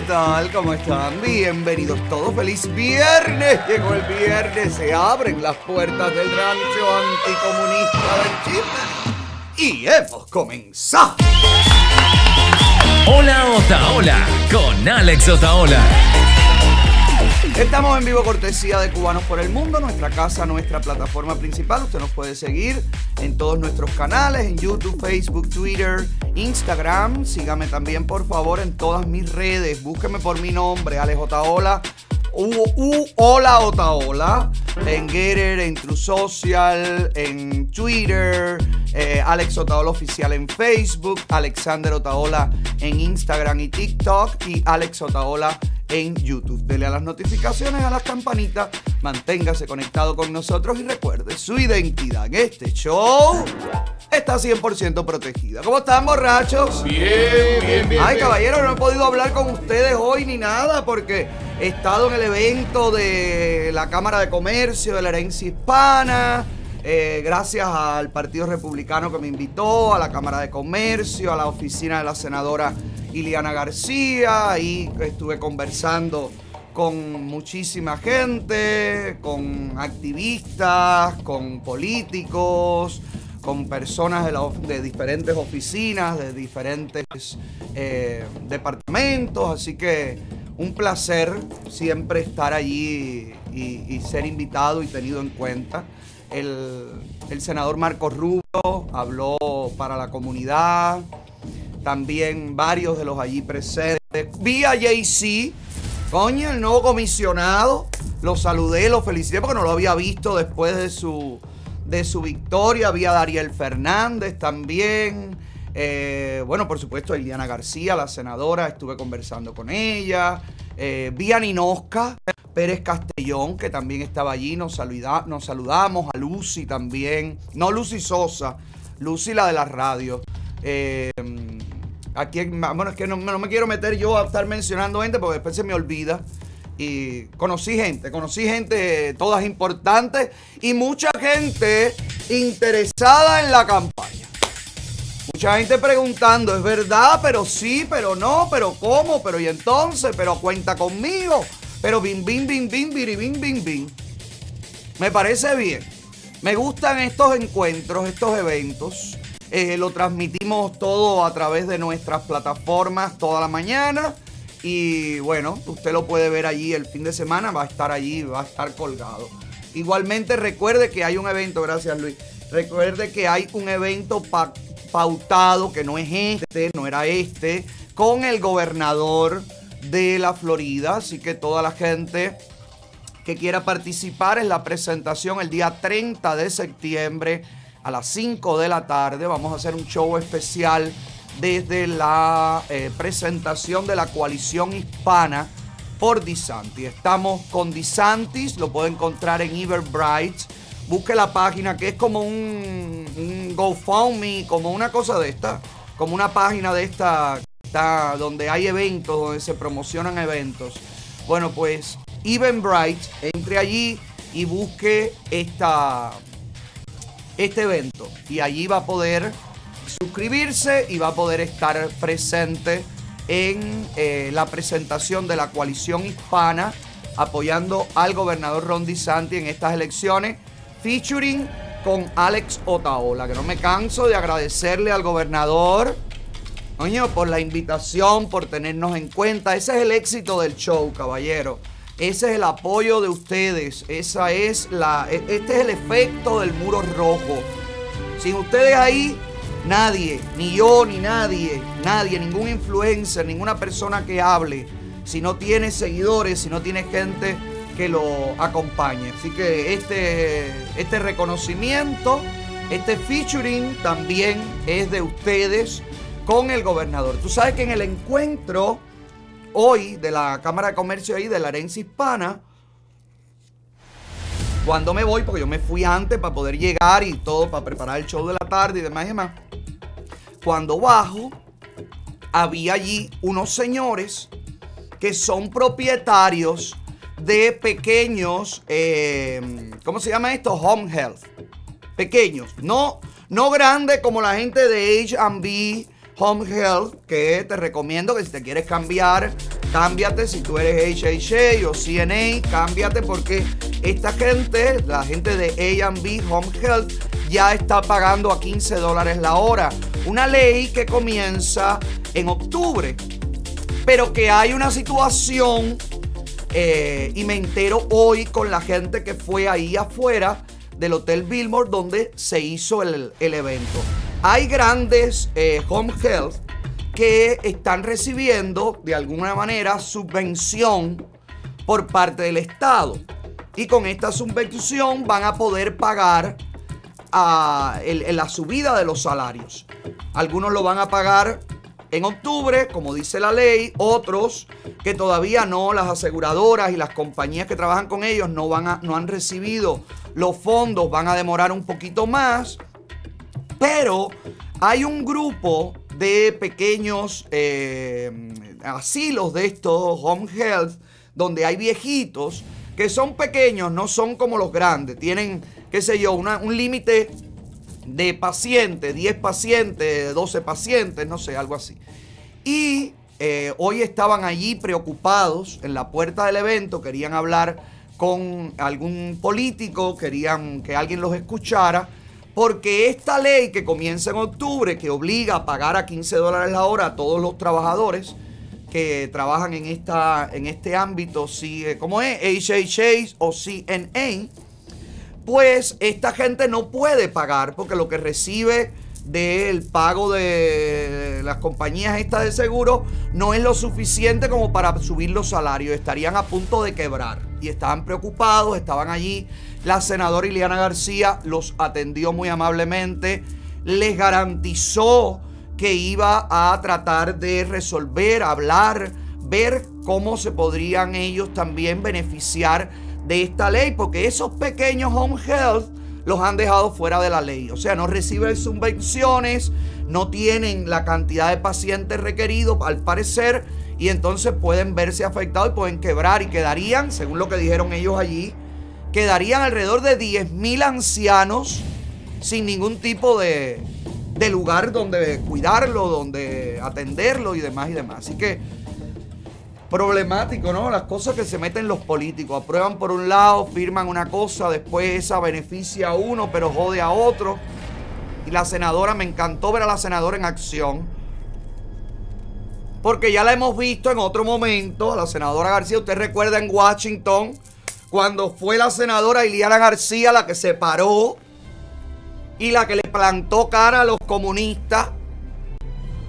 ¿qué tal? ¿Cómo están? Bienvenidos todos, feliz viernes. Llegó el viernes, se abren las puertas del rancho anticomunista del Chile. Y hemos comenzado. Hola Otaola con Alex Otaola. Estamos en vivo cortesía de Cubanos por el Mundo, nuestra casa, nuestra plataforma principal. Usted nos puede seguir en todos nuestros canales, en YouTube, Facebook, Twitter, Instagram. Sígame también, por favor, en todas mis redes. Búsqueme por mi nombre, Alex Otaola. U, U, hola Otaola, en Getter, en True Social, en Twitter, eh, Alex Otaola Oficial en Facebook, Alexander Otaola en Instagram y TikTok y Alex Otaola en YouTube. Dele a las notificaciones, a las campanitas, manténgase conectado con nosotros y recuerde, su identidad en este show está 100% protegida. ¿Cómo están, borrachos? Bien, bien, bien. Ay, caballero, no he podido hablar con ustedes hoy ni nada porque he estado en el evento de la Cámara de Comercio de la Herencia Hispana. Eh, gracias al Partido Republicano que me invitó, a la Cámara de Comercio, a la oficina de la senadora Iliana García. Ahí estuve conversando con muchísima gente, con activistas, con políticos, con personas de, diferentes oficinas, de diferentes eh, departamentos. Así que un placer siempre estar allí y ser invitado y tenido en cuenta. El, senador Marco Rubio habló para la comunidad, también varios de los allí presentes. Vi a JC, coño, el nuevo comisionado. Lo saludé, lo felicité porque no lo había visto después de su, de su victoria. Vi a Dariel Fernández también. Eh, bueno, por supuesto, a Iliana García, la senadora, estuve conversando con ella. Eh, Pérez Castellón, que también estaba allí. Nos, saluda- nos saludamos. A Lucy también. No Lucy Sosa, Lucy la de la radio. Eh, aquí, en- bueno, es que no, no me quiero meter yo a estar mencionando gente porque después se me olvida. Y conocí gente, conocí gente, todas importantes y mucha gente interesada en la campaña. Mucha gente preguntando, es verdad, pero sí, pero no, pero cómo, pero y entonces, pero cuenta conmigo, pero bim, bim, bim, bim, bim, bim, bim. Me parece bien. Me gustan estos encuentros, estos eventos. Eh, lo transmitimos todo a través de nuestras plataformas toda la mañana. Y bueno, usted lo puede ver allí el fin de semana, va a estar allí, va a estar colgado. Igualmente recuerde que hay un evento, gracias Luis. Recuerde que hay un evento pa- pautado que no es este, no era este, con el gobernador de la Florida. Así que toda la gente que quiera participar en la presentación el día 30 de septiembre a las 5 de la tarde. Vamos a hacer un show especial desde la eh, presentación de la coalición hispana por DeSantis. Estamos con DeSantis, lo puede encontrar en Everbright. Busque la página que es como un, un GoFundMe, como una cosa de esta, como una página de esta donde hay eventos, donde se promocionan eventos. Bueno, pues Eventbrite, entre allí y busque esta, este evento. Y allí va a poder suscribirse y va a poder estar presente en eh, la presentación de la coalición hispana apoyando al gobernador Ron DeSantis en estas elecciones, featuring con Alex Otaola, que no me canso de agradecerle al gobernador Coño, por la invitación, por tenernos en cuenta. Ese es el éxito del show, caballero. Ese es el apoyo de ustedes. Esa es la. e- Este es el efecto del muro rojo. Sin ustedes ahí, nadie, ni yo, ni nadie, nadie, ningún influencer, ninguna persona que hable, si no tiene seguidores, si no tiene gente que lo acompañe. Así que este, este reconocimiento, este featuring también es de ustedes con el gobernador. Tú sabes que en el encuentro hoy de la Cámara de Comercio ahí de la herencia hispana, cuando me voy, porque yo me fui antes para poder llegar y todo, para preparar el show de la tarde y demás y demás. Cuando bajo, había allí unos señores que son propietarios de pequeños, eh, ¿cómo se llama esto? Home Health. Pequeños, no, no grandes como la gente de H&B, Home Health, que te recomiendo que si te quieres cambiar, cámbiate. Si tú eres HHA o CNA, cámbiate porque esta gente, la gente de A&B Home Health, ya está pagando a 15 dólares la hora. Una ley que comienza en octubre, pero que hay una situación eh, y me entero hoy con la gente que fue ahí afuera del Hotel Billmore donde se hizo el, evento. Hay grandes eh, home health que están recibiendo de alguna manera subvención por parte del Estado. Y con esta subvención van a poder pagar a la subida de los salarios. Algunos lo van a pagar en octubre, como dice la ley, otros que todavía no, las aseguradoras y las compañías que trabajan con ellos no, van a, no han recibido los fondos, van a demorar un poquito más, pero hay un grupo de pequeños eh, asilos de estos home health, donde hay viejitos que son pequeños, no son como los grandes, tienen, qué sé yo, un límite de pacientes, 10 pacientes, 12 pacientes, no sé, algo así. Y eh, hoy estaban allí preocupados en la puerta del evento, querían hablar con algún político, querían que alguien los escuchara, porque esta ley que comienza en octubre, que obliga a pagar a 15 dólares la hora a todos los trabajadores que trabajan en, esta, en este ámbito, si, ¿cómo es? HHA o CNA, pues esta gente no puede pagar porque lo que recibe del pago de las compañías estas de seguro no es lo suficiente como para subir los salarios. Estarían a punto de quebrar y estaban preocupados, estaban allí. La senadora Ileana García los atendió muy amablemente, les garantizó que iba a tratar de resolver, hablar, ver cómo se podrían ellos también beneficiar de esta ley, porque esos pequeños home health los han dejado fuera de la ley. O sea, no reciben subvenciones, no tienen la cantidad de pacientes requeridos, al parecer, y entonces pueden verse afectados y pueden quebrar y quedarían, según lo que dijeron ellos allí, quedarían alrededor de 10.000 ancianos sin ningún tipo de, de lugar donde cuidarlo, donde atenderlo y demás y demás. Así que problemático, ¿no? Las cosas que se meten los políticos. Aprueban por un lado, firman una cosa, después esa beneficia a uno, pero jode a otro. Y la senadora, me encantó ver a la senadora en acción. Porque ya la hemos visto en otro momento, a la senadora García. Usted recuerda en Washington, cuando fue la senadora Iliana García la que se paró y la que le plantó cara a los comunistas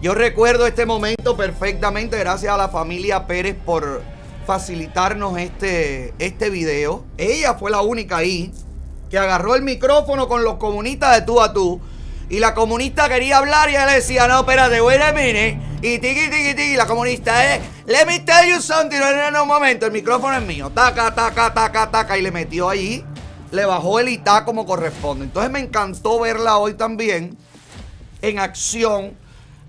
yo recuerdo este momento perfectamente, gracias a la familia Pérez por facilitarnos este, este video. Ella fue la única ahí que agarró el micrófono con los comunistas de tú a tú. Y la comunista quería hablar y ella le decía, no, espérate, wait a minute. Y tiki, tiki, tiki. La comunista, eh, let me tell you something. En un momento, el micrófono es mío. Taca, taca, taca, taca. Y le metió ahí. Le bajó el ITA como corresponde. Entonces me encantó verla hoy también en acción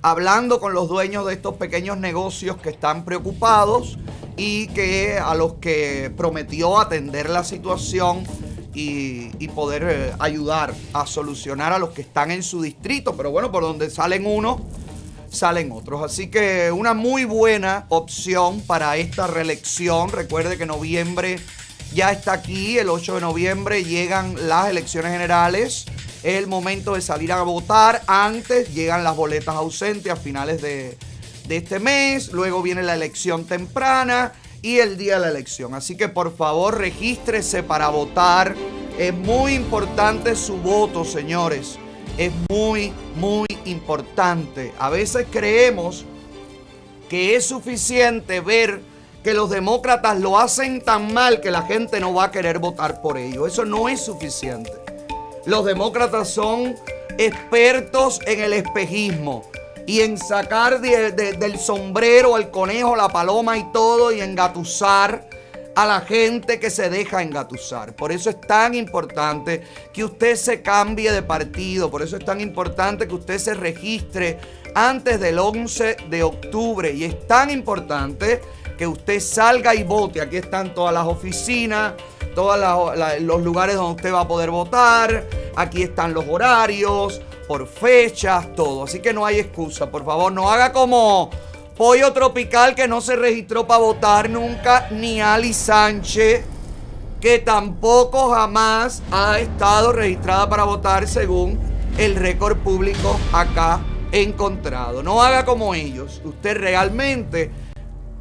hablando con los dueños de estos pequeños negocios que están preocupados y que a los que prometió atender la situación y, poder eh, ayudar a solucionar a los que están en su distrito. Pero bueno, por donde salen unos, salen otros. Así que una muy buena opción para esta reelección. Recuerde que noviembre ya está aquí, el 8 de noviembre llegan las elecciones generales es el momento de salir a votar. Antes llegan las boletas ausentes a finales de, este mes. Luego viene la elección temprana y el día de la elección. Así que por favor regístrese para votar. Es muy importante su voto, señores. Es muy, muy importante. A veces creemos que es suficiente ver que los demócratas lo hacen tan mal que la gente no va a querer votar por ello. Eso no es suficiente. Los demócratas son expertos en el espejismo y en sacar del sombrero al conejo, la paloma y todo y engatusar a la gente que se deja engatusar. Por eso es tan importante que usted se cambie de partido, por eso es tan importante que usted se registre antes del 11 de octubre y es tan importante que usted salga y vote. Aquí están todas las oficinas, todos los lugares donde usted va a poder votar. Aquí están los horarios. por fechas, todo. Así que no hay excusa, por favor, no haga como Pollo Tropical que no se registró para votar nunca, ni Ali Sánchez, que tampoco jamás ha estado registrada para votar según el récord público acá encontrado. No haga como ellos. Usted realmente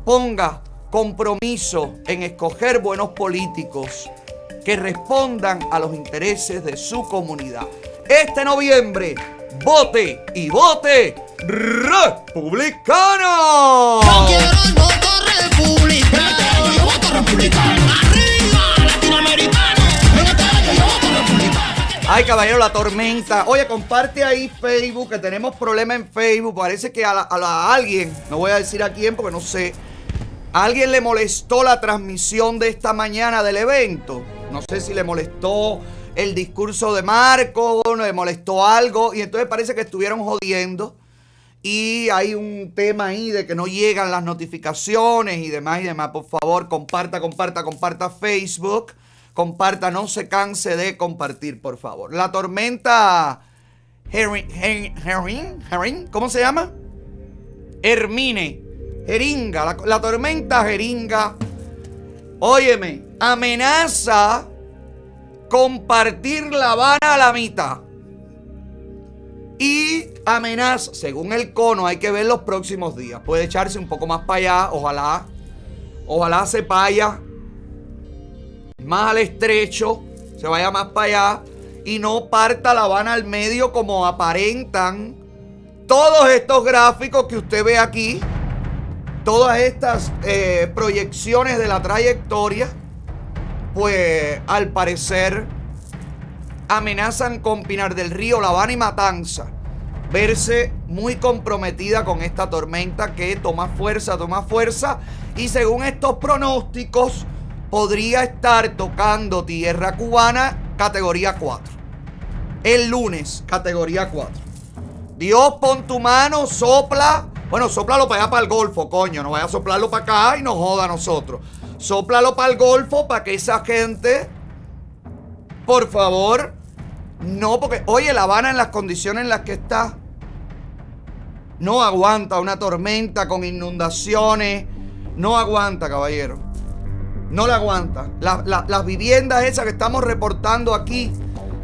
ponga compromiso en escoger buenos políticos que respondan a los intereses de su comunidad. Este noviembre, vote y vote republicano. Yo quiero el voto republicano. Yo voto republicano. Arriba, latinoamericano. Yo voto republicano. Ay, caballero, la tormenta. Oye, comparte ahí Facebook, que tenemos problemas en Facebook. Parece que a, la- a la- a alguien, no voy a decir a quién porque no sé, a alguien le molestó la transmisión de esta mañana del evento. No sé si le molestó el discurso de Marco, le molestó algo, y entonces parece que estuvieron jodiendo. Y hay un tema ahí de que no llegan las notificaciones y demás y demás. Por favor, comparta, comparta, comparta Facebook. Comparta, no se canse de compartir, por favor. La tormenta Herring, Herring, Herring, ¿cómo se llama? Hermine, Jeringa, la, tormenta Jeringa. Óyeme, amenaza compartir La Habana a la mitad. Y amenaza, según el cono, hay que ver los próximos días. Puede echarse un poco más para allá, ojalá. Ojalá se vaya más al estrecho, se vaya más para allá y no parta La Habana al medio como aparentan todos estos gráficos que usted ve aquí. Todas estas eh, proyecciones de la trayectoria, pues al parecer amenazan con Pinar del Río, La Habana y Matanza. Verse muy comprometida con esta tormenta que toma fuerza, toma fuerza. Y según estos pronósticos, podría estar tocando tierra cubana categoría 4. El lunes, categoría 4. Dios, pon tu mano, sopla. Bueno, soplalo para allá para el Golfo, coño. No vaya a soplarlo para acá y nos joda a nosotros. Sóplalo para el Golfo para que esa gente, por favor, no, porque, oye, La Habana en las condiciones en las que está, no aguanta una tormenta con inundaciones. No aguanta, caballero. No la aguanta. La- la- las viviendas esas que estamos reportando aquí,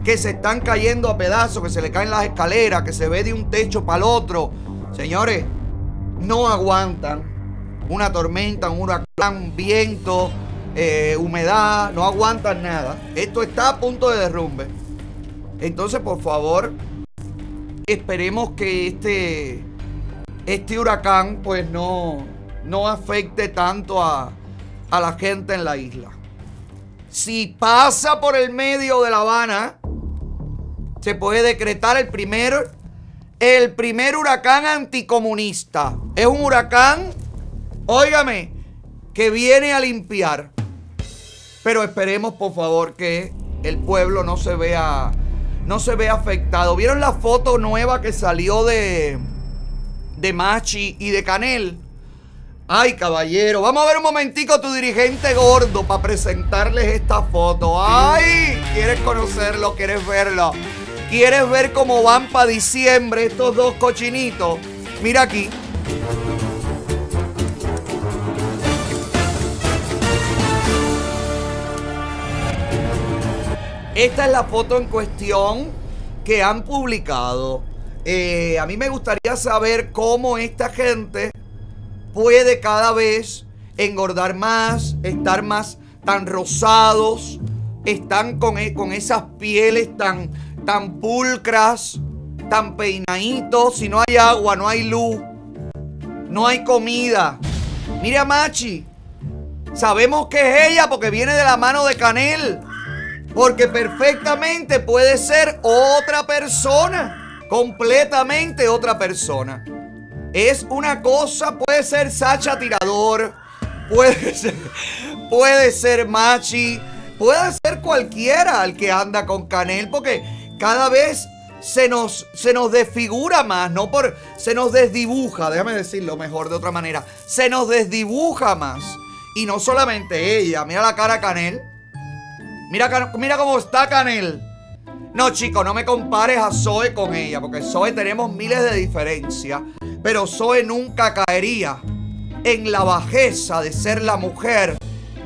que se están cayendo a pedazos, que se le caen las escaleras, que se ve de un techo para el otro. Señores, no aguantan una tormenta, un huracán, viento, eh, humedad, no aguantan nada. Esto está a punto de derrumbe. Entonces, por favor, esperemos que este, este huracán pues no, no afecte tanto a, a la gente en la isla. Si pasa por el medio de La Habana, se puede decretar el primer, el primer huracán anticomunista. Es un huracán, óigame, que viene a limpiar. Pero esperemos, por favor, que el pueblo no se vea, no se vea afectado. ¿Vieron la foto nueva que salió de, de Machi y de Canel? Ay, caballero, vamos a ver un momentico a tu dirigente gordo para presentarles esta foto. Ay, ¿quieres conocerlo? ¿Quieres verlo? ¿Quieres ver cómo van para diciembre estos dos cochinitos? Mira aquí. Esta es la foto en cuestión que han publicado. Eh, a mí me gustaría saber cómo esta gente puede cada vez engordar más, estar más tan rosados, están con, e- con esas pieles tan, tan pulcras, tan peinaditos. Si no hay agua, no hay luz, no hay comida. Mira Machi, sabemos que es ella porque viene de la mano de Canel. Porque perfectamente puede ser otra persona. Completamente otra persona. Es una cosa, puede ser Sacha Tirador, puede ser, puede ser Machi, puede ser cualquiera el que anda con Canel, porque cada vez se nos, se nos desfigura más, no por, se nos desdibuja, déjame decirlo mejor de otra manera, se nos desdibuja más. Y no solamente ella, mira la cara Canel, mira, mira cómo está Canel. No, chico, no me compares a Zoe con ella, porque Zoe tenemos miles de diferencias, pero Zoe nunca caería en la bajeza de ser la mujer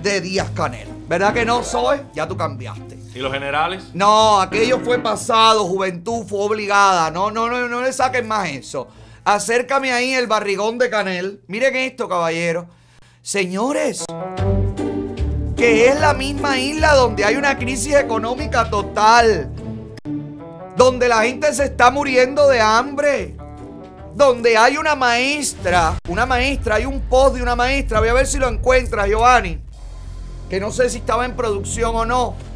de Díaz Canel. ¿Verdad que no, Zoe? Ya tú cambiaste. ¿Y los generales? No, aquello fue pasado, juventud fue obligada. No, no, no, no le saquen más eso. Acércame ahí el barrigón de Canel. Miren esto, caballero. Señores, que es la misma isla donde hay una crisis económica total. Donde la gente se está muriendo de hambre. Donde hay una maestra, una maestra, hay un post de una maestra. Voy a ver si lo encuentra, Giovanni. Que no sé si estaba en producción o no.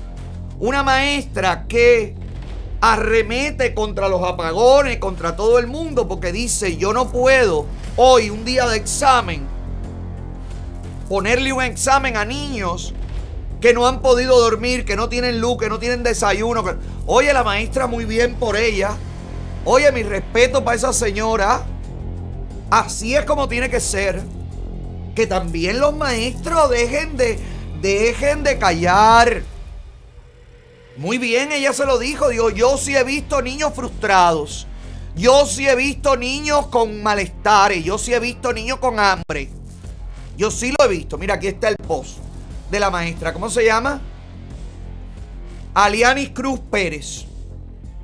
Una maestra que arremete contra los apagones, contra todo el mundo, porque dice, yo no puedo hoy, un día de examen, ponerle un examen a niños que no han podido dormir, que no tienen luz, que no tienen desayuno. Oye, la maestra, muy bien por ella. Oye, mi respeto para esa señora. Así es como tiene que ser. Que también los maestros dejen de, dejen de callar. Muy bien, ella se lo dijo. Digo, yo sí he visto niños frustrados. Yo sí he visto niños con malestares. Yo sí he visto niños con hambre. Yo sí lo he visto. Mira, aquí está el post de la maestra. ¿Cómo se llama? Alianis Cruz Pérez.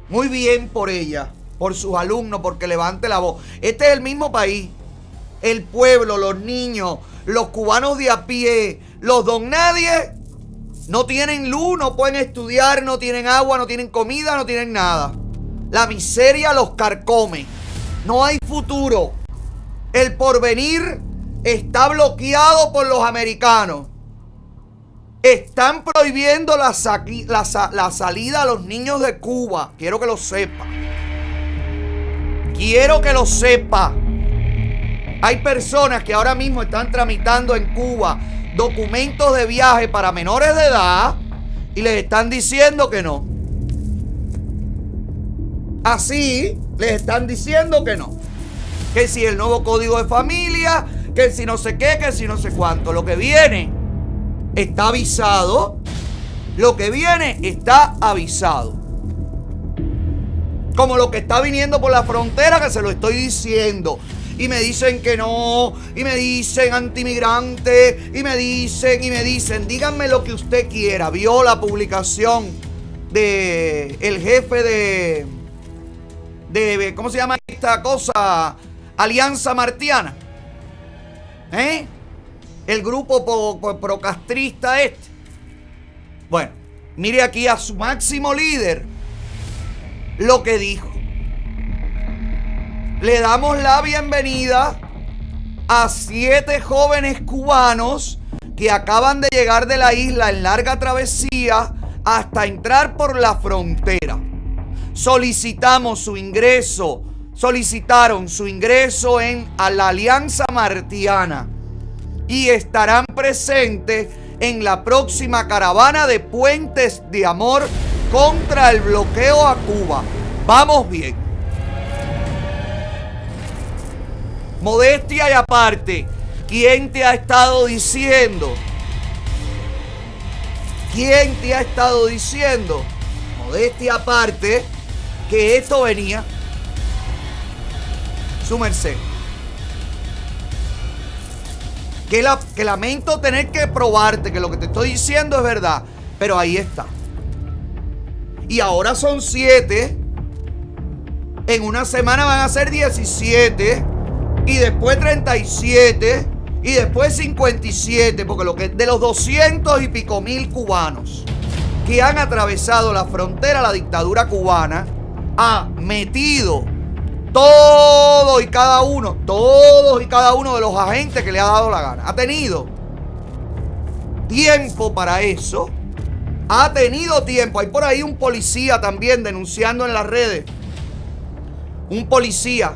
Muy bien por ella, por sus alumnos, porque levante la voz. Este es el mismo país. El pueblo, los niños, los cubanos de a pie, los don nadie, no tienen luz, no pueden estudiar, no tienen agua, no tienen comida, no tienen nada. La miseria los carcome. No hay futuro. El porvenir está bloqueado por los americanos. Están prohibiendo la, la sa- la salida a los niños de Cuba. Quiero que lo sepa. Quiero que lo sepa. Hay personas que ahora mismo están tramitando en Cuba documentos de viaje para menores de edad y les están diciendo que no. Así les están diciendo que no. Que si el nuevo código de familia, que si no sé qué, que si no sé cuánto. Lo que viene está avisado. Lo que viene está avisado. Como lo que está viniendo por la frontera, que se lo estoy diciendo. Y me dicen que no, y me dicen antimigrante, y me dicen, y me dicen, díganme lo que usted quiera. Vio la publicación de el jefe de, de, ¿cómo se llama esta cosa? Alianza Martiana. ¿Eh? El grupo po- po- procastrista este. Bueno, mire aquí a su máximo líder lo que dijo. Le damos la bienvenida a siete jóvenes cubanos que acaban de llegar de la isla en larga travesía hasta entrar por la frontera. Solicitamos su ingreso, solicitaron su ingreso en a la Alianza Martiana y estarán presentes en la próxima caravana de puentes de amor contra el bloqueo a Cuba. Vamos bien. Modestia y aparte, ¿quién te ha estado diciendo? ¿Quién te ha estado diciendo? Modestia aparte, que esto venía. Su merced. Que, la- que lamento tener que probarte que lo que te estoy diciendo es verdad. Pero ahí está. Y ahora son 7. En una semana van a ser 17. Y después 37. Y después 57. Porque lo que de los 200 y pico mil cubanos que han atravesado la frontera, la dictadura cubana ha metido todo y cada uno, todos y cada uno de los agentes que le ha dado la gana. Ha tenido tiempo para eso. Ha tenido tiempo. Hay por ahí un policía también denunciando en las redes. Un policía.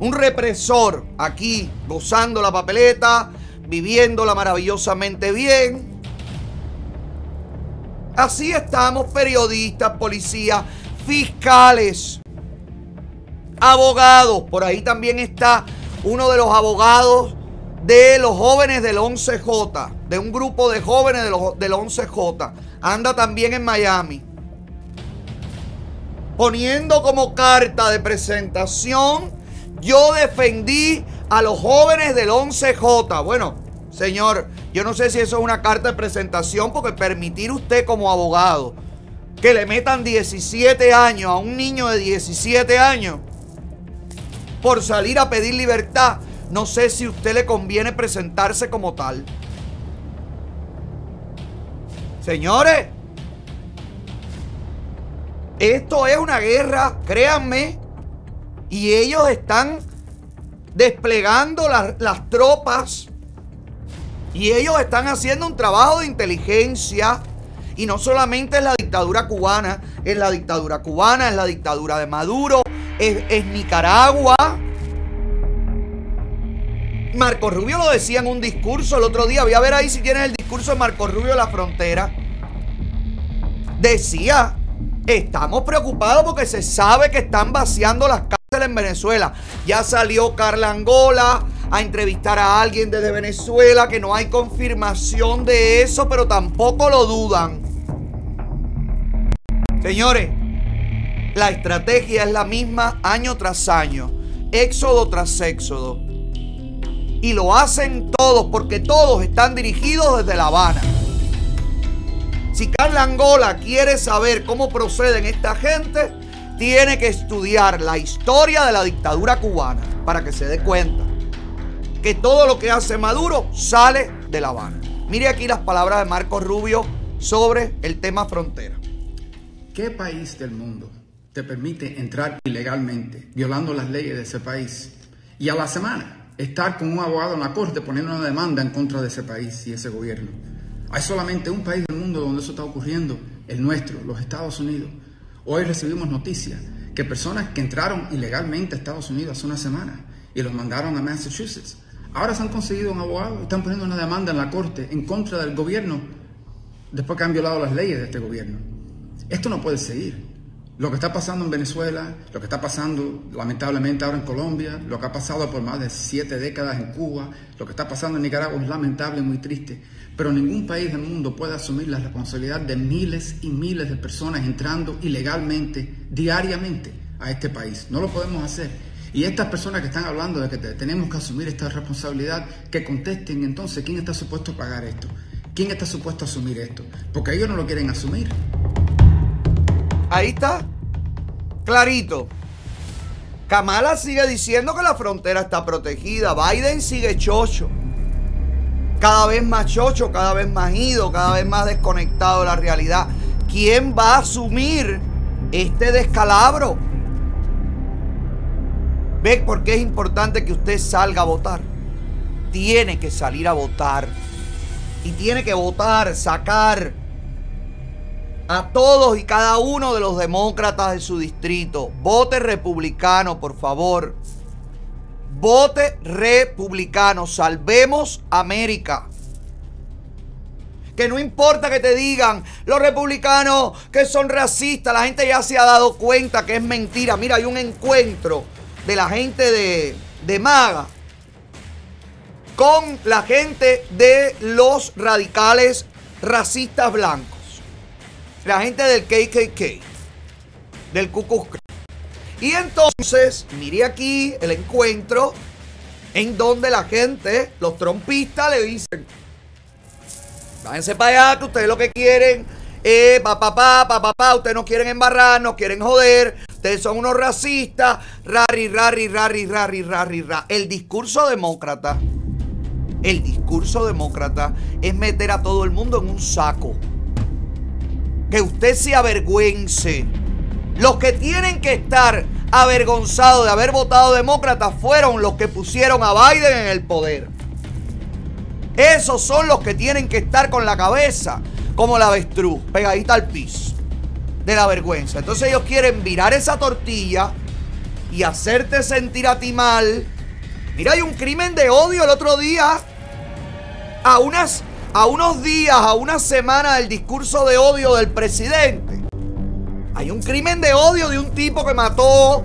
Un represor aquí gozando la papeleta, viviéndola maravillosamente bien. Así estamos periodistas, policías, fiscales, abogados. Por ahí también está uno de los abogados de los jóvenes del 11J, de un grupo de jóvenes de del 11J. Anda también en Miami. poniendo como carta de presentación, yo defendí a los jóvenes del 11J. Bueno, señor, yo no sé si eso es una carta de presentación porque permitir usted como abogado que le metan 17 años a un niño de 17 años por salir a pedir libertad, no sé si a usted le conviene presentarse como tal. Señores, esto es una guerra, créanme, y ellos están desplegando las, tropas y ellos están haciendo un trabajo de inteligencia. Y no solamente es la dictadura cubana, es la dictadura cubana, es la dictadura de Maduro, es, Nicaragua. Marco Rubio lo decía en un discurso el otro día. Voy a ver ahí si tienen el discurso de Marco Rubio de la frontera. Decía, estamos preocupados porque se sabe que están vaciando las cárceles en Venezuela. Ya salió Carla Angola a entrevistar a alguien desde Venezuela, que no hay confirmación de eso, pero tampoco lo dudan. Señores, la estrategia es la misma año tras año, éxodo tras éxodo. Y lo hacen todos porque todos están dirigidos desde La Habana. Si Carla Angola quiere saber cómo proceden esta gente, tiene que estudiar la historia de la dictadura cubana para que se dé cuenta que todo lo que hace Maduro sale de La Habana. Mire aquí las palabras de Marco Rubio sobre el tema frontera. ¿Qué país del mundo te permite entrar ilegalmente, violando las leyes de ese país, y a la semana estar con un abogado en la corte poniendo una demanda en contra de ese país y ese gobierno? Hay solamente un país del mundo donde eso está ocurriendo, el nuestro, los Estados Unidos. Hoy recibimos noticias que personas que entraron ilegalmente a Estados Unidos hace una semana y los mandaron a Massachusetts, ahora se han conseguido un abogado y están poniendo una demanda en la corte en contra del gobierno después que han violado las leyes de este gobierno. Esto no puede seguir. Lo que está pasando en Venezuela, lo que está pasando lamentablemente ahora en Colombia, lo que ha pasado por más de siete décadas en Cuba, lo que está pasando en Nicaragua es lamentable y muy triste. Pero ningún país del mundo puede asumir la responsabilidad de miles y miles de personas entrando ilegalmente, diariamente, a este país. No lo podemos hacer. Y estas personas que están hablando de que tenemos que asumir esta responsabilidad, que contesten entonces quién está supuesto a pagar esto, quién está supuesto a asumir esto, porque ellos no lo quieren asumir. Ahí está. Clarito. Kamala sigue diciendo que la frontera está protegida. Biden sigue chocho. Cada vez más chocho, cada vez más ido, cada vez más desconectado de la realidad. ¿Quién va a asumir este descalabro? ¿Ve por qué es importante que usted salga a votar? Tiene que salir a votar. Y tiene que votar, sacar a todos y cada uno de los demócratas de su distrito. Vote republicano, por favor. Vote republicano. Salvemos América. Que no importa que te digan los republicanos que son racistas. La gente ya se ha dado cuenta que es mentira. Mira, hay un encuentro de la gente de, de MAGA con la gente de los radicales racistas blancos la gente del KKK, del Ku Y entonces, mire aquí el encuentro en donde la gente, los trompistas, le dicen: Váyanse para allá, que ustedes lo que quieren eh, pa, pa, pa, pa, pa, pa, ustedes no quieren embarrar, no quieren joder, ustedes son unos racistas, rari, rari, rari, rari, rari, rari. El discurso demócrata, el discurso demócrata es meter a todo el mundo en un saco que usted se avergüence. Los que tienen que estar avergonzados de haber votado demócrata fueron los que pusieron a Biden en el poder. Esos son los que tienen que estar con la cabeza como la avestruz, pegadita al piso de la vergüenza. Entonces ellos quieren virar esa tortilla y hacerte sentir a ti mal. Mira, hay un crimen de odio el otro día a unas a unos días, a una semana del discurso de odio del presidente, hay un crimen de odio de un tipo que mató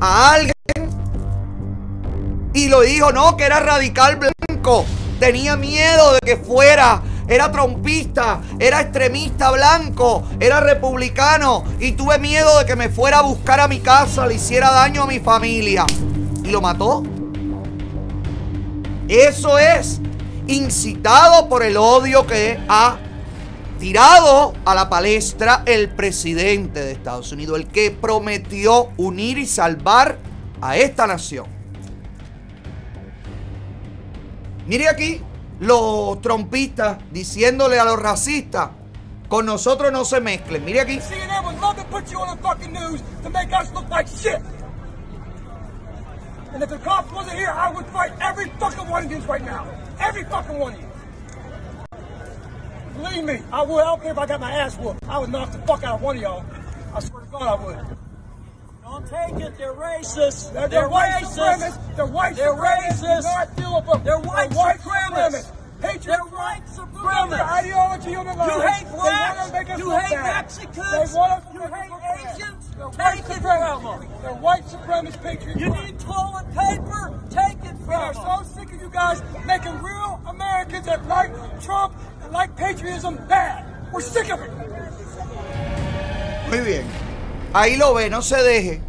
a alguien y lo dijo, no, que era radical blanco. Tenía miedo de que fuera era trompista, era extremista blanco, era republicano y tuve miedo de que me fuera a buscar a mi casa, le hiciera daño a mi familia. Y lo mató. Eso es incitado por el odio que ha tirado a la palestra el presidente de Estados Unidos, el que prometió unir y salvar a esta nación. Mire aquí los trompistas diciéndole a los racistas, con nosotros no se mezclen. Mire aquí. And if the cops wasn't here, I would fight every fucking one of you right now. Every fucking one of you. Believe me, I would. I don't care if I got my ass whooped. I would knock the fuck out of one of y'all. I swear to God, I would. Don't take it. They're racist. They're, They're, white racist. supremacists. They're white They're supremacists. Do racist. Not deal with them. They're white supremacists. Patriots. They're white supremacists. ideology on the line. You hate blacks. You hate bad. Mexicans. They want us You hate. Asians. They're Take white it from supremacists. them. They're white supremacist patriots. You need toilet paper. Take it We are from so them. sick of you guys making real Americans that like Trump Muy bien. Ahí lo ve, no se deje.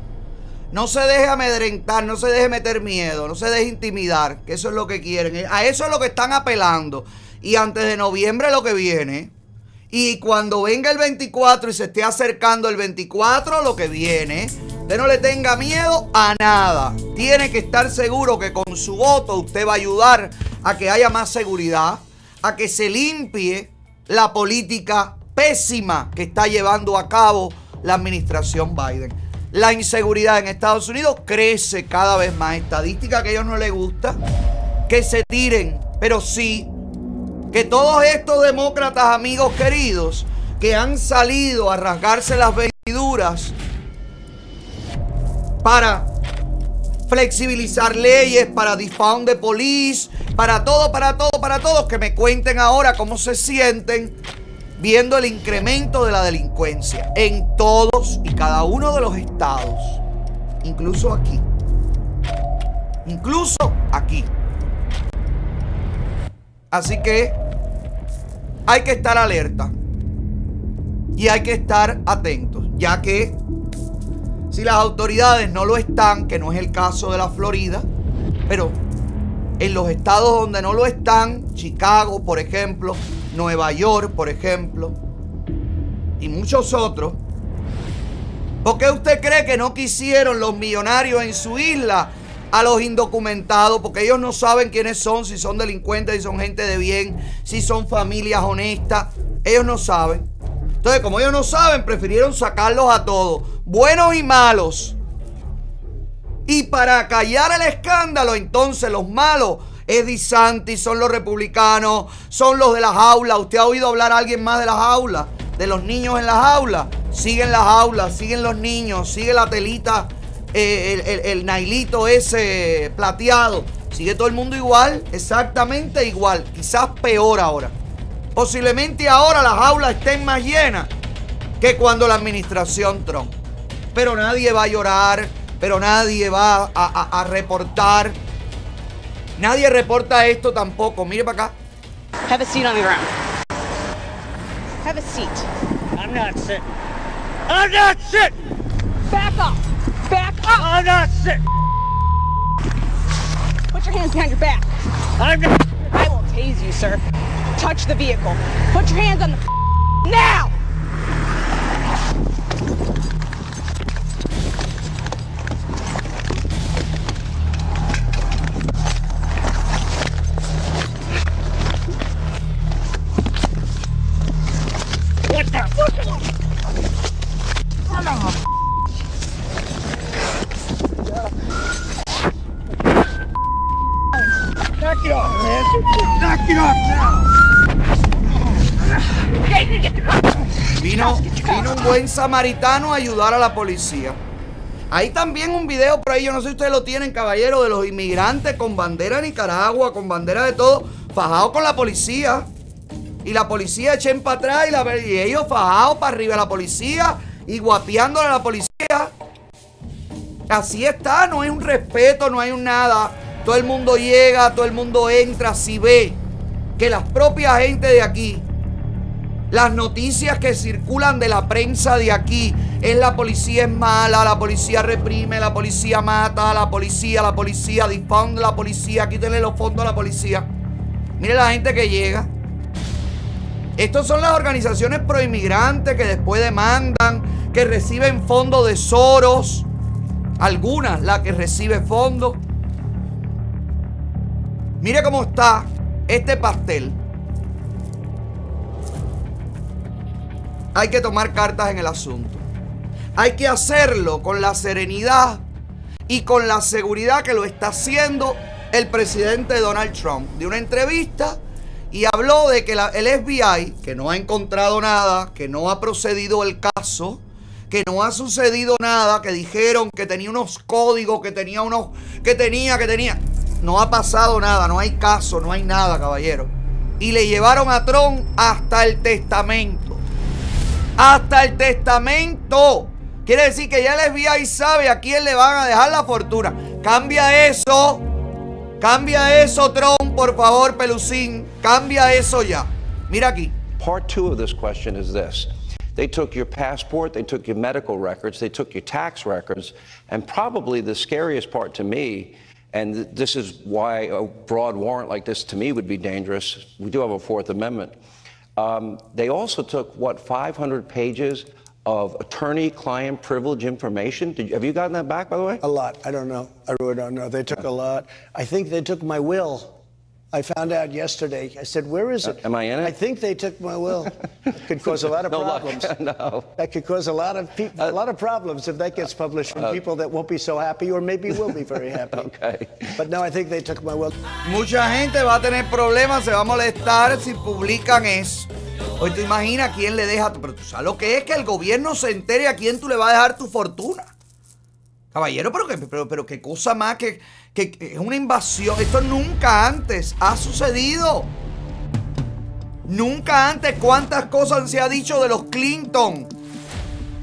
No se deje amedrentar, no se deje meter miedo, no se deje intimidar, que eso es lo que quieren. A eso es lo que están apelando. Y antes de noviembre lo que viene. Y cuando venga el 24 y se esté acercando el 24, lo que viene. Usted no le tenga miedo a nada. Tiene que estar seguro que con su voto usted va a ayudar a que haya más seguridad, a que se limpie la política pésima que está llevando a cabo la administración Biden. La inseguridad en Estados Unidos crece cada vez más. Estadística que a ellos no les gusta. Que se tiren, pero sí que todos estos demócratas amigos queridos que han salido a rasgarse las vestiduras para flexibilizar leyes, para defund the police, para todo, para todo, para todos, que me cuenten ahora cómo se sienten viendo el incremento de la delincuencia en todos y cada uno de los estados, incluso aquí, incluso aquí. Así que hay que estar alerta y hay que estar atentos, ya que si las autoridades no lo están, que no es el caso de la Florida, pero en los estados donde no lo están, Chicago, por ejemplo, Nueva York, por ejemplo, y muchos otros, ¿por qué usted cree que no quisieron los millonarios en su isla a los indocumentados? Porque ellos no saben quiénes son, si son delincuentes, si son gente de bien, si son familias honestas. Ellos no saben. Entonces, como ellos no saben, prefirieron sacarlos a todos, buenos y malos. Y para callar el escándalo, entonces los malos es Disanti, son los republicanos, son los de las aulas. ¿Usted ha oído hablar a alguien más de las aulas? De los niños en las aulas. Siguen las aulas, siguen los niños, sigue la telita, eh, el, el- el nailito ese plateado. Sigue todo el mundo igual, exactamente igual, quizás peor ahora. Posiblemente ahora las aulas estén más llenas que cuando la administración Trump. Pero nadie va a llorar, pero nadie va a, a- a reportar. Nadie reporta esto tampoco. Mire para acá. Have a seat on the ground. Have a seat. I'm not sitting. I'm not sitting. Back up. Back up. I'm not sitting. Put your hands behind your back. I'm not. I will tase you, sir. Touch the vehicle. Put your hands on the now. Samaritano ayudar a la policía. Hay también un video por ahí, yo no sé si ustedes lo tienen, caballero, de los inmigrantes con bandera de Nicaragua, con bandera de todo, fajados con la policía. Y la policía echen para atrás y, la, y ellos fajados para arriba la policía y guapeándole a la policía. Así está, no hay un respeto, no hay un nada. Todo el mundo llega, todo el mundo entra, si ve que la propia gente de aquí, las noticias que circulan de la prensa de aquí, es la policía es mala, la policía reprime, la policía mata, la policía, la policía difunde, la policía, quítenle los fondos a la policía. Mire la gente que llega. Estos son las organizaciones proinmigrantes que después demandan, que reciben fondos de Soros. Algunas, la que recibe fondos. Mire cómo está este pastel. Hay que tomar cartas en el asunto. Hay que hacerlo con la serenidad y con la seguridad que lo está haciendo el presidente Donald Trump. De una entrevista y habló de que la- el FBI, que no ha encontrado nada, que no ha procedido el caso, que no ha sucedido nada, que dijeron que tenía unos códigos, que tenía unos, que tenía, que tenía. No ha pasado nada, no hay caso, no hay nada, caballero. Y le llevaron a Trump hasta el testamento. Hasta el testamento. Quiere decir que ya el FBI sabe a quién le van a dejar la fortuna. Cambia eso. Cambia eso, Trump, por favor, Pelucín. Cambia eso ya. Mira aquí. Part two of this question is this. They took your passport, they took your medical records, they took your tax records, and probably the scariest part to me, and th- this is why a broad warrant like this to me would be dangerous. We do have a Fourth Amendment. Um, they also took, what, 500 pages of attorney client privilege information? Did have you gotten that back, by the way? A lot. I don't know. I really don't know. They took a lot. I think they took my will. I found out yesterday. I said, "Where is it?" am I in it? I think they took my will. It could cause a lot of No luck. problems. no. That could cause a lot of people, a lot of problems if that gets published from people that won't be so happy, or maybe will be very happy. Okay. But no, I think they took my will. Mucha gente va a tener problemas, se va a molestar si publican eso. Hoy te imaginas quién le deja, pero tú sabes lo que es que el gobierno se entere a quién tú le vas a dejar tu fortuna. Caballero, pero, pero, pero qué cosa más que, que, es una invasión. Esto nunca antes ha sucedido. Nunca antes cuántas cosas se ha dicho de los Clinton.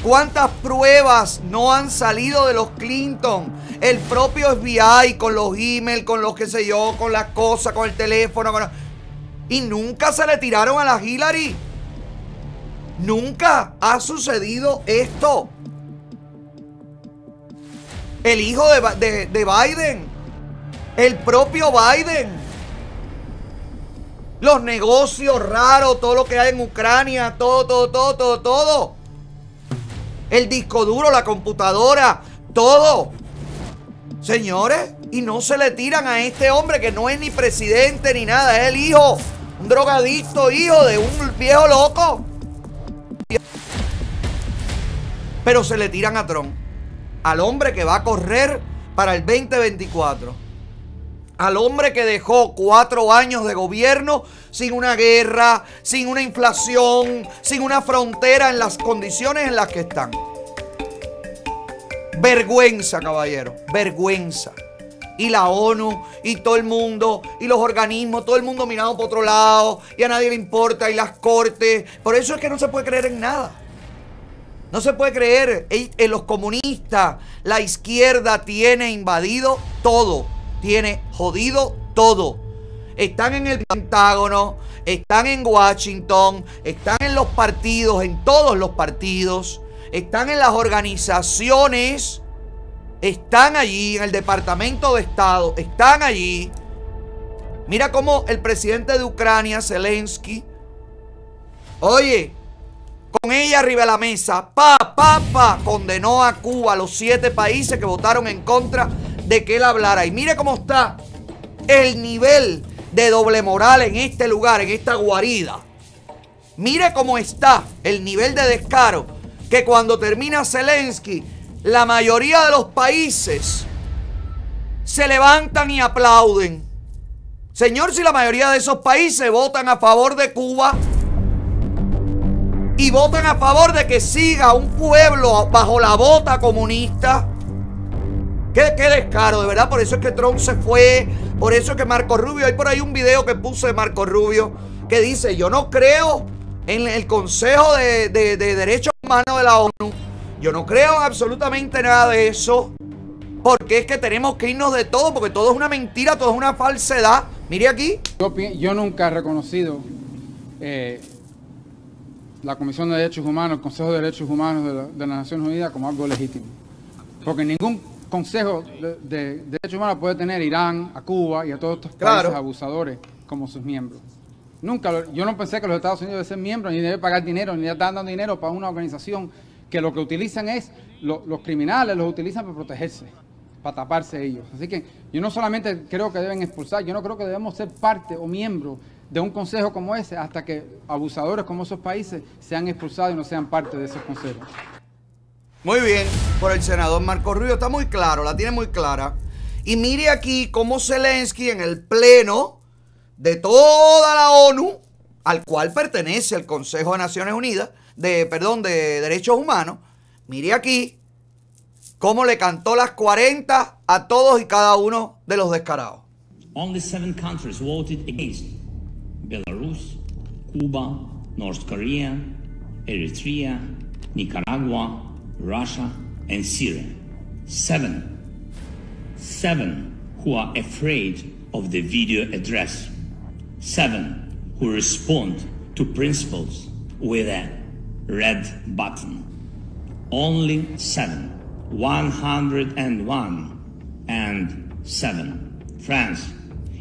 ¿Cuántas pruebas no han salido de los Clinton? El propio FBI con los emails, con los que sé yo, con las cosas, con el teléfono. con Y nunca se le tiraron a la Hillary. Nunca ha sucedido esto. El hijo de, de Biden. El propio Biden. Los negocios raros, todo lo que hay en Ucrania, todo, todo, todo, todo, todo. El disco duro, la computadora, todo. Señores, y no se le tiran a este hombre que no es ni presidente ni nada, es el hijo, un drogadicto hijo de un viejo loco. Pero se le tiran a Trump, al hombre que va a correr para el 2024 al hombre que dejó cuatro años de gobierno sin una guerra, sin una inflación, sin una frontera en las condiciones en las que están. Vergüenza, caballero, vergüenza. Y la ONU, y todo el mundo, y los organismos, todo el mundo mirando por otro lado, y a nadie le importa, y las cortes. Por eso es que no se puede creer en nada. No se puede creer. En, en los comunistas, la izquierda tiene invadido todo. Tiene jodido todo. Están en el Pentágono, están en Washington, están en los partidos, en todos los partidos, están en las organizaciones, están allí, en el Departamento de Estado, están allí. Mira cómo el presidente de Ucrania, Zelensky, oye, con ella arriba de la mesa, pa, pa, pa, condenó a Cuba, los siete países que votaron en contra de que él hablara. Y mire cómo está el nivel de doble moral en este lugar, en esta guarida. Mire cómo está el nivel de descaro que cuando termina Zelensky, la mayoría de los países se levantan y aplauden. Señor, si la mayoría de esos países votan a favor de Cuba, y votan a favor de que siga un pueblo bajo la bota comunista. Qué, qué, descaro, de verdad. Por eso es que Trump se fue. Por eso es que Marco Rubio. Hay por ahí un video que puse de Marco Rubio que dice: Yo no creo en el Consejo de, de, de Derechos Humanos de la ONU. Yo no creo en absolutamente nada de eso. Porque es que tenemos que irnos de todo, porque todo es una mentira, todo es una falsedad. Mire aquí. Yo nunca he reconocido eh, la Comisión de Derechos Humanos, el Consejo de Derechos Humanos de, la- de las Naciones Unidas como algo legítimo. Porque ningún Consejo de, de Derechos Humanos puede tener Irán, a Cuba y a todos estos países Claro. abusadores como sus miembros. Nunca, lo- yo no pensé que los Estados Unidos deben ser miembros, ni deben pagar dinero, ni están dando dinero para una organización que lo que utilizan es, lo- los criminales los utilizan para protegerse, para taparse ellos. Así que yo no solamente creo que deben expulsar, yo no creo que debemos ser parte o miembro de un consejo como ese hasta que abusadores como esos países sean expulsados y no sean parte de esos consejos. Muy bien, por el senador Marco Rubio, está muy claro, la tiene muy clara. Y mire aquí cómo Zelensky en el pleno de toda la ONU, al cual pertenece el Consejo de Naciones Unidas, de, perdón, de Derechos Humanos, mire aquí cómo le cantó las 40 a todos y cada uno de los descarados. Only seven countries voted against Belarus, Cuba, North Korea, Eritrea, Nicaragua, Russia, and Syria. Seven. Seven who are afraid of the video address. Seven who respond to principles with a red button. Only seven. 101 and seven. France,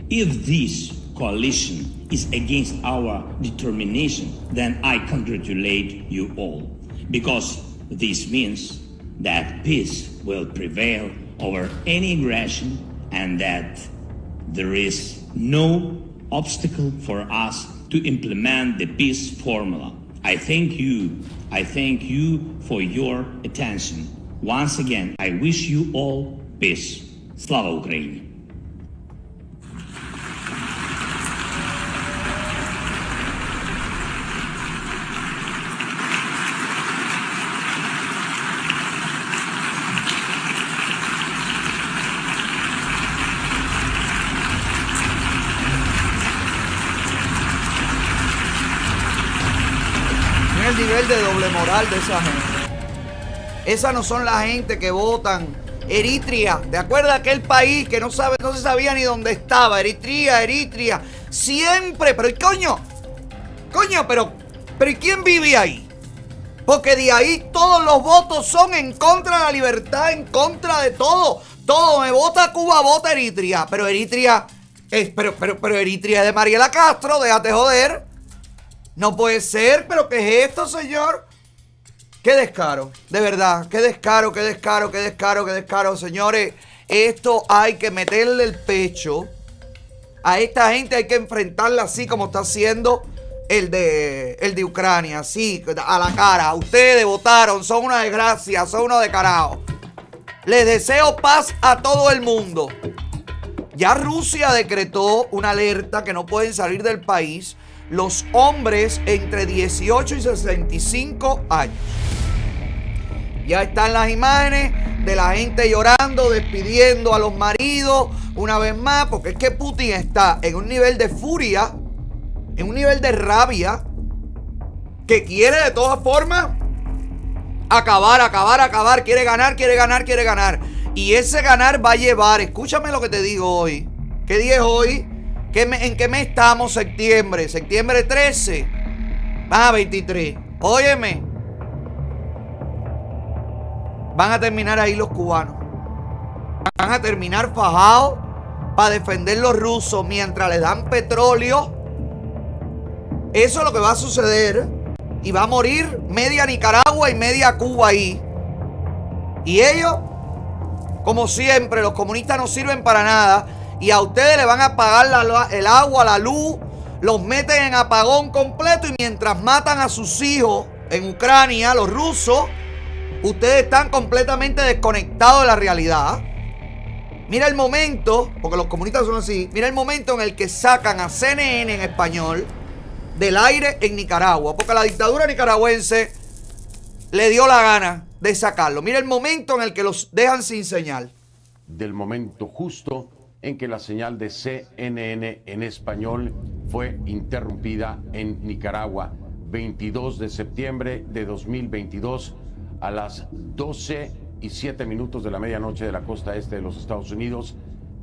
if this coalition is against our determination, then I congratulate you all. Because this means that peace will prevail over any aggression and that there is no obstacle for us to implement the peace formula. I thank you. I thank you for your attention. Once again, I wish you all peace. Slava Ukraini! De esa gente. Esas no son la gente que votan. Eritrea, ¿te acuerdas aquel país que no sabe, no se sabía ni dónde estaba? Eritrea, Eritrea. Siempre, pero ¿y coño? Coño, pero, pero ¿y quién vive ahí? Porque de ahí todos los votos son en contra de la libertad, en contra de todo. Todo me vota Cuba, vota Eritrea. Pero Eritrea es, pero, pero, pero Eritrea es de Mariela Castro, déjate joder. No puede ser, pero ¿qué es esto, señor? Qué descaro, de verdad, qué descaro, qué descaro, qué descaro, qué descaro, señores. Esto hay que meterle el pecho. A esta gente hay que enfrentarla así como está haciendo el de, el de Ucrania, así, a la cara. Ustedes votaron, son una desgracia, son unos descarados. Les deseo paz a todo el mundo. Ya Rusia decretó una alerta que no pueden salir del país los hombres entre 18 y 65 años. Ya están las imágenes de la gente llorando, despidiendo a los maridos una vez más, porque es que Putin está en un nivel de furia, en un nivel de rabia, que quiere de todas formas acabar, acabar, acabar, quiere ganar, quiere ganar, quiere ganar. Y ese ganar va a llevar, escúchame lo que te digo hoy. ¿Qué día es hoy? ¿Qué me- ¿En qué mes estamos? Septiembre. Septiembre 13. Ah, 23. Óyeme. Van a terminar ahí los cubanos. Van a terminar fajados para defender los rusos mientras les dan petróleo. Eso es lo que va a suceder. Y va a morir media Nicaragua y media Cuba ahí. Y ellos, como siempre, los comunistas no sirven para nada. Y a ustedes le van a pagar la- el agua, la luz. Los meten en apagón completo. Y mientras matan a sus hijos en Ucrania, los rusos, ustedes están completamente desconectados de la realidad. Mira el momento, porque los comunistas son así. Mira el momento en el que sacan a CNN en español del aire en Nicaragua. Porque la dictadura nicaragüense le dio la gana de sacarlo. Mira el momento en el que los dejan sin señal. del momento justo en que la señal de CNN en español fue interrumpida en Nicaragua, 22 de septiembre de 2022 a las 12 y 7 minutos de la medianoche de la costa este de los Estados Unidos,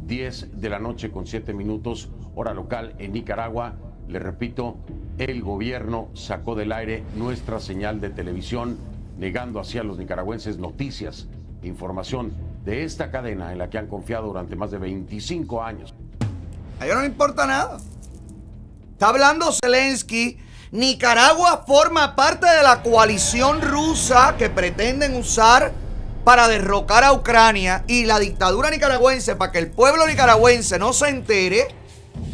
10 de la noche con 7 minutos, hora local en Nicaragua. Le repito, el gobierno sacó del aire nuestra señal de televisión, negando así a los nicaragüenses noticias, información de esta cadena en la que han confiado durante más de 25 años. A ellos no le importa nada. Está hablando Zelensky. Nicaragua forma parte de la coalición rusa que pretenden usar para derrocar a Ucrania y la dictadura nicaragüense para que el pueblo nicaragüense no se entere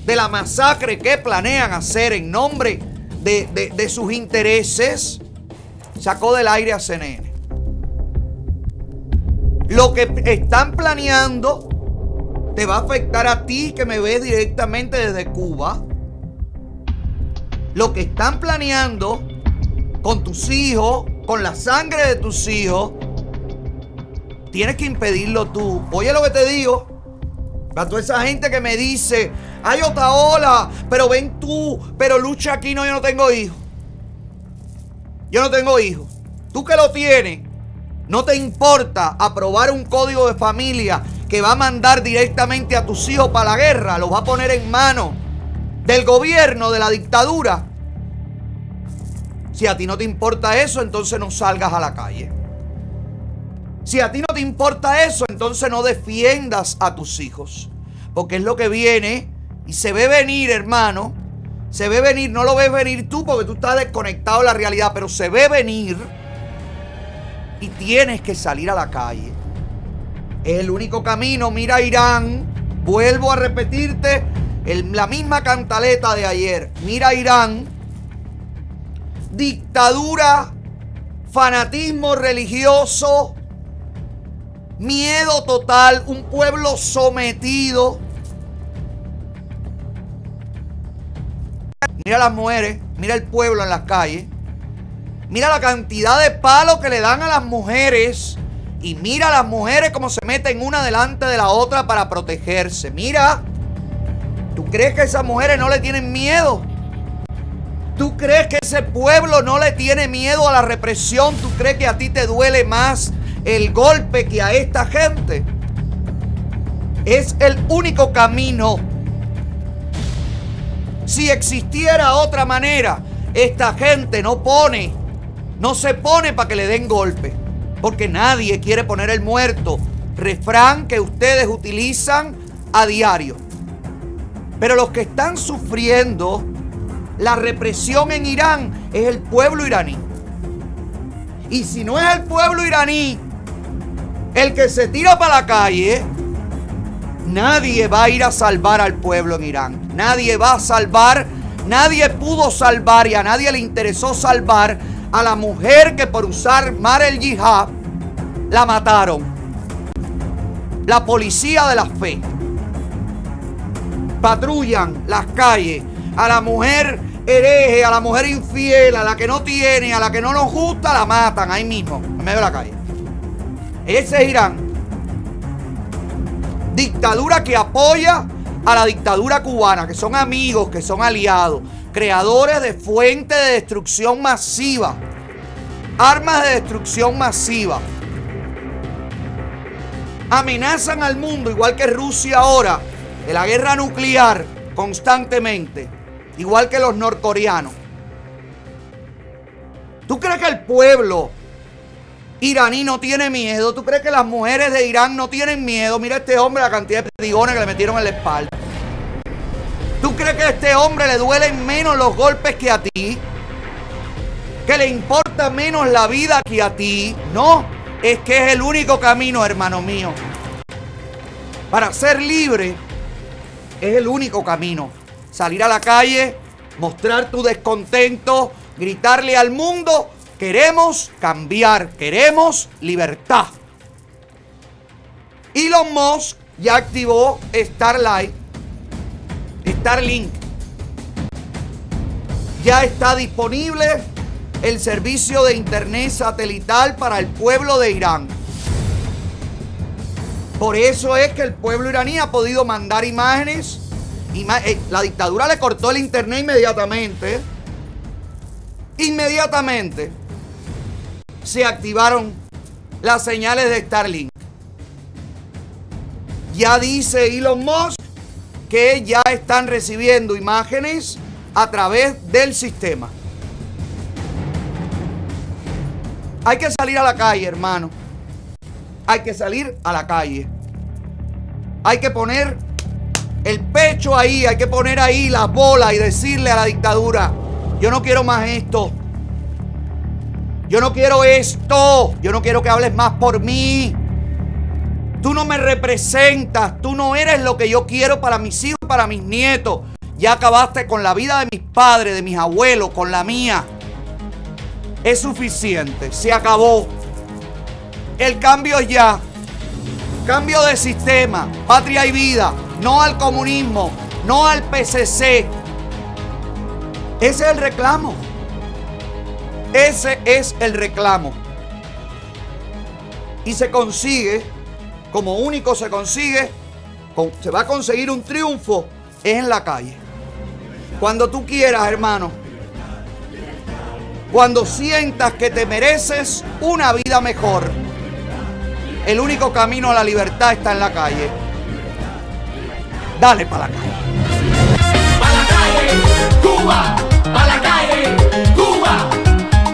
de la masacre que planean hacer en nombre de, de- de sus intereses, sacó del aire a CNN. Lo que están planeando te va a afectar a ti que me ves directamente desde Cuba. Lo que están planeando con tus hijos, con la sangre de tus hijos, tienes que impedirlo tú. Oye lo que te digo. Para toda esa gente que me dice, hay otra ola, pero ven tú, pero lucha aquí, no, yo no tengo hijos. Yo no tengo hijos. Tú que lo tienes, no te importa aprobar un código de familia que va a mandar directamente a tus hijos para la guerra, los va a poner en manos del gobierno, de la dictadura. Si a ti no te importa eso, entonces no salgas a la calle. Si a ti no te importa eso, entonces no defiendas a tus hijos. Porque es lo que viene y se ve venir, hermano. Se ve venir, no lo ves venir tú porque tú estás desconectado de la realidad, pero se ve venir y tienes que salir a la calle. Es el único camino. Mira Irán, vuelvo a repetirte el- la misma cantaleta de ayer. Mira Irán, dictadura, fanatismo religioso, miedo total, un pueblo sometido. Mira las mujeres, mira el pueblo en las calles. Mira la cantidad de palos que le dan a las mujeres. Y mira a las mujeres como se meten una delante de la otra para protegerse. Mira. ¿Tú crees que esas mujeres no le tienen miedo? ¿Tú crees que ese pueblo no le tiene miedo a la represión? ¿Tú crees que a ti te duele más el golpe que a esta gente? Es el único camino. Si existiera otra manera, esta gente no pone, no se pone para que le den golpe. Porque nadie quiere poner el muerto. Refrán que ustedes utilizan a diario. Pero los que están sufriendo la represión en Irán es el pueblo iraní. Y si no es el pueblo iraní el que se tira para la calle, nadie va a ir a salvar al pueblo en Irán. Nadie va a salvar, nadie pudo salvar y a nadie le interesó salvar a la mujer que por usar Mar el Yihad la mataron. La policía de la fe. Patrullan las calles a la mujer hereje, a la mujer infiel, a la que no tiene, a la que no nos gusta, la matan ahí mismo, en medio de la calle. Ese es Irán. Dictadura que apoya a la dictadura cubana, que son amigos, que son aliados, creadores de fuentes de destrucción masiva, armas de destrucción masiva. Amenazan al mundo, igual que Rusia ahora, de la guerra nuclear constantemente, igual que los norcoreanos. ¿Tú crees que el pueblo iraní no tiene miedo? ¿Tú crees que las mujeres de Irán no tienen miedo? Mira a este hombre la cantidad de perdigones que le metieron en la espalda. ¿Tú crees que a este hombre le duelen menos los golpes que a ti? ¿Que le importa menos la vida que a ti? No, es que es el único camino, hermano mío. Para ser libre es el único camino. Salir a la calle, mostrar tu descontento, gritarle al mundo, queremos cambiar, queremos libertad. Elon Musk ya activó Starlight, Starlink. Ya está disponible el servicio de internet satelital para el pueblo de Irán. Por eso es que el pueblo iraní ha podido mandar imágenes. Eh, la dictadura le cortó el internet inmediatamente. Inmediatamente se activaron las señales de Starlink. Ya dice Elon Musk que ya están recibiendo imágenes a través del sistema. Hay que salir a la calle, hermano. Hay que salir a la calle. Hay que poner el pecho ahí, hay que poner ahí la bola y decirle a la dictadura, yo no quiero más esto. Yo no quiero esto. Yo no quiero que hables más por mí. Tú no me representas. Tú no eres lo que yo quiero para mis hijos para mis nietos. Ya acabaste con la vida de mis padres, de mis abuelos, con la mía. Es suficiente. Se acabó. El cambio ya. Cambio de sistema. Patria y vida. No al comunismo. No al PCC. Ese es el reclamo. Ese es el reclamo. Y se consigue, como único se consigue, con- se va a conseguir un triunfo, es en la calle. Cuando tú quieras, hermano. Cuando sientas que te mereces una vida mejor. El único camino a la libertad está en la calle. Dale para la calle. Cuba, a la calle, Cuba.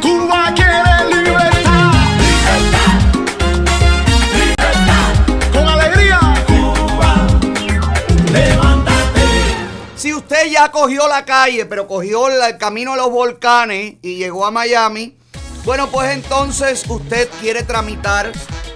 Cuba quiere libertad. Libertad, libertad. Con alegría. Cuba, levántate. Si usted ya cogió la calle, pero cogió la- el camino a los volcanes y llegó a Miami, bueno, pues entonces usted quiere tramitar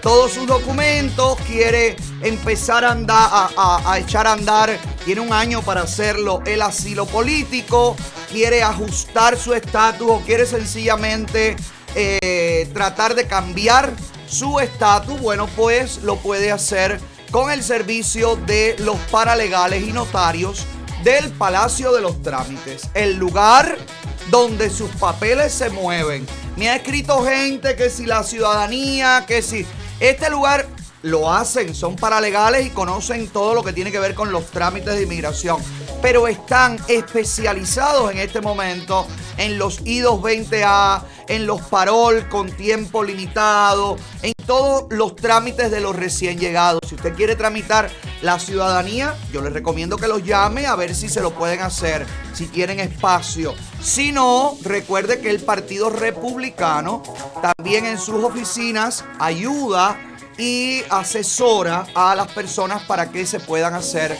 todos sus documentos, quiere empezar a, andar, a, echar a andar, tiene un año para hacerlo, el asilo político, quiere ajustar su estatus o quiere sencillamente eh, tratar de cambiar su estatus, bueno, pues lo puede hacer con el servicio de los paralegales y notarios del Palacio de los Trámites, el lugar donde sus papeles se mueven. Me ha escrito gente que si la ciudadanía, que si este lugar lo hacen, son paralegales y conocen todo lo que tiene que ver con los trámites de inmigración, pero están especializados en este momento en los I-220A, en los parol con tiempo limitado, en todos los trámites de los recién llegados. Si usted quiere tramitar la ciudadanía, yo les recomiendo que los llame a ver si se lo pueden hacer, si tienen espacio. Si no, recuerde que el Partido Republicano también en sus oficinas ayuda y asesora a las personas para que se puedan hacer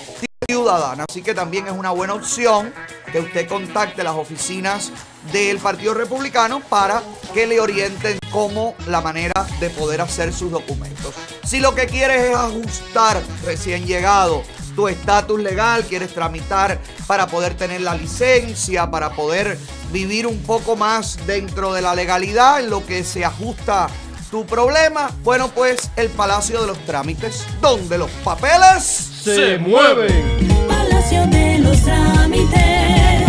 ciudadanas. Así que también es una buena opción que usted contacte las oficinas del Partido Republicano para que le orienten cómo la manera de poder hacer sus documentos. Si lo que quieres es ajustar recién llegado tu estatus legal, quieres tramitar para poder tener la licencia, para poder vivir un poco más dentro de la legalidad en lo que se ajusta tu problema, bueno pues el Palacio de los Trámites, donde los papeles Se mueven. Palacio de los trámites,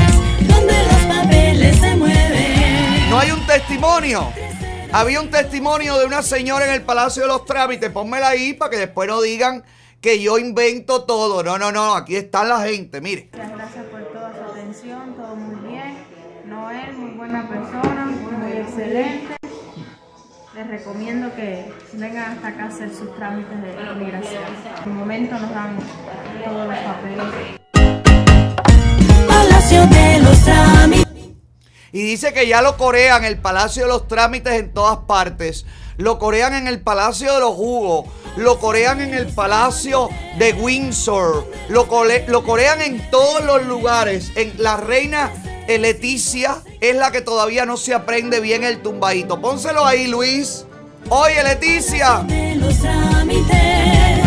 donde los papeles se mueven. No hay un testimonio. Había un testimonio de una señora en el Palacio de los Trámites. Pónmela ahí para que después no digan que yo invento todo. No, no, no. Aquí está la gente. Mire. Muchas gracias por toda su atención, todo muy bien. Noel, muy buena persona, muy excelente. Les recomiendo que vengan hasta acá a hacer sus trámites de inmigración. En un momento nos dan todos los papeles. Palacio de los trámites. Y dice que ya lo corean el Palacio de los Trámites en todas partes. Lo corean en el Palacio de los Jugos. Lo corean en el Palacio de Windsor. Lo, corean en todos los lugares. En la reina Leticia es la que todavía no se aprende bien el tumbadito. Pónselo ahí, Luis. Oye, Leticia. De los trámites,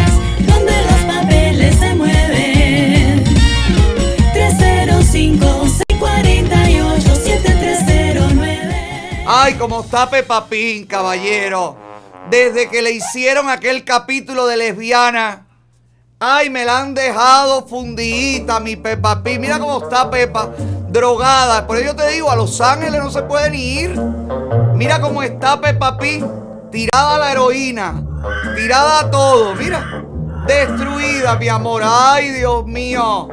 donde los papeles se mueven. 305-648-7309. Ay, como está Peppa Pig, caballero. Desde que le hicieron aquel capítulo de lesbiana. Ay, me la han dejado fundidita, mi Peppa Pig. Mira cómo está Peppa, drogada. Por eso te digo, a Los Ángeles no se pueden ir. Mira cómo está Peppa Pig, tirada a la heroína, tirada a todo. Mira, destruida, mi amor. Ay, Dios mío.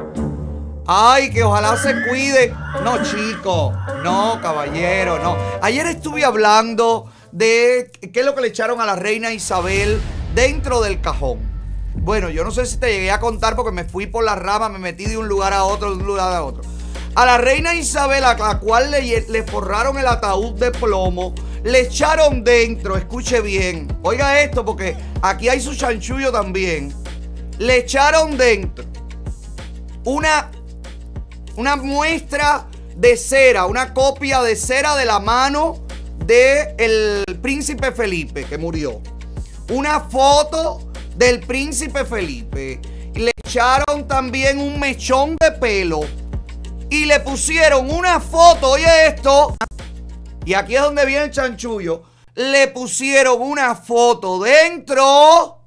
Ay, que ojalá se cuide. No, chico. No, caballero, no. Ayer estuve hablando de qué es lo que le echaron a la reina Isabel dentro del cajón. Bueno, yo no sé si te llegué a contar porque me fui por la rama, me metí de un lugar a otro, de un lugar a otro. A la reina Isabel, a la cual le, forraron el ataúd de plomo, le echaron dentro, escuche bien, oiga esto porque aquí hay su chanchullo también. Le echaron dentro una, una muestra de cera, una copia de cera de la mano del el príncipe Felipe que murió. Una foto del príncipe Felipe. Le echaron también un mechón de pelo. Y le pusieron una foto, oye esto. Y aquí es donde viene el chanchullo. Le pusieron una foto dentro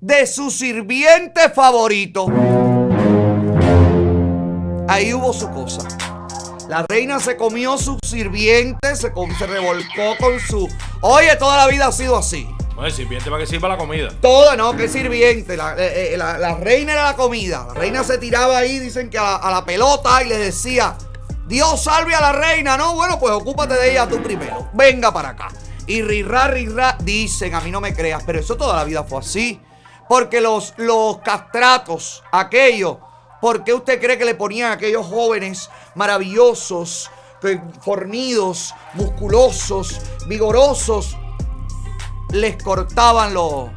de su sirviente favorito. Ahí hubo su cosa. La reina se comió su sirviente, se, se revolcó con su... Oye, toda la vida ha sido así. No es sirviente para que sirva la comida. Toda, no, que sirviente. La, eh, eh, la- la reina era la comida. La reina se tiraba ahí, dicen que a, la- pelota y le decía, Dios salve a la reina. No, bueno, pues ocúpate de ella tú primero. Venga para acá. Y rirra, rirra, dicen, a mí no me creas, pero eso toda la vida fue así. Porque los, los castratos, aquellos, ¿por qué usted cree que le ponían a aquellos jóvenes maravillosos, fornidos, musculosos, vigorosos? Les cortaban los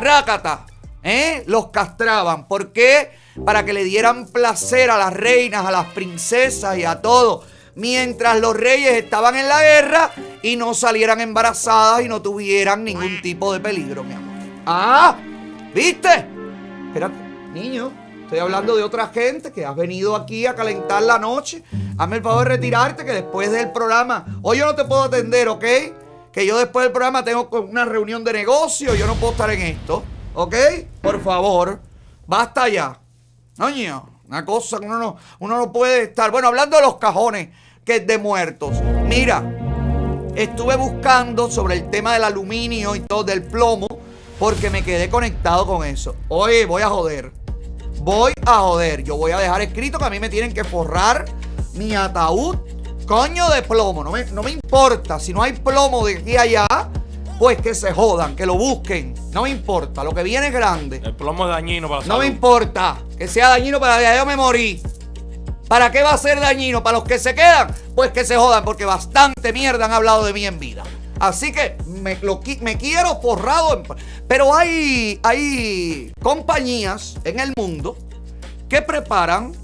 rácata, ¿eh? Los castraban. ¿Por qué? Para que le dieran placer a las reinas, a las princesas y a todo. Mientras los reyes estaban en la guerra y no salieran embarazadas y no tuvieran ningún tipo de peligro, mi amor. ¡Ah! ¿Viste? Espérate, niño. Estoy hablando de otra gente que has venido aquí a calentar la noche. Hazme el favor de retirarte que después del programa. Hoy yo no te puedo atender, ¿ok? Que yo después del programa tengo una reunión de negocio. Yo no puedo estar en esto. ¿Ok? Por favor. Basta ya. Una cosa que uno no, uno no puede estar. Bueno, hablando de los cajones que de muertos. Mira, estuve buscando sobre el tema del aluminio y todo, del plomo, porque me quedé conectado con eso. Oye, voy a joder. Voy a joder. Yo voy a dejar escrito que a mí me tienen que forrar mi ataúd, coño de plomo. No me, no me importa. Si no hay plomo de aquí a allá, pues que se jodan, que lo busquen. No me importa. Lo que viene es grande. El plomo es dañino para la No me importa que sea dañino para ya yo me morí. ¿Para qué va a ser dañino? ¿Para los que se quedan? Pues que se jodan, porque bastante mierda han hablado de mí en vida. Así que me, lo me quiero forrado. en- pero hay, hay compañías en el mundo que preparan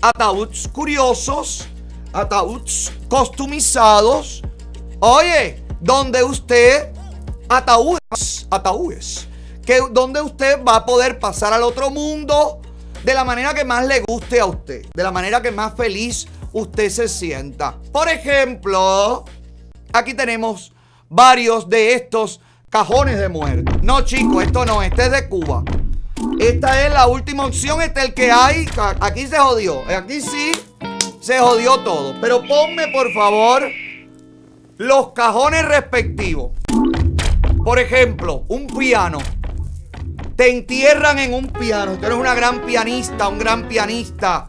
ataúdes curiosos, ataúdes costumizados. Oye, donde usted, ataúdes, ataúdes, que donde usted va a poder pasar al otro mundo de la manera que más le guste a usted, de la manera que más feliz usted se sienta. Por ejemplo, aquí tenemos varios de estos cajones de muerte. No, chicos, esto no, este es de Cuba. Esta es la última opción, este es el que hay. Aquí se jodió, aquí sí se jodió todo. Pero ponme, por favor, los cajones respectivos. Por ejemplo, un piano. Te entierran en un piano. Tú eres una gran pianista, un gran pianista.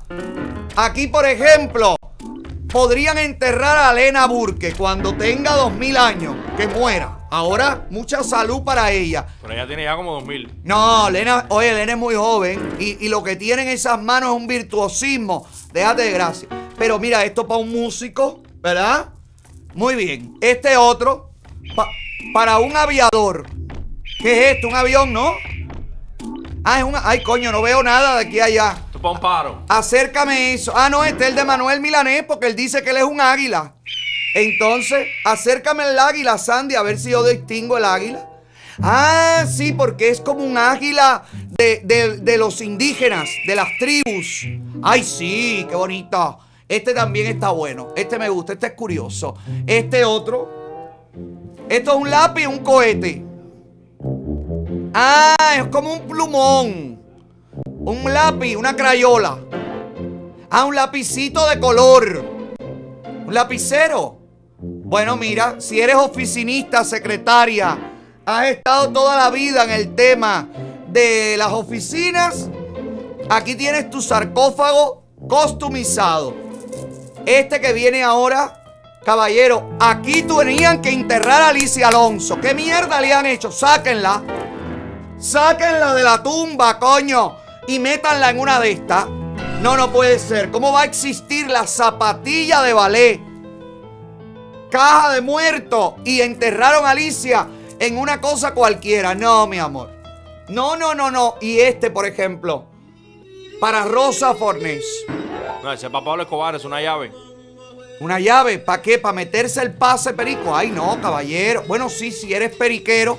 Aquí, por ejemplo, podrían enterrar a Elena Burke cuando tenga 2000 años, que muera. Ahora, mucha salud para ella. Pero ella tiene ya como 2000. No, Elena, oye, Elena es muy joven y, y lo que tiene en esas manos es un virtuosismo. Déjate de gracia. Pero mira, esto para un músico, ¿verdad? Muy bien. Este otro, pa- para un aviador. ¿Qué es esto? ¿Un avión, no? Ah, es un... Ay, coño, no veo nada de aquí a allá. Tú pa' un paro. Acércame eso. Ah, no, este es el de Manuel Milanés porque él dice que él es un águila. Entonces, acércame el águila, Sandy, a ver si yo distingo el águila. Ah, sí, porque es como un águila de, de- de los indígenas, de las tribus. Ay, sí, qué bonito. Este también está bueno. Este me gusta, este es curioso. Este otro. Esto es un lápiz, un cohete. Ah, es como un plumón. Un lápiz, una crayola. Ah, un lapicito de color. Un lapicero. Bueno, mira, si eres oficinista, secretaria, has estado toda la vida en el tema de las oficinas, aquí tienes tu sarcófago customizado. Este que viene ahora Caballero, aquí tenían que enterrar a Alicia Alonso. ¿Qué mierda le han hecho? Sáquenla. Sáquenla de la tumba, coño. Y métanla en una de estas. No, no puede ser. ¿Cómo va a existir la zapatilla de ballet? Caja de muerto. Y enterraron a Alicia en una cosa cualquiera. No, mi amor. No, no, no, no. Y este, por ejemplo. Para Rosa Fornés. No, ese para Pablo Escobar es una llave. Una llave, ¿para qué? ¿Para meterse el pase perico? Ay, no, caballero. Bueno, sí, si eres periquero.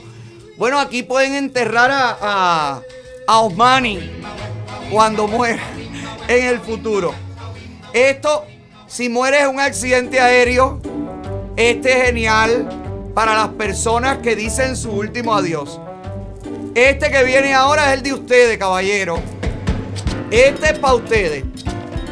Bueno, aquí pueden enterrar a, a, a Osmani cuando muera en el futuro. Esto, si mueres en un accidente aéreo, este es genial para las personas que dicen su último adiós. Este que viene ahora es el de ustedes, caballero. Este es para ustedes.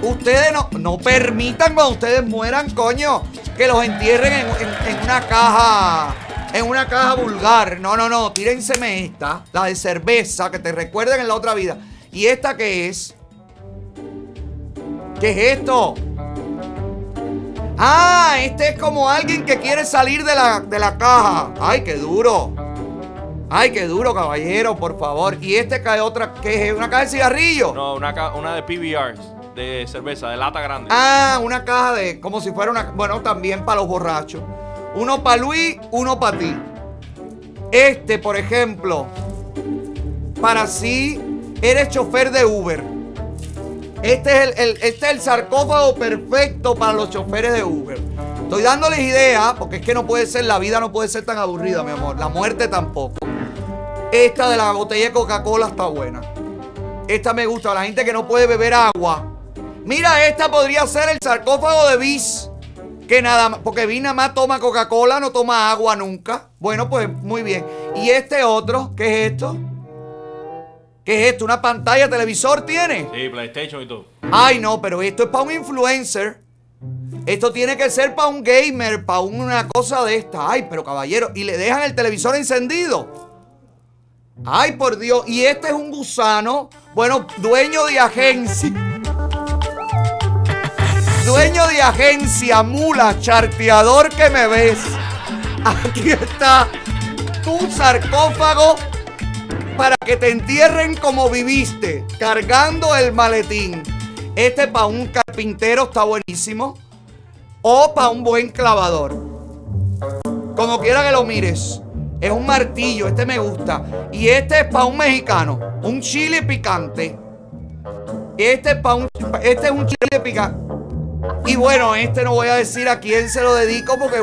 Ustedes no, no permitan cuando ustedes mueran, coño, que los entierren en, una caja. En una caja vulgar. No, no, no. Tírenseme esta. La de cerveza. Que te recuerden en la otra vida. ¿Y esta qué es? ¿Qué es esto? Ah, este es como alguien que quiere salir de la, de la caja. Ay, qué duro. Ay, qué duro, caballero, por favor. Y este cae otra, ¿qué es? ¿Una caja de cigarrillo? No, una, una de PBRs, de cerveza, de lata grande. Ah, una caja de, como si fuera una, bueno, también para los borrachos. Uno para Luis, uno para ti. Este, por ejemplo, para si eres chofer de Uber. Este es el, este es el sarcófago perfecto para los choferes de Uber. Estoy dándoles ideas, porque es que no puede ser, la vida no puede ser tan aburrida, mi amor. La muerte tampoco. Esta de la botella de Coca-Cola está buena. Esta me gusta. La gente que no puede beber agua. Mira, esta podría ser el sarcófago de Bis. Que nada más, porque Bis nada más toma Coca-Cola, no toma agua nunca. Bueno, pues muy bien. Y este otro, ¿qué es esto? ¿Qué es esto? ¿Una pantalla televisor tiene? Sí, PlayStation y todo. Ay, no, pero esto es para un influencer. Esto tiene que ser para un gamer, para una cosa de esta. Ay, pero caballero, y le dejan el televisor encendido. Ay, por Dios. Y este es un gusano, bueno, dueño de agencia. Dueño de agencia, mula, charteador que me ves. Aquí está tu sarcófago para que te entierren como viviste, cargando el maletín. Este para un carpintero está buenísimo. O para un buen clavador. Como quiera que lo mires. Es un martillo, este me gusta. Y este es para un mexicano. Un chile picante. Este es para un. Este es un chile picante. Y bueno, este no voy a decir a quién se lo dedico porque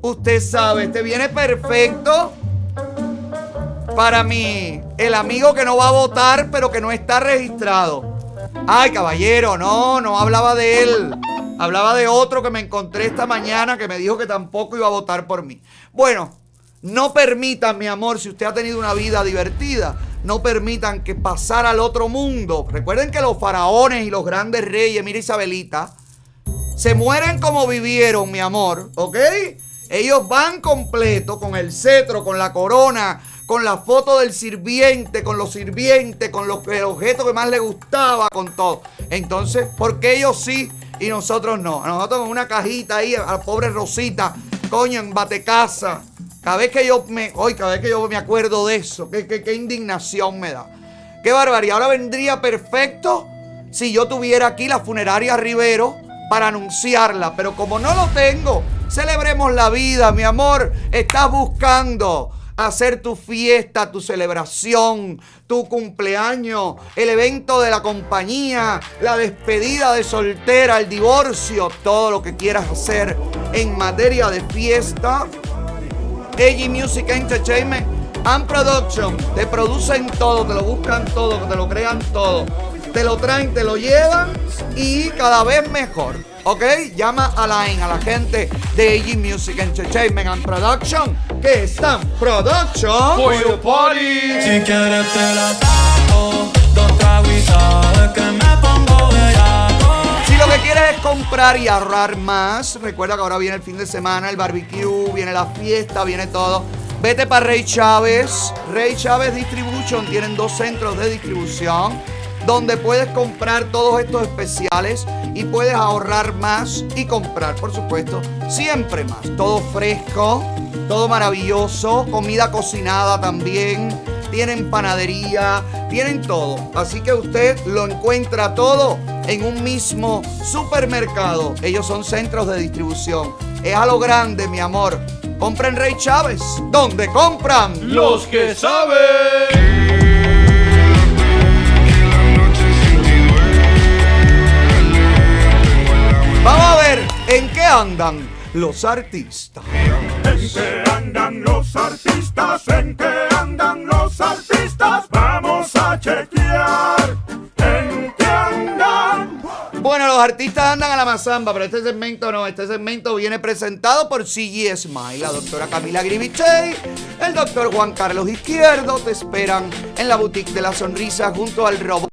usted sabe, este viene perfecto para mí, el amigo que no va a votar, pero que no está registrado. Ay, caballero, no, no hablaba de él. Hablaba de otro que me encontré esta mañana que me dijo que tampoco iba a votar por mí. Bueno, no permitan, mi amor, si usted ha tenido una vida divertida, no permitan que pasar al otro mundo. Recuerden que los faraones y los grandes reyes, mira Isabelita, se mueren como vivieron, mi amor, ¿ok? Ellos van completo con el cetro, con la corona, con la foto del sirviente, con los sirvientes, con los, el objeto que más le gustaba, con todo. Entonces, ¿por qué ellos sí y nosotros no? A nosotros con una cajita ahí, a la pobre Rosita, coño, en batecasa. Cada vez que yo me, hoy, cada vez que yo me acuerdo de eso, qué, indignación me da. Qué barbaridad. Ahora vendría perfecto si yo tuviera aquí la funeraria Rivero para anunciarla. Pero como no lo tengo, celebremos la vida, mi amor. Estás buscando hacer tu fiesta, tu celebración, tu cumpleaños, el evento de la compañía, la despedida de soltera, el divorcio, todo lo que quieras hacer en materia de fiesta. AG Music Entertainment and Production. Te producen todo, te lo buscan todo, te lo crean todo. Te lo traen, te lo llevan y cada vez mejor. ¿Ok? Llama a la, a la gente de AG Music Entertainment and Production que están production For your party. Si quieres te la saco, dos sabes que me pongo bellaco. Si lo que quieres es comprar y ahorrar más, recuerda que ahora viene el fin de semana, el barbecue, viene la fiesta, viene todo. Vete para Rey Chávez. Rey Chávez Distribution tienen dos centros de distribución. donde puedes comprar todos estos especiales y puedes ahorrar más y comprar, por supuesto, siempre más. Todo fresco, todo maravilloso, comida cocinada también, tienen panadería, tienen todo. Así que usted lo encuentra todo en un mismo supermercado. Ellos son centros de distribución. Es a lo grande, mi amor. Compren Rey Chávez. ¿Dónde compran? Los que saben. Vamos a ver en qué andan los artistas. ¿En qué andan los artistas? ¿En qué andan los artistas? Vamos a chequear. Bueno, los artistas andan a la mazamba, pero este segmento no. Este segmento viene presentado por CG Smile, la doctora Camila Grivichey, el doctor Juan Carlos Izquierdo. Te esperan en la boutique de la sonrisa junto al robot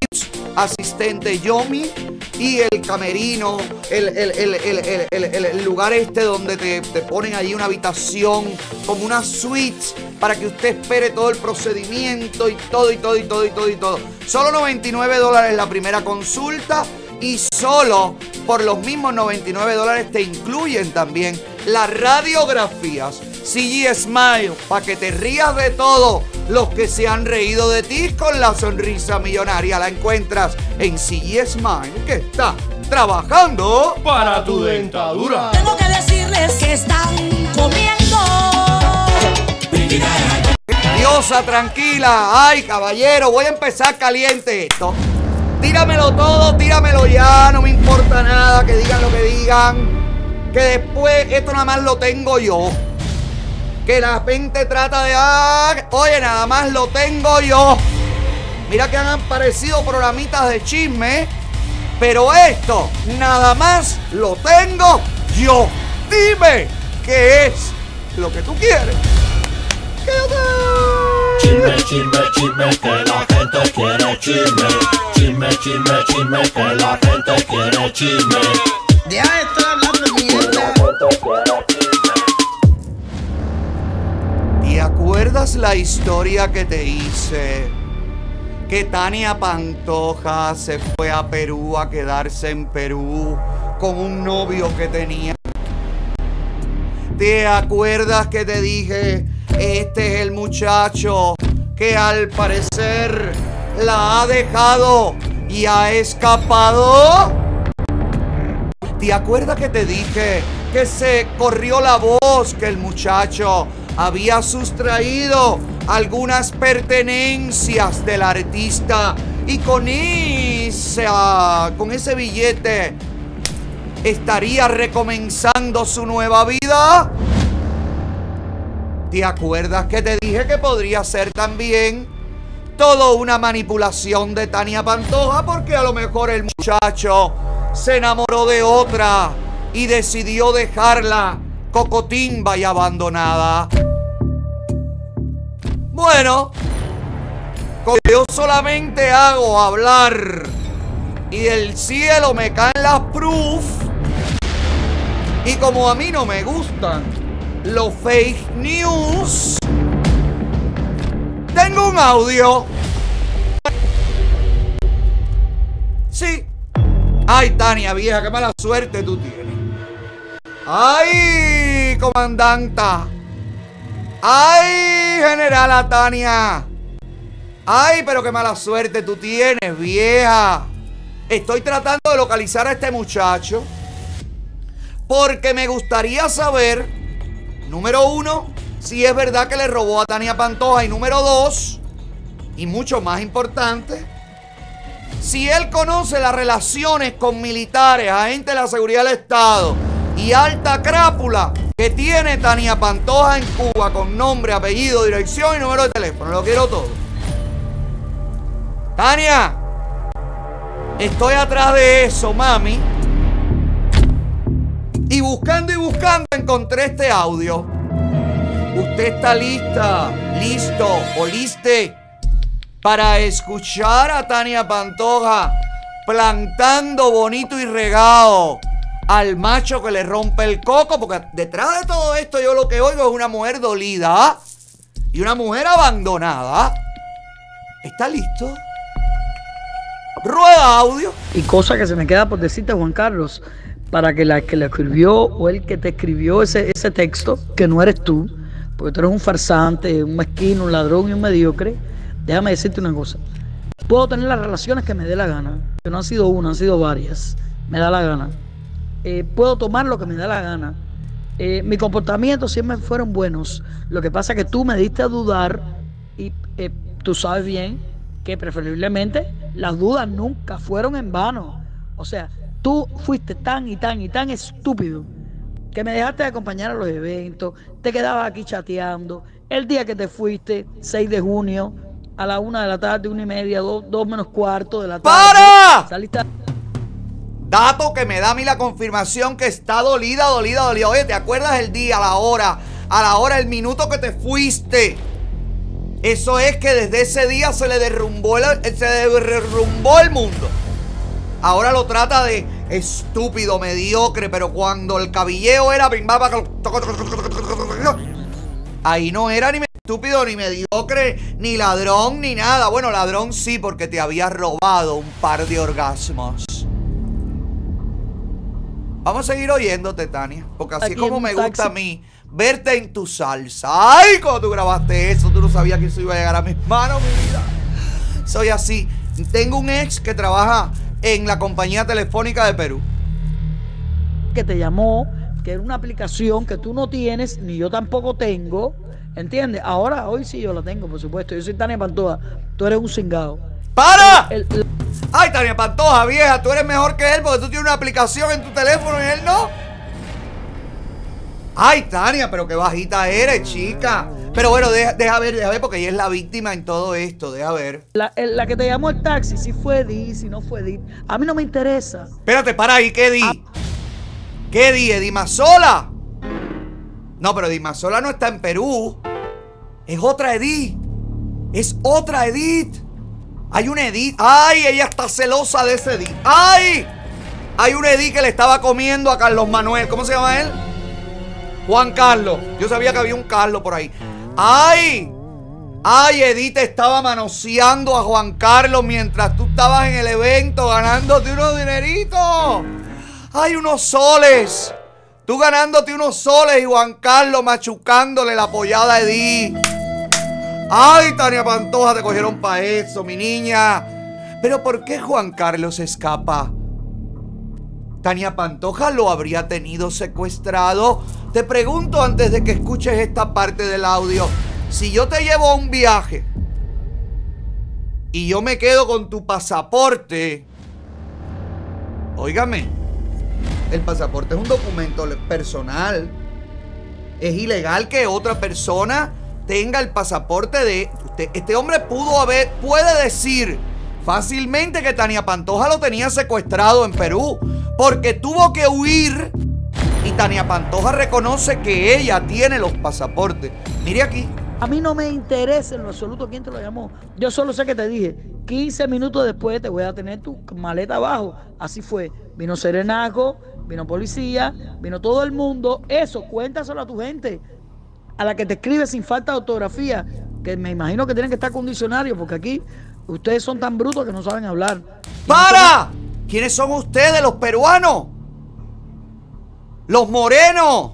asistente Yomi y el camerino, el lugar este donde te, te ponen ahí una habitación, como una suite, para que usted espere todo el procedimiento y todo, y todo, y todo, y todo, y todo. Solo 99 dólares la primera consulta y solo por los mismos 99 dólares te incluyen también las radiografías. CG Smile, para que te rías de todo. Los que se han reído de ti con la sonrisa millonaria la encuentras en CG Smile, que está trabajando para tu dentadura. Tengo que decirles que están comiendo. Diosa, tranquila. Ay, caballero, voy a empezar caliente esto. Tíramelo todo, tíramelo ya, no me importa nada, que digan lo que digan. Que después esto nada más lo tengo yo. Que la gente trata de... ah, oye, nada más lo tengo yo. Mira que han aparecido programitas de chisme. Pero esto, nada más lo tengo yo. Dime qué es lo que tú quieres. Chisme, chisme, chisme, que la gente quiere chisme. Chisme, chisme, chisme, que la gente quiere chisme. Ya estoy hablando mierda. ¿Y acuerdas la historia que te hice? Que Tania Pantoja se fue a Perú a quedarse en Perú con un novio que tenía. ¿Te acuerdas que te dije, este es el muchacho que al parecer la ha dejado y ha escapado? ¿Te acuerdas que te dije que se corrió la voz que el muchacho había sustraído algunas pertenencias del artista y con esa, con ese billete estaría recomenzando su nueva vida? ¿Te acuerdas que te dije que podría ser también todo una manipulación de Tania Pantoja? Porque a lo mejor el muchacho se enamoró de otra y decidió dejarla cocotimba y abandonada. Bueno, yo solamente hago hablar y del cielo me caen las proof y como a mí no me gustan los fake news, tengo un audio. Sí. Ay, Tania, vieja, qué mala suerte tú tienes. Ay, comandanta. Ay, generala Tania. Ay, pero qué mala suerte tú tienes, vieja. Estoy tratando de localizar a este muchacho porque me gustaría saber, número uno, si es verdad que le robó a Tania Pantoja y número dos, y mucho más importante, si él conoce las relaciones con militares, agentes de la seguridad del Estado y alta crápula que tiene Tania Pantoja en Cuba con nombre, apellido, dirección y número de teléfono. Lo quiero todo. Tania, estoy atrás de eso, mami. Y buscando y buscando encontré este audio. Usted está lista, listo o liste para escuchar a Tania Pantoja plantando bonito y regado al macho que le rompe el coco, porque detrás de todo esto yo lo que oigo es una mujer dolida y una mujer abandonada. ¿Está listo? Rueda audio. Y cosa que se me queda por decirte, Juan Carlos, para que la que le escribió o el que te escribió ese, ese texto, que no eres tú, porque tú eres un farsante, un mezquino, un ladrón y un mediocre, déjame decirte una cosa. Puedo tener las relaciones que me dé la gana, que no han sido una, han sido varias, me da la gana. Eh, puedo tomar lo que me da la gana. Eh, mi comportamiento siempre fueron buenos. Lo que pasa es que tú me diste a dudar y eh, tú sabes bien que preferiblemente las dudas nunca fueron en vano. O sea, tú fuiste tan y tan y tan estúpido que me dejaste de acompañar a los eventos, te quedabas aquí chateando. El día que te fuiste, 6 de junio, a la una de la tarde, una y media, dos, dos menos cuarto de la tarde. ¡Para! Saliste a- Dato que me da a mí la confirmación que está dolida, dolida, dolida. Oye, ¿te acuerdas el día, la hora, a la hora, el minuto que te fuiste? Eso es que desde ese día se le derrumbó el, se le derrumbó el mundo. Ahora lo trata de estúpido, mediocre, pero cuando el cabilleo era ahí no era ni estúpido, ni mediocre, ni ladrón, ni nada. Bueno, ladrón sí, porque te había robado un par de orgasmos. Vamos a seguir oyéndote, Tania, porque así es como me gusta a mí verte en tu salsa. ¡Ay! Cuando tú grabaste eso, tú no sabías que eso iba a llegar a mis manos, mi vida. Soy así. Tengo un ex que trabaja en la compañía telefónica de Perú. que te llamó, que era una aplicación que tú no tienes, ni yo tampoco tengo, ¿entiendes? Ahora, hoy sí yo la tengo, por supuesto. Yo soy Tania Pantoja, tú eres un cingado. ¡Para! Ay, Tania Pantoja, vieja, tú eres mejor que él porque tú tienes una aplicación en tu teléfono y él no. Ay, Tania, pero qué bajita eres, chica. Pero bueno, deja, deja ver, deja ver, porque ella es la víctima en todo esto, deja ver. La, que te llamó el taxi, si fue Edith, si no fue Edith, a mí no me interesa. Espérate, para ahí, ¿qué di? ¿Qué di? ¿Edimazola? No, pero Edimazola no está en Perú. Es otra Edith. Es otra Edith. Hay una Edith. ¡Ay! Ella está celosa de ese Edith. ¡Ay! Hay una Edith que le estaba comiendo a Carlos Manuel. ¿Cómo se llama él? Juan Carlos. Yo sabía que había un Carlos por ahí. ¡Ay! Ay, Edith estaba manoseando a Juan Carlos mientras tú estabas en el evento ganándote unos dineritos. ¡Ay, unos soles! Tú ganándote unos soles y Juan Carlos machucándole la apoyada a Edith. ¡Ay, Tania Pantoja, te cogieron para eso, mi niña! Pero ¿por qué Juan Carlos escapa? Tania Pantoja lo habría tenido secuestrado. Te pregunto antes de que escuches esta parte del audio. Si yo te llevo a un viaje y yo me quedo con tu pasaporte, óigame, el pasaporte es un documento personal. Es ilegal que otra persona tenga el pasaporte de... Usted- este hombre pudo haber, puede decir fácilmente que Tania Pantoja lo tenía secuestrado en Perú, porque tuvo que huir y Tania Pantoja reconoce que ella tiene los pasaportes. Mire aquí. A mí no me interesa en lo absoluto quién te lo llamó. Yo solo sé que te dije, 15 minutos después te voy a tener tu maleta abajo. Así fue. Vino Serenaco, vino policía, vino todo el mundo. Eso, cuéntaselo a tu gente. A la que te escribe sin falta de ortografía. Que me imagino que tienen que estar con diccionario, porque aquí ustedes son tan brutos que no saben hablar. ¡Para! ¿Quiénes son ustedes, los peruanos? Los morenos.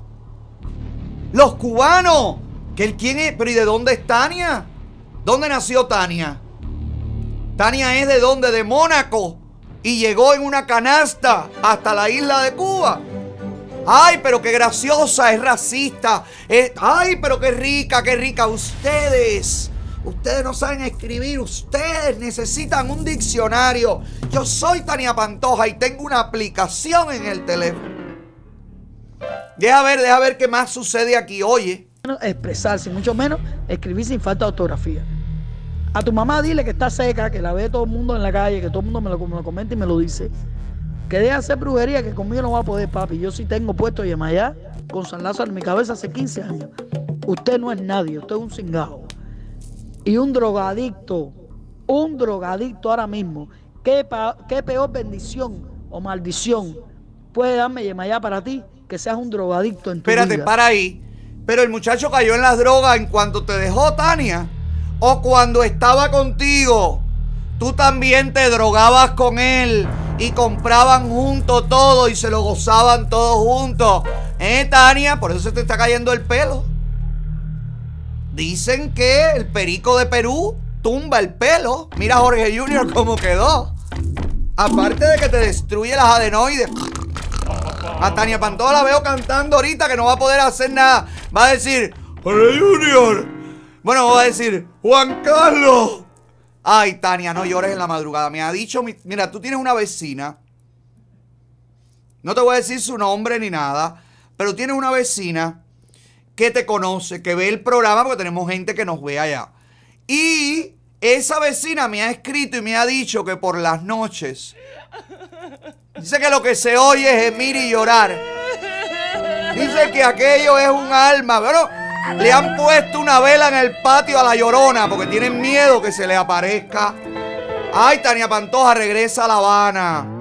Los cubanos. ¿Que ¿Quién es? ¿Pero y de dónde es Tania? ¿Dónde nació Tania? Tania es de dónde? De Mónaco. Y llegó en una canasta hasta la isla de Cuba. Ay, pero qué graciosa, es racista. Ay, pero qué rica, qué rica. Ustedes, ustedes no saben escribir. Ustedes necesitan un diccionario. Yo soy Tania Pantoja y tengo una aplicación en el teléfono. Deja ver, deja ver qué más sucede aquí. Oye. Expresarse, mucho menos escribir sin falta de ortografía. A tu mamá dile que está seca, que la ve todo el mundo en la calle, que todo el mundo me lo, me lo comenta y me lo dice. Que deje de hacer brujería, que conmigo no va a poder, papi. Yo sí tengo puesto Yemayá con San Lázaro en mi cabeza hace 15 años. Usted no es nadie, usted es un cingado. Y un drogadicto, un drogadicto ahora mismo. ¿Qué, pa- qué peor bendición o maldición puede darme Yemayá para ti que seas un drogadicto en tu Espérate, vida? para ahí. Pero el muchacho cayó en las drogas en cuanto te dejó, Tania. O cuando estaba contigo. tú también te drogabas con él y compraban juntos todo y se lo gozaban todos juntos. ¿Eh, Tania? Por eso se te está cayendo el pelo. Dicen que el perico de Perú tumba el pelo. Mira a Jorge Junior cómo quedó. Aparte de que te destruye las adenoides. A Tania Pantoja la veo cantando ahorita que no va a poder hacer nada. Va a decir, Jorge Junior. Bueno, va a decir, Juan Carlos. Ay, Tania, no llores en la madrugada. Me ha dicho, mi- mira, tú tienes una vecina. No te voy a decir su nombre ni nada, pero tienes una vecina que te conoce, que ve el programa, porque tenemos gente que nos ve allá. Y esa vecina me ha escrito y me ha dicho que por las noches, dice que lo que se oye es gemir y llorar. Dice que aquello es un alma. Bueno, le han puesto una vela en el patio a la llorona porque tienen miedo que se le aparezca. Ay, Tania Pantoja, regresa a La Habana.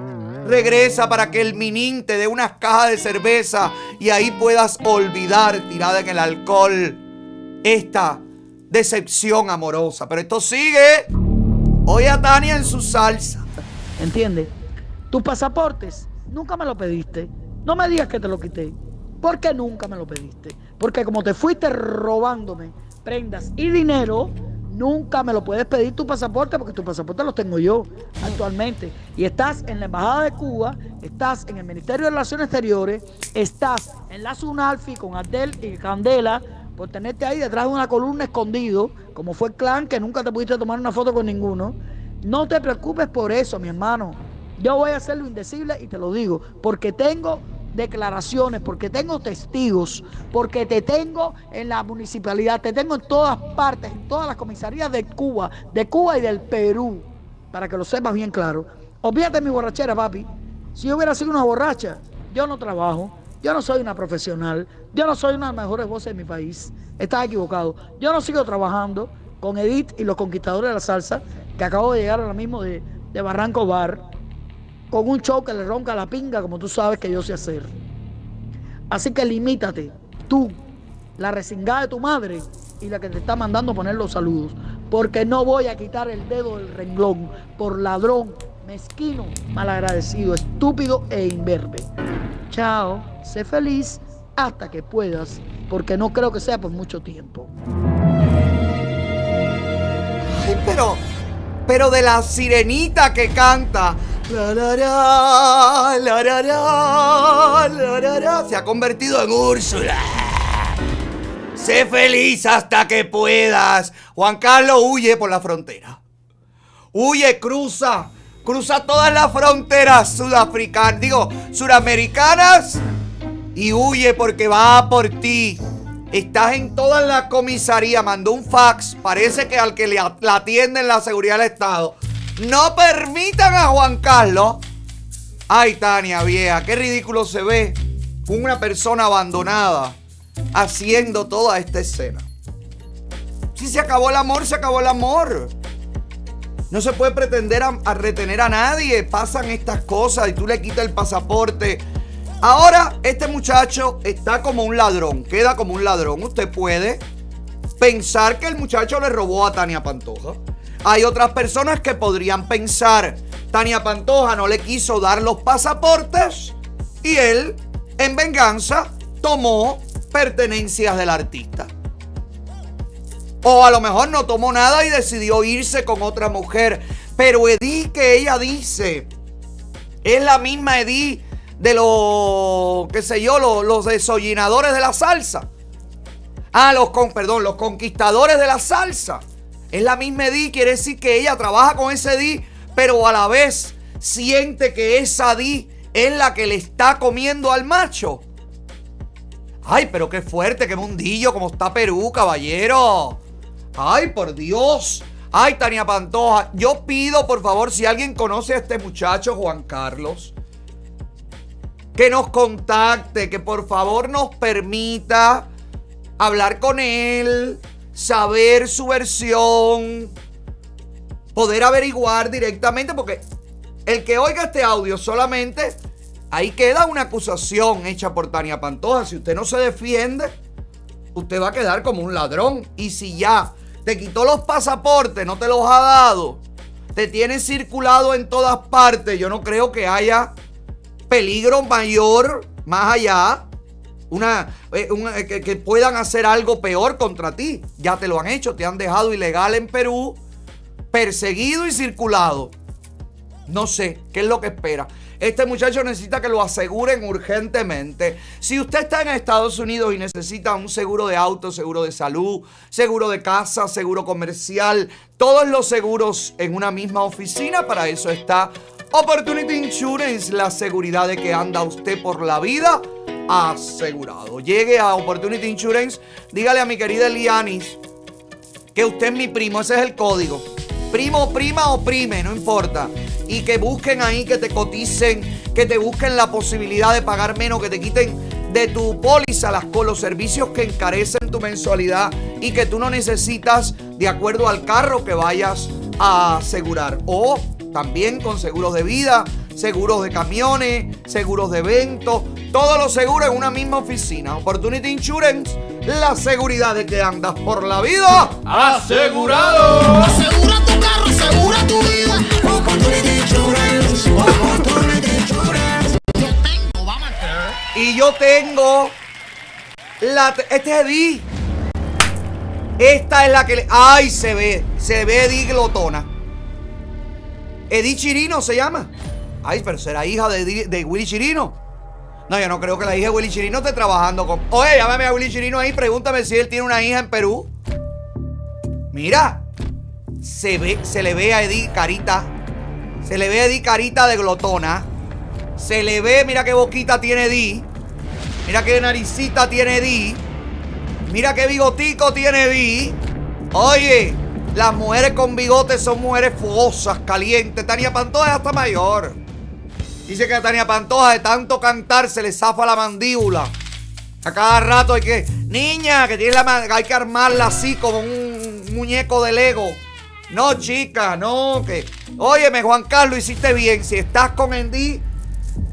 Regresa para que el minín te dé unas cajas de cerveza y ahí puedas olvidar tirada en el alcohol esta decepción amorosa. Pero esto sigue. Oye a Tania en su salsa. ¿Entiendes? Tus pasaportes nunca me lo pediste. No me digas que te lo quité. ¿Por qué nunca me lo pediste? Porque como te fuiste robándome prendas y dinero, nunca me lo puedes pedir tu pasaporte porque tu pasaporte los tengo yo actualmente. Y estás en la Embajada de Cuba, estás en el Ministerio de Relaciones Exteriores, estás en la Sunalfi con Adel y Candela por tenerte ahí detrás de una columna escondido, como fue el clan que nunca te pudiste tomar una foto con ninguno. No te preocupes por eso, mi hermano. Yo voy a hacer lo indecible y te lo digo, porque tengo declaraciones, porque tengo testigos, porque te tengo en la municipalidad, te tengo en todas partes, en todas las comisarías de Cuba, de Cuba y del Perú, para que lo sepas bien claro. Olvídate mi borrachera, papi. Si yo hubiera sido una borracha, yo no trabajo, yo no soy una profesional, yo no soy una de las mejores voces de mi país. Estás equivocado. Yo no sigo trabajando con Edith y los conquistadores de la salsa, que acabo de llegar ahora mismo de, de Barranco Bar, con un show que le ronca la pinga, como tú sabes que yo sé hacer. Así que limítate, tú, la resingada de tu madre y la que te está mandando poner los saludos, porque no voy a quitar el dedo del renglón por ladrón, mezquino, malagradecido, estúpido e imberbe. Chao, sé feliz hasta que puedas, porque no creo que sea por mucho tiempo. Ay, pero, pero de la sirenita que canta. Se ha convertido en Úrsula. Sé feliz hasta que puedas. Juan Carlos huye por la frontera. Huye, cruza. Cruza todas las fronteras sudafricanas, digo, suramericanas. Y huye porque va por ti. Estás en todas las comisarías. Mandó un fax. Parece que al que le, la en la seguridad del Estado. No permitan a Juan Carlos. Ay, Tania, vieja, qué ridículo se ve una persona abandonada haciendo toda esta escena. Si se acabó el amor, se acabó el amor. No se puede pretender a, a retener a nadie. Pasan estas cosas y tú le quitas el pasaporte. Ahora este muchacho está como un ladrón, queda como un ladrón. Usted puede pensar que el muchacho le robó a Tania Pantoja. Hay otras personas que podrían pensar, Tania Pantoja no le quiso dar los pasaportes y él, en venganza, tomó pertenencias del artista. O a lo mejor no tomó nada y decidió irse con otra mujer. Pero Edith que ella dice es la misma Edith de los, qué sé yo, los, los desollinadores de la salsa. Ah, los con, perdón, los conquistadores de la salsa. Es la misma Edith, quiere decir que ella trabaja con ese Edith, pero a la vez siente que esa Edith es la que le está comiendo al macho. Ay, pero qué fuerte, qué mundillo, como está Perú, caballero. Ay, por Dios. Ay, Tania Pantoja. Yo pido, por favor, si alguien conoce a este muchacho, Juan Carlos, que nos contacte, que por favor nos permita hablar con él, saber su versión, poder averiguar directamente, porque el que oiga este audio solamente, ahí queda una acusación hecha por Tania Pantoja. Si usted no se defiende, usted va a quedar como un ladrón. Y si ya te quitó los pasaportes, no te los ha dado, te tienen circulado en todas partes. Yo no creo que haya peligro mayor más allá. Una, eh, eh, que, que puedan hacer algo peor contra ti. Ya te lo han hecho, te han dejado ilegal en Perú, perseguido y circulado. No sé, ¿qué es lo que espera? Este muchacho necesita que lo aseguren urgentemente. Si usted está en Estados Unidos y necesita un seguro de auto, seguro de salud, seguro de casa, seguro comercial, todos los seguros en una misma oficina, para eso está Opportunity Insurance, la seguridad de que anda usted por la vida asegurado. Llegue a Opportunity Insurance, dígale a mi querida Elianis que usted es mi primo, ese es el código. Primo, prima o prime, no importa. Y que busquen ahí, que te coticen, que te busquen la posibilidad de pagar menos, que te quiten de tu póliza las, con los servicios que encarecen tu mensualidad y que tú no necesitas de acuerdo al carro que vayas a asegurar. O también con seguros de vida, seguros de camiones, seguros de eventos, todos los seguros en una misma oficina. Opportunity Insurance, la seguridad de que andas por la vida asegurado. Asegura tu carro, asegura tu vida. Opportunity Insurance. Opportunity Insurance. Yo tengo, Y yo tengo la este es Eddie. Esta es la que le ay se ve, se ve Eddie glotona. Eddie Chirino se llama. Ay, pero será hija de, de Willy Chirino. No, yo no creo que la hija de Willy Chirino esté trabajando con. Oye, llámame a Willy Chirino ahí, pregúntame si él tiene una hija en Perú. Mira, se ve, se le ve a Eddie carita. Se le ve a Eddie carita de glotona. Se le ve, mira qué boquita tiene Eddie. Mira qué naricita tiene Eddie. Mira qué bigotico tiene Eddie. Oye, las mujeres con bigotes son mujeres fogosas, calientes. Tania Pantoja ya está mayor. Dice que a Tania Pantoja de tanto cantar se le zafa la mandíbula. A cada rato hay que. Niña, que tiene la hay que armarla así como un muñeco de Lego. No, chica, no, que. Óyeme, Juan Carlos, hiciste bien. Si estás con Eddie,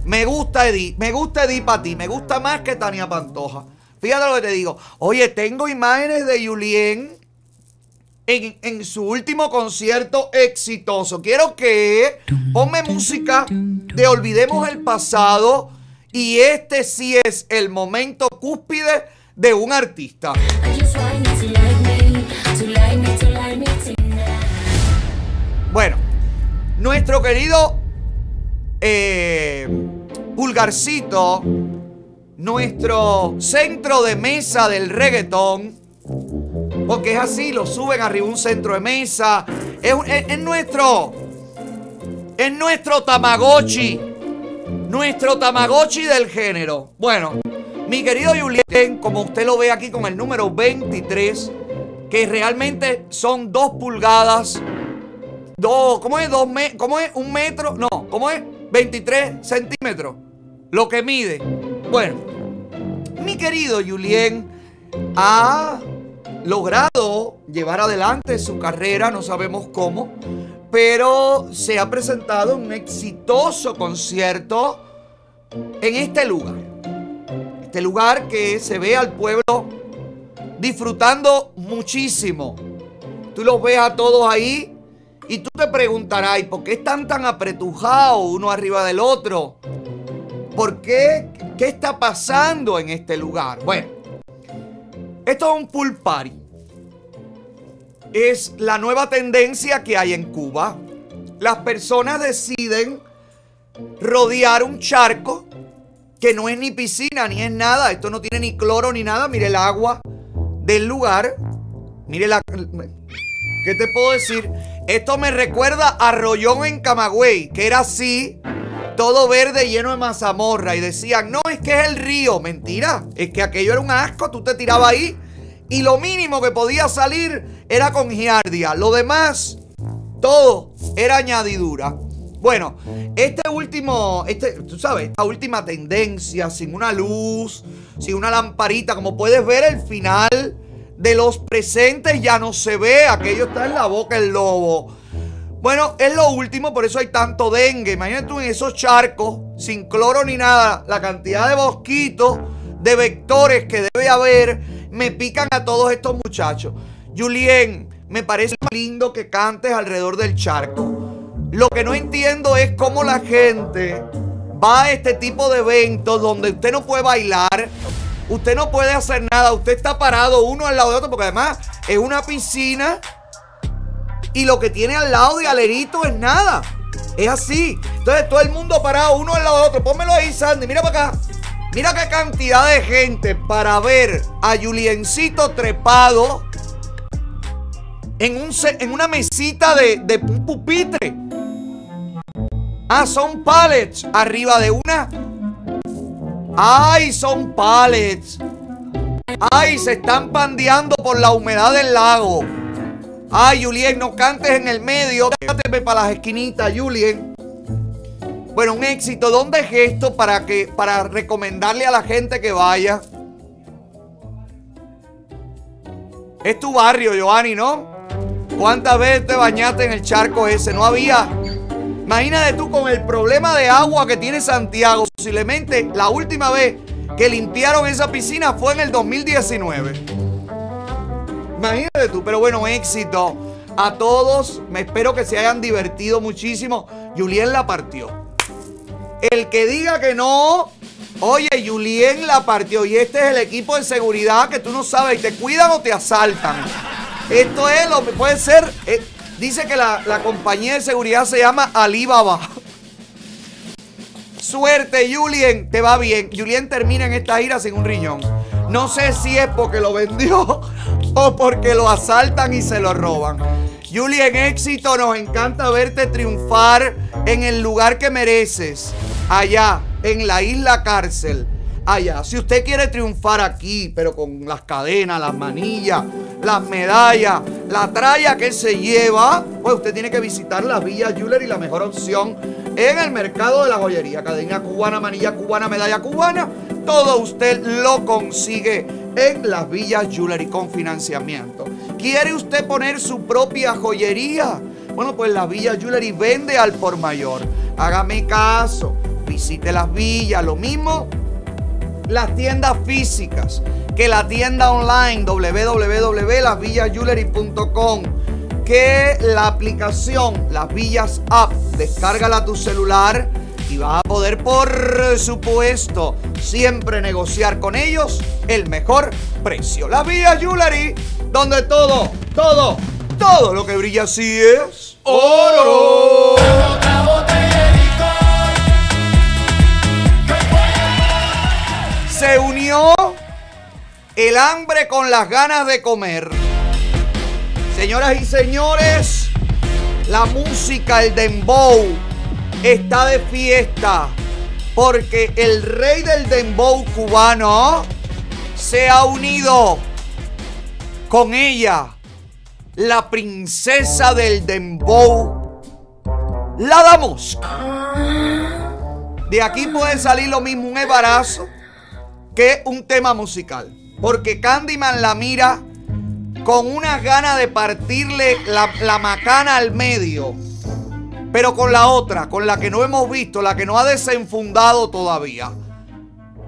me gusta Eddie. Me gusta Eddie para ti. Me gusta más que Tania Pantoja. Fíjate lo que te digo. Oye, tengo imágenes de Julien en, en su último concierto exitoso. Quiero que ponme música de Olvidemos el pasado. Y este sí es el momento cúspide de un artista. Bueno, nuestro querido eh, Pulgarcito, nuestro centro de mesa del reggaetón, porque es así, lo suben arriba un centro de mesa, es, nuestro, es nuestro Tamagotchi, nuestro Tamagotchi del género. Bueno, mi querido Julien, como usted lo ve aquí con el número 23, que realmente son dos pulgadas Dos, ¿cómo es? Dos me- ¿Cómo es? ¿Un metro? No, ¿cómo es? 23 centímetros. Lo que mide. Bueno, mi querido Julien ha logrado llevar adelante su carrera, no sabemos cómo, pero se ha presentado en un exitoso concierto en este lugar. Este lugar que se ve al pueblo disfrutando muchísimo. Tú los ves a todos ahí y tú te preguntarás, ¿y por qué están tan apretujados uno arriba del otro? ¿Por qué? ¿Qué está pasando en este lugar? Bueno, esto es un pool party. Es la nueva tendencia que hay en Cuba. Las personas deciden rodear un charco que no es ni piscina ni es nada. Esto no tiene ni cloro ni nada. Mire el agua del lugar. Mire la... ¿Qué te puedo decir? Esto me recuerda a Rollón en Camagüey, que era así, todo verde lleno de mazamorra. Y decían, no, es que es el río. Mentira, es que aquello era un asco, tú te tirabas ahí. Y lo mínimo que podía salir era con giardia. Lo demás, todo era añadidura. Bueno, este último, este, tú sabes, esta última tendencia, sin una luz, sin una lamparita, como puedes ver, el final de los presentes ya no se ve, aquello está en la boca el lobo. Bueno, es lo último, por eso hay tanto dengue. Imagínate tú en esos charcos, sin cloro ni nada, la cantidad de mosquitos, de vectores que debe haber, me pican a todos estos muchachos. Julien, me parece lindo que cantes alrededor del charco. Lo que no entiendo es cómo la gente va a este tipo de eventos donde usted no puede bailar, usted no puede hacer nada, usted está parado uno al lado de otro, porque además es una piscina y lo que tiene al lado de alerito es nada. Es así. Entonces todo el mundo parado uno al lado de otro. Pónmelo ahí, Sandy. Mira para acá. Mira qué cantidad de gente para ver a Juliencito trepado en, un, en una mesita de, de un pupitre. Ah, son pallets arriba de una. Ay, son pallets. Ay, se están pandeando por la humedad del lago. Ay, Julien, no cantes en el medio. Déjate para las esquinitas, Julien. Bueno, un éxito. ¿Dónde es esto para que para recomendarle a la gente que vaya? Es tu barrio, Giovanni, ¿no? ¿Cuántas veces te bañaste en el charco ese? No había. Imagínate tú con el problema de agua que tiene Santiago. Posiblemente la última vez que limpiaron esa piscina fue en el 2019. Imagínate tú, pero bueno, éxito a todos. Me espero que se hayan divertido muchísimo. Julien la partió. El que diga que no, oye, Julien la partió. Y este es el equipo de seguridad que tú no sabes, te cuidan o te asaltan. Esto es lo que puede ser. eh, dice que la, la compañía de seguridad se llama Alibaba. Suerte, Julien, te va bien. Julien termina en esta gira sin un riñón. No sé si es porque lo vendió o porque lo asaltan y se lo roban. Julien, éxito, nos encanta verte triunfar en el lugar que mereces. Allá, en la isla cárcel. Allá. Si usted quiere triunfar aquí, pero con las cadenas, las manillas, las medallas, la tralla que se lleva, pues usted tiene que visitar la Villa Jewelry, la mejor opción en el mercado de la joyería. Cadena cubana, manilla cubana, medalla cubana. Todo usted lo consigue en las Villas Jewelry con financiamiento. ¿Quiere usted poner su propia joyería? Bueno, pues la Villa Jewelry vende al por mayor. Hágame caso. Visite las villas. Lo mismo las tiendas físicas que la tienda online www.lasvillasjewelry.com que la aplicación Las Villas App descárgala a tu celular y vas a poder por supuesto siempre negociar con ellos el mejor precio. Las Villas Jewelry donde todo todo todo lo que brilla así es oro. Se unió el hambre con las ganas de comer. Señoras y señores, la música, el dembow, está de fiesta. Porque el rey del dembow cubano se ha unido con ella, la princesa del dembow, la Damusca. De aquí puede salir lo mismo un embarazo que un tema musical. Porque Candyman la mira con unas ganas de partirle la, la macana al medio. Pero con la otra, con la que no hemos visto, la que no ha desenfundado todavía.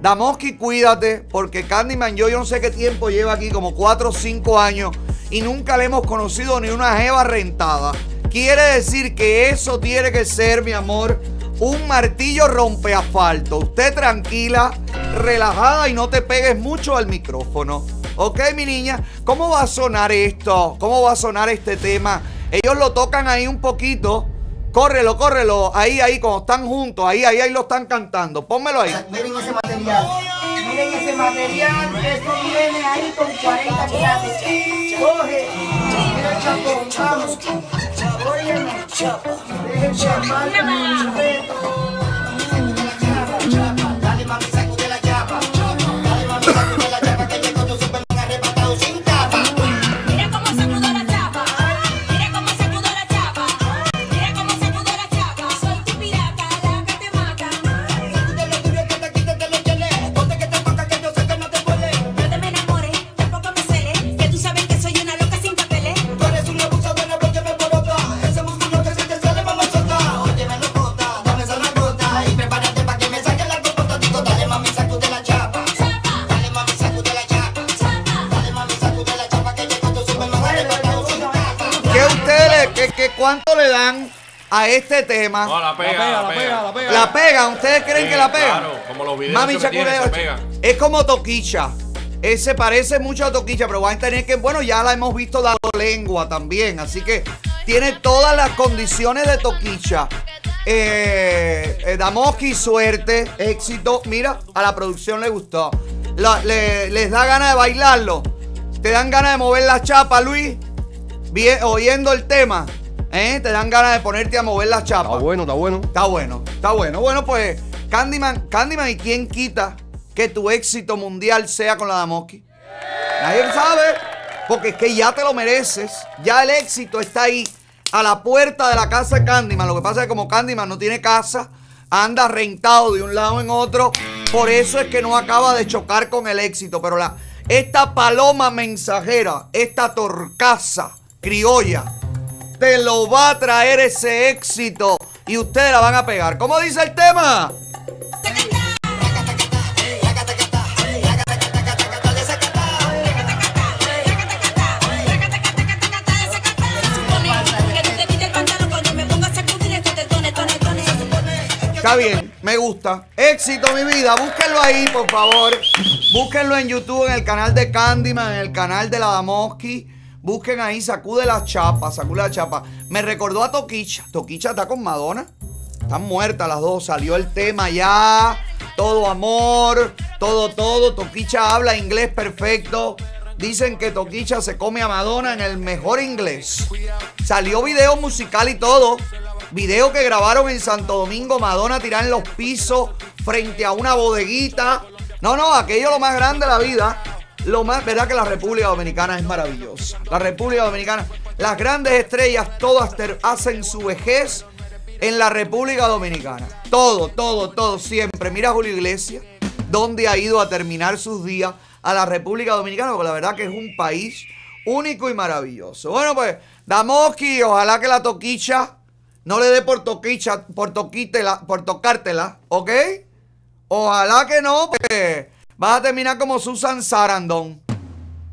Damoski, cuídate, porque Candyman yo, yo no sé qué tiempo lleva aquí, como 4 o 5 años, y nunca le hemos conocido ni una jeva rentada. Quiere decir que eso tiene que ser, mi amor, un martillo rompe asfalto. Usted tranquila, relajada y no te pegues mucho al micrófono. ¿Ok, mi niña? ¿Cómo va a sonar esto? ¿Cómo va a sonar este tema? Ellos lo tocan ahí un poquito. Córrelo, córrelo. Ahí, ahí, cuando están juntos. Ahí, ahí, ahí lo están cantando. Pónmelo ahí. Miren ese material. Miren ese material. Eso viene ahí con 40 quilates. Coge. Mira el chapón. Vamos. Óyeme. Dan a este tema. No, la pega, la pega, la pega. ¿Ustedes creen Sí, que la pegan? Claro, como los videos Mami que se pega. Es como Toquicha. Ese parece mucho a Toquicha, pero van a tener que, bueno, ya la hemos visto dando lengua también. Así que tiene todas las condiciones de Toquicha. Eh, eh, Damoski, suerte, éxito. Mira, a la producción le gustó. La- le- les da ganas de bailarlo. Te dan ganas de mover la chapa, Luis. Bien, oyendo el tema. ¿Eh? Te dan ganas de ponerte a mover la chapa. Está bueno, está bueno. Está bueno, está bueno. Bueno, pues, Candyman, Candyman, ¿y quién quita que tu éxito mundial sea con la Damoski? Nadie sabe. Porque es que ya te lo mereces. Ya el éxito está ahí. A la puerta de la casa de Candyman. Lo que pasa es que como Candyman no tiene casa, anda rentado de un lado en otro. Por eso es que no acaba de chocar con el éxito. Pero la, esta paloma mensajera, esta torcaza criolla, te lo va a traer ese éxito. Y ustedes la van a pegar. ¿Cómo dice el tema? Está bien, me gusta. Éxito, mi vida. Búsquenlo ahí, por favor. Búsquenlo en YouTube, en el canal de Candyman, en el canal de la Damoski. Busquen ahí, sacude la chapa, sacude la chapa. Me recordó a Toquicha. Toquicha está con Madonna. Están muertas las dos. Salió el tema ya. Todo amor, todo, todo. Toquicha habla inglés perfecto. Dicen que Toquicha se come a Madonna en el mejor inglés. Salió video musical y todo. Video que grabaron en Santo Domingo, Madonna tirada en los pisos frente a una bodeguita. No, no, aquello lo más grande de la vida. Lo más, verdad que la República Dominicana es maravillosa. La República Dominicana, las grandes estrellas todas hacen su vejez en la República Dominicana. Todo, todo, todo, siempre. Mira Julio Iglesias, donde ha ido a terminar sus días a la República Dominicana, porque la verdad que es un país único y maravilloso. Bueno, pues, Damoski, ojalá que la toquicha no le dé por toquicha, por toquítela, por tocártela, ¿ok? Ojalá que no, porque vas a terminar como Susan Sarandon,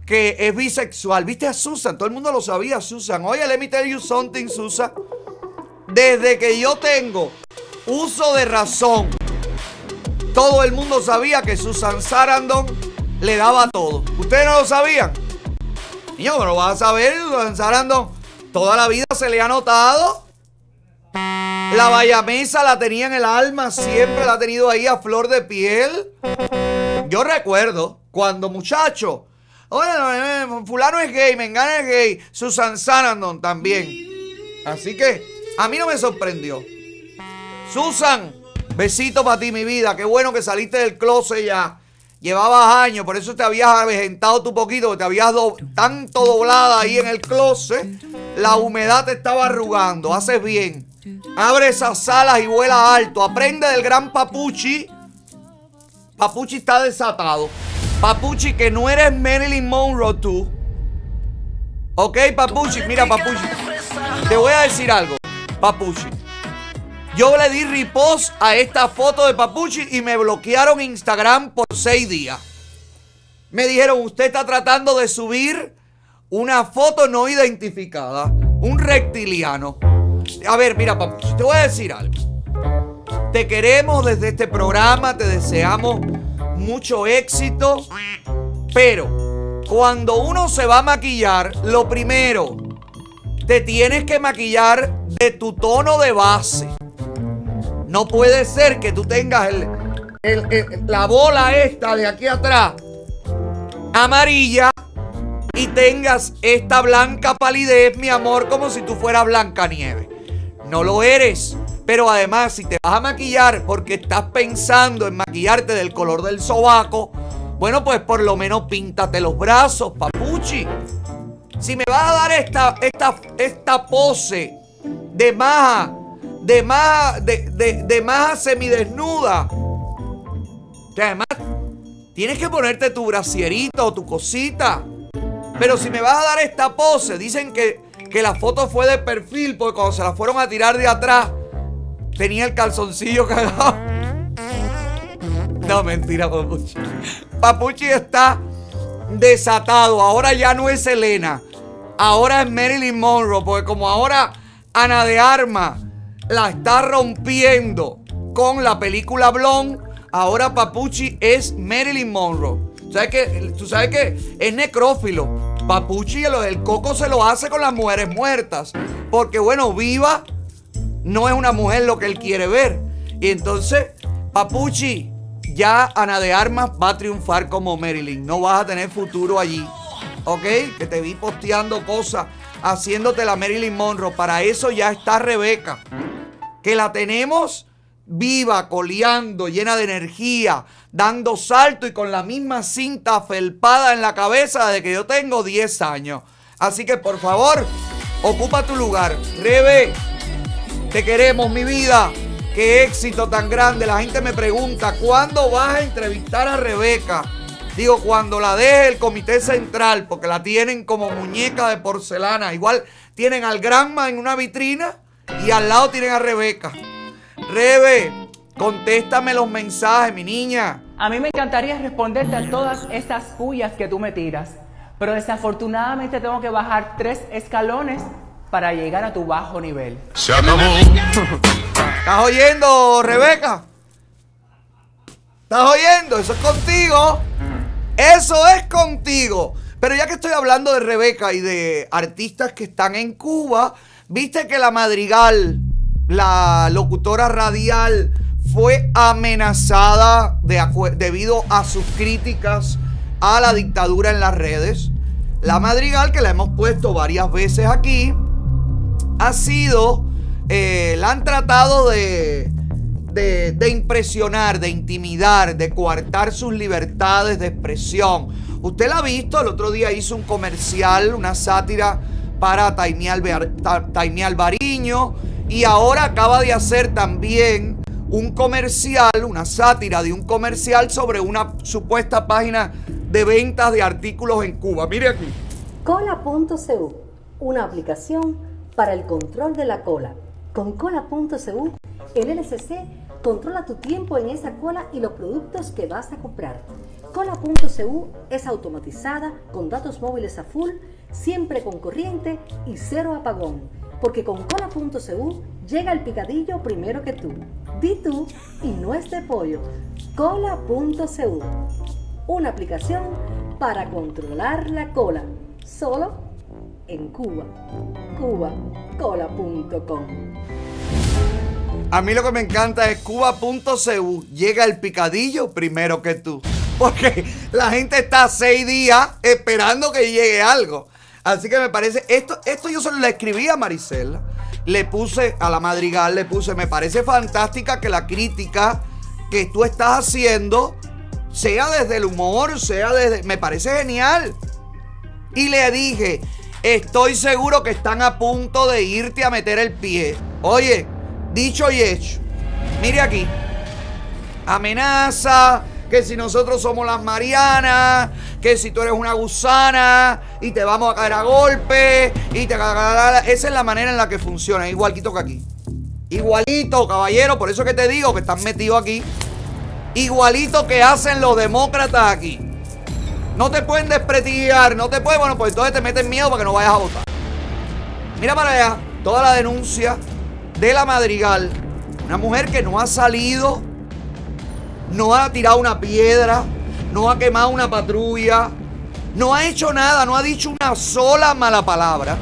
que es bisexual. ¿Viste a Susan? Todo el mundo lo sabía, Susan. Oye, let me tell you something, Susan. Desde que yo tengo uso de razón, todo el mundo sabía que Susan Sarandon le daba todo. ¿Ustedes no lo sabían? Niño, pero vas a saber, Susan Sarandon. Toda la vida se le ha notado. La bayamesa la tenía en el alma, siempre la ha tenido ahí a flor de piel. Yo recuerdo cuando muchacho, oye, eh, fulano es gay, Mengana es gay, Susan Sarandon también. Así que a mí no me sorprendió. Susan, besito para ti, mi vida. Qué bueno que saliste del closet ya. Llevabas años, por eso te habías avejentado tu poquito, que te habías tanto doblada ahí en el closet. La humedad te estaba arrugando. Haces bien. Abre esas alas y vuela alto. Aprende del gran Papuchi. Papuchi está desatado. Papuchi, que no eres Marilyn Monroe tú. Ok, Papuchi, mira, Papuchi. Te voy a decir algo, Papuchi. Yo le di repost a esta foto de Papuchi y me bloquearon Instagram por seis días. Me dijeron, usted está tratando de subir una foto no identificada. Un reptiliano. A ver, mira, Papuchi, te voy a decir algo. Te queremos desde este programa, te deseamos mucho éxito. Pero cuando uno se va a maquillar, lo primero, te tienes que maquillar de tu tono de base. No puede ser que tú tengas la bola esta de aquí atrás amarilla y tengas esta blanca palidez, mi amor, como si tú fueras Blanca Nieve. No lo eres. Pero además, si te vas a maquillar porque estás pensando en maquillarte del color del sobaco, bueno, pues por lo menos píntate los brazos, papuchi. Si me vas a dar esta, esta, esta pose de maja, de maja, de, de, de maja semidesnuda, que además tienes que ponerte tu brasierito o tu cosita. Pero si me vas a dar esta pose, dicen que, que la foto fue de perfil, porque cuando se la fueron a tirar de atrás, tenía el calzoncillo cagado. No, mentira, Papuchi. Papuchi está desatado. Ahora ya no es Elena. Ahora es Marilyn Monroe. Porque como ahora Ana de Arma la está rompiendo con la película Blonde. Ahora Papuchi es Marilyn Monroe. ¿Sabes que, Tú sabes que es necrófilo. Papuchi el coco se lo hace con las mujeres muertas. Porque bueno, viva no es una mujer lo que él quiere ver. Y entonces, Papuchi, ya Ana de Armas va a triunfar como Marilyn. No vas a tener futuro allí. ¿Ok? Que te vi posteando cosas, haciéndote la Marilyn Monroe. Para eso ya está Rebeca. Que la tenemos viva, coleando, llena de energía, dando salto y con la misma cinta felpada en la cabeza de que yo tengo 10 años. Así que por favor, ocupa tu lugar. Rebe, te queremos, mi vida. Qué éxito tan grande. La gente me pregunta, ¿cuándo vas a entrevistar a Rebeca? Digo, cuando la deje el comité central, porque la tienen como muñeca de porcelana. Igual tienen al Granma en una vitrina y al lado tienen a Rebeca. Rebe, contéstame los mensajes, mi niña. A mí me encantaría responderte a todas estas pullas que tú me tiras, pero desafortunadamente tengo que bajar tres escalones para llegar a tu bajo nivel. Se acabó. ¿Estás oyendo, Rebeca? ¿Estás oyendo? Eso es contigo. Eso es contigo. Pero ya que estoy hablando de Rebeca y de artistas que están en Cuba, viste que la Madrigal, la locutora radial, fue amenazada de debido a sus críticas a la dictadura en las redes. La Madrigal, que la hemos puesto varias veces aquí, ha sido, eh, la han tratado de, de, impresionar, de intimidar, de coartar sus libertades de expresión. Usted la ha visto, el otro día hizo un comercial, una sátira para Taimí Alvariño y ahora acaba de hacer también un comercial, una sátira de un comercial sobre una supuesta página de ventas de artículos en Cuba. Mire aquí. Cola.cu, una aplicación para el control de la cola. Con Cola.cu, el LCC controla tu tiempo en esa cola y los productos que vas a comprar. Cola.cu es automatizada, con datos móviles a full, siempre con corriente y cero apagón. Porque con Cola.cu llega el picadillo primero que tú. Di tú y no es de pollo. Cola.cu, una aplicación para controlar la cola. Solo en Cuba. CubaCola.com. A mí lo que me encanta es cuba.cu. Llega el picadillo primero que tú. Porque la gente está seis días esperando que llegue algo. Así que me parece, esto, esto yo solo le escribí a Maricela. Le puse a la madrigal, le puse, me parece fantástica que la crítica que tú estás haciendo sea desde el humor, sea desde... Me parece genial. Y le dije, estoy seguro que están a punto de irte a meter el pie. Oye, dicho y hecho. Mire aquí. Amenaza, que si nosotros somos las Marianas, que si tú eres una gusana y te vamos a caer a golpe y te Esa es la manera en la que funciona, igualito que aquí. Igualito, caballero, por eso que te digo que están metidos aquí. Igualito que hacen los demócratas aquí. No te pueden desprestigiar, no te pueden. Bueno, pues entonces te meten miedo para que no vayas a votar. Mira para allá, toda la denuncia de la Madrigal. Una mujer que no ha salido, no ha tirado una piedra, no ha quemado una patrulla, no ha hecho nada, no ha dicho una sola mala palabra.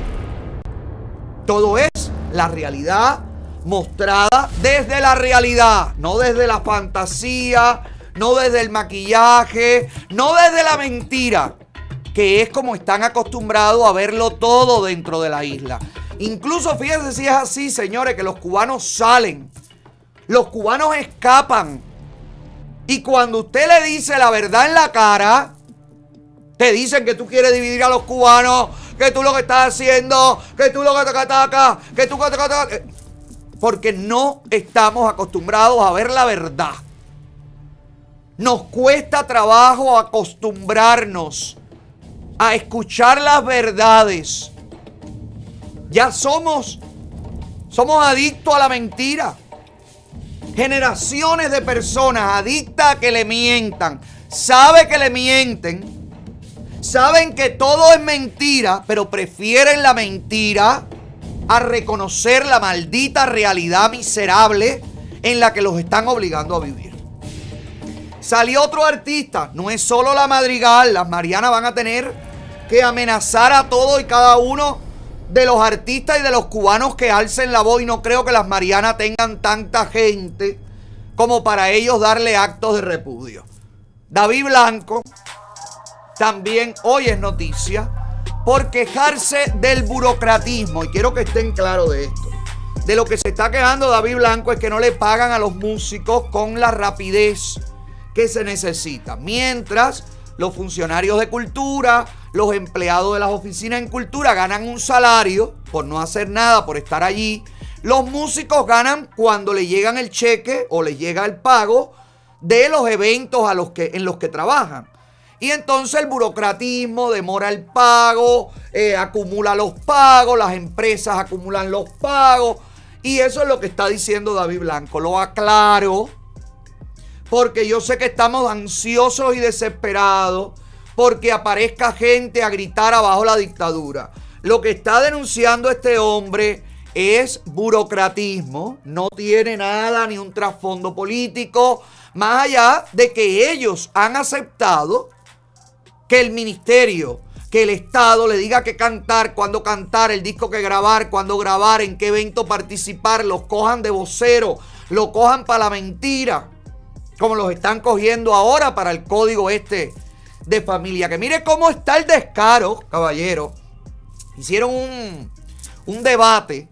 Todo es la realidad mostrada desde la realidad, no desde la fantasía, no desde el maquillaje, no desde la mentira, que es como están acostumbrados a verlo todo dentro de la isla. Incluso fíjense si es así, señores, que los cubanos salen, los cubanos escapan. Y cuando usted le dice la verdad en la cara, te dicen que tú quieres dividir a los cubanos, que tú lo que estás haciendo, que tú lo que te atacas, que tú que te atacas. Porque no estamos acostumbrados a ver la verdad. Nos cuesta trabajo acostumbrarnos a escuchar las verdades. Ya somos, somos adictos a la mentira. Generaciones de personas adictas a que le mientan. Sabe que le mienten. Saben que todo es mentira, pero prefieren la mentira a reconocer la maldita realidad miserable en la que los están obligando a vivir. Salió otro artista, no es solo la Madrigal, las Marianas van a tener que amenazar a todo y cada uno de los artistas y de los cubanos que alcen la voz y no creo que las Marianas tengan tanta gente como para ellos darle actos de repudio. David Blanco también hoy es noticia por quejarse del burocratismo y quiero que estén claros de esto. De lo que se está quejando David Blanco es que no le pagan a los músicos con la rapidez que se necesita. Mientras los funcionarios de cultura, los empleados de las oficinas en cultura ganan un salario por no hacer nada, por estar allí. Los músicos ganan cuando le llegan el cheque o les llega el pago de los eventos a los que, en los que trabajan. Y entonces el burocratismo demora el pago, eh, acumula los pagos, las empresas acumulan los pagos. Y eso es lo que está diciendo David Blanco. Lo aclaro porque yo sé que estamos ansiosos y desesperados porque aparezca gente a gritar abajo la dictadura. Lo que está denunciando este hombre es burocratismo, no tiene nada ni un trasfondo político, más allá de que ellos han aceptado que el ministerio, que el Estado le diga qué cantar, cuándo cantar, el disco que grabar, cuándo grabar, en qué evento participar, los cojan de vocero, lo cojan para la mentira, como los están cogiendo ahora para el código este de familia. Que mire cómo está el descaro, caballero. Hicieron un, debate.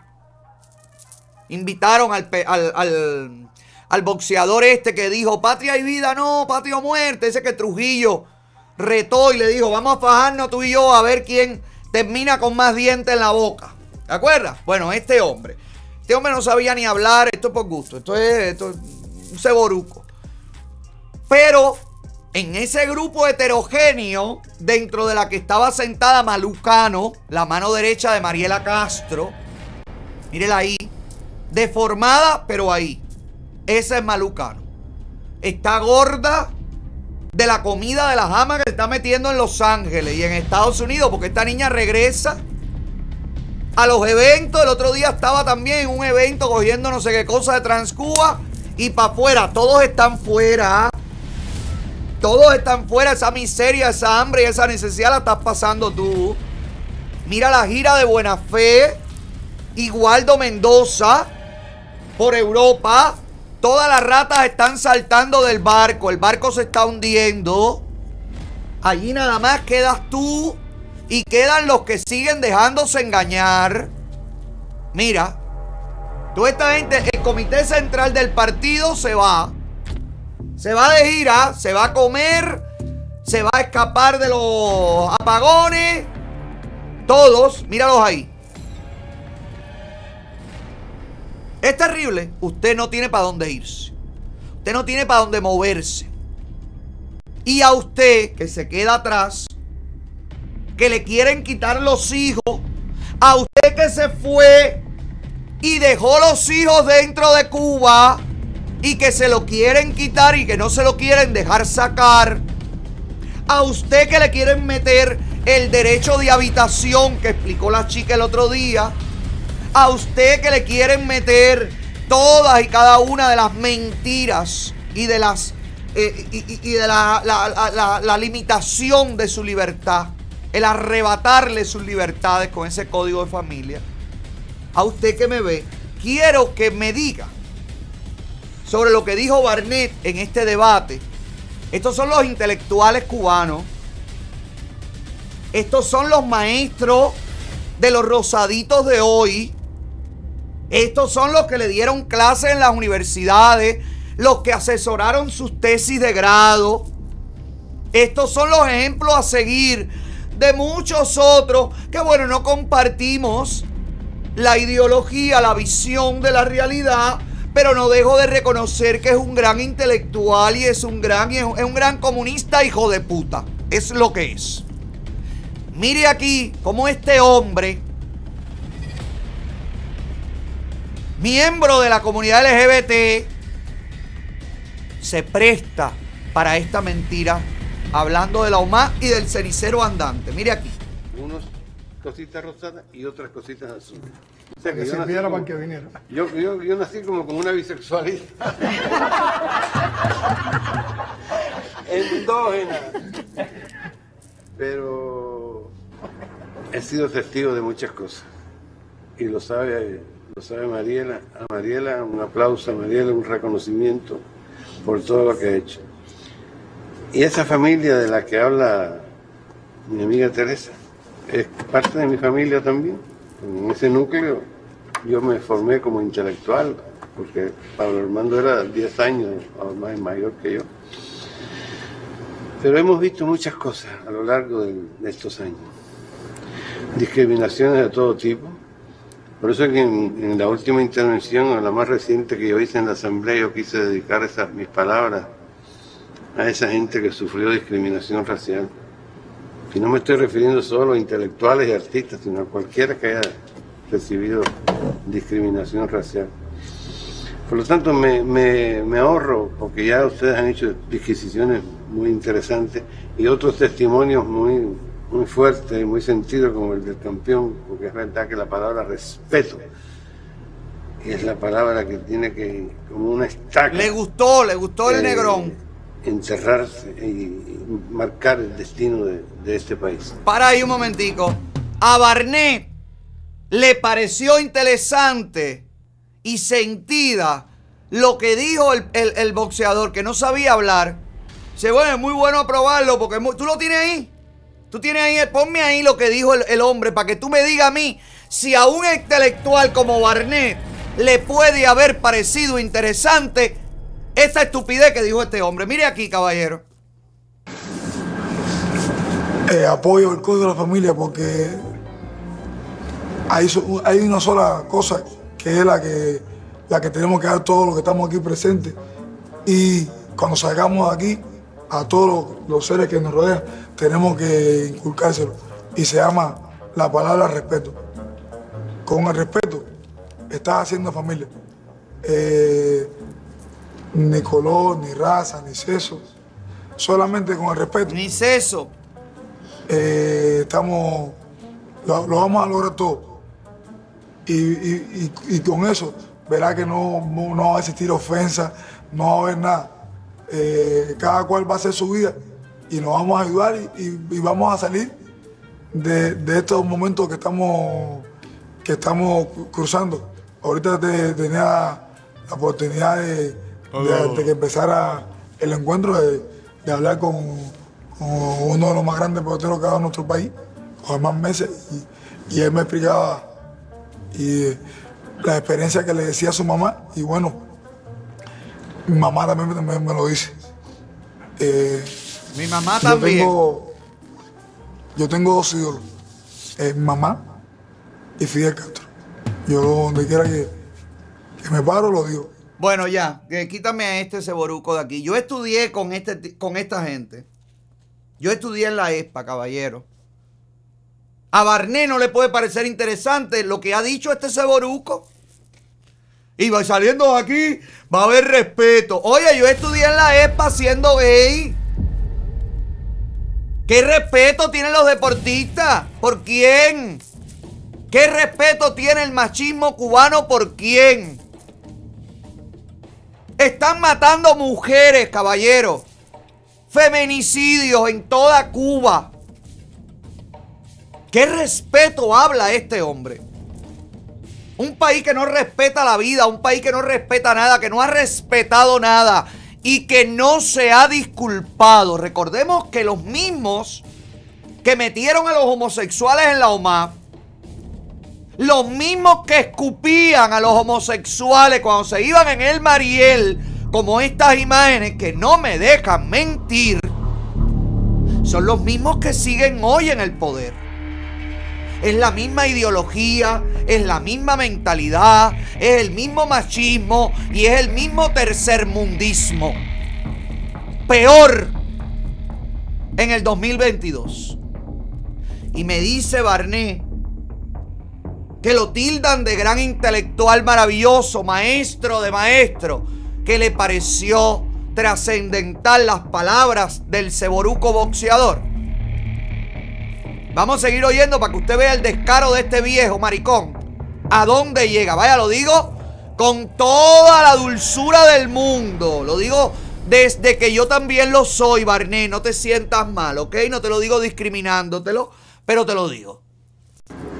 Invitaron al, al- al boxeador este que dijo, patria y vida, no, patria o muerte. Ese que Trujillo retó y le dijo, vamos a fajarnos tú y yo a ver quién termina con más dientes en la boca. ¿Te acuerdas? Bueno, este hombre. Este hombre no sabía ni hablar, esto es por gusto, esto es, esto es un ceboruco. Pero en ese grupo heterogéneo, dentro de la que estaba sentada Malucano, la mano derecha de Mariela Castro, mírela ahí, deformada, pero ahí. Esa es Malucano. Está gorda de la comida de la jama que se está metiendo en Los Ángeles y en Estados Unidos, porque esta niña regresa a los eventos. El otro día estaba también en un evento cogiendo no sé qué cosa de Transcuba y para afuera. Todos están fuera. Todos están fuera. Esa miseria, esa hambre y esa necesidad la estás pasando tú. Mira la gira de Buena Fe. Igualdo Mendoza. Por Europa. Todas las ratas están saltando del barco. El barco se está hundiendo. Allí nada más quedas tú. Y quedan los que siguen dejándose engañar. Mira. Toda esta gente, el comité central del partido se va. Se va de gira, se va a comer, se va a escapar de los apagones. Todos, míralos ahí. Es terrible. Usted no tiene para dónde irse. Usted no tiene para dónde moverse. Y a usted que se queda atrás, que le quieren quitar los hijos, a usted que se fue y dejó los hijos dentro de Cuba y que se lo quieren quitar y que no se lo quieren dejar sacar. A usted que le quieren meter el derecho de habitación que explicó la chica el otro día. A usted que le quieren meter todas y cada una de las mentiras y de las eh, y, de la- la- la- la limitación de su libertad. El arrebatarle sus libertades con ese código de familia. A usted que me ve, quiero que me diga sobre lo que dijo Barnett en este debate. Estos son los intelectuales cubanos. Estos son los maestros de los rosaditos de hoy. Estos son los que le dieron clases en las universidades, los que asesoraron sus tesis de grado. Estos son los ejemplos a seguir de muchos otros que, bueno, no compartimos la ideología, la visión de la realidad, pero no dejo de reconocer que es un gran intelectual y es un gran, es un gran comunista hijo de puta. Es lo que es. Mire aquí cómo este hombre, miembro de la comunidad LGBT, se presta para esta mentira, hablando de la UMA y del cenicero andante. Mire aquí. Unos cositas rosadas y otras cositas azules. O sea, Que yo nací sirviera como- para que viniera. Yo, yo, yo nací como con una bisexualidad. Endógena. Pero he sido testigo de muchas cosas. Y lo sabe, lo sabe Mariela. A Mariela un aplauso, a Mariela un reconocimiento por todo lo que ha hecho. Y esa familia de la que habla mi amiga Teresa es parte de mi familia también. En ese núcleo yo me formé como intelectual, porque Pablo Armando era 10 años o más mayor que yo. Pero hemos visto muchas cosas a lo largo de estos años. Discriminaciones de todo tipo. Por eso es que en, en la última intervención, o la más reciente que yo hice en la Asamblea, yo quise dedicar esas, mis palabras a esa gente que sufrió discriminación racial. Y no me estoy refiriendo solo a intelectuales y artistas, sino a cualquiera que haya recibido discriminación racial. Por lo tanto, me, me- me ahorro, porque ya ustedes han hecho disquisiciones muy interesantes y otros testimonios muy, muy fuertes y muy sentidos, como el del campeón, porque es verdad que la palabra respeto es la palabra que tiene que, como una estaca. Le gustó, le gustó el eh, negrón. Enterrarse y, y marcar el destino de, este país. Para ahí un momentico. A Barnett le pareció interesante y sentida lo que dijo el, boxeador, que no sabía hablar. Dice, bueno, es muy bueno probarlo porque tú lo tienes ahí. Tú tienes ahí, ponme ahí lo que dijo el, el hombre para que tú me digas a mí si a un intelectual como Barnett le puede haber parecido interesante esta estupidez que dijo este hombre. Mire aquí, caballero. Eh, apoyo el código de la familia porque hay, hay una sola cosa que es la que, la que tenemos que dar todos los que estamos aquí presentes. Y cuando salgamos de aquí, a todos los, los seres que nos rodean, tenemos que inculcárselo. Y se llama la palabra respeto. Con el respeto, estás haciendo familia. Eh, ni color, ni raza, ni sexo. Solamente con el respeto. Ni sexo. Estamos. Lo, lo vamos a lograr todo. Y, y- y- y con eso, verá que no, no, no va a existir ofensa, no va a haber nada. Eh, cada cual va a hacer su vida y nos vamos a ayudar y, vamos a salir de, de estos momentos que estamos, que estamos cru- cruzando. Ahorita te- tenía la oportunidad de, de- de que empezara el encuentro, de, hablar con uno de los más grandes peloteros que ha dado nuestro país, Juan más meses, y, y él me explicaba y, la experiencia que le decía a su mamá, y bueno, mi mamá también me, me- me lo dice. Eh, Mi mamá yo también. tengo, yo tengo dos ídolos, eh, mi mamá y Fidel Castro. Yo donde quiera que, que me paro lo digo. Bueno, ya, quítame a este ceboruco de aquí. Yo estudié con, este, con esta gente. Yo estudié en la ESPA, caballero. A Barné no le puede parecer interesante lo que ha dicho este ceboruco. Y va saliendo de aquí, va a haber respeto. Oye, yo estudié en la ESPA siendo gay. ¿Qué respeto tienen los deportistas? ¿Por quién? ¿Qué respeto tiene el machismo cubano por quién? Están matando mujeres, caballero. Feminicidios en toda Cuba. ¿Qué respeto habla este hombre? Un país que no respeta la vida, un país que no respeta nada, que no ha respetado nada y que no se ha disculpado. Recordemos que los mismos que metieron a los homosexuales en la OMA, los mismos que escupían a los homosexuales cuando se iban en el Mariel, como estas imágenes que no me dejan mentir, son los mismos que siguen hoy en el poder. Es la misma ideología, es la misma mentalidad, es el mismo machismo y es el mismo tercermundismo. Peor en el 2022. Y me dice Barnett que lo tildan de gran intelectual maravilloso, maestro de maestro, que le pareció trascendental las palabras del ceboruco boxeador. Vamos a seguir oyendo para que usted vea el descaro de este viejo maricón. ¿A dónde llega? Vaya, lo digo con toda la dulzura del mundo. Lo digo desde que yo también lo soy, Barney. No te sientas mal, ¿ok? No te lo digo discriminándotelo, pero te lo digo.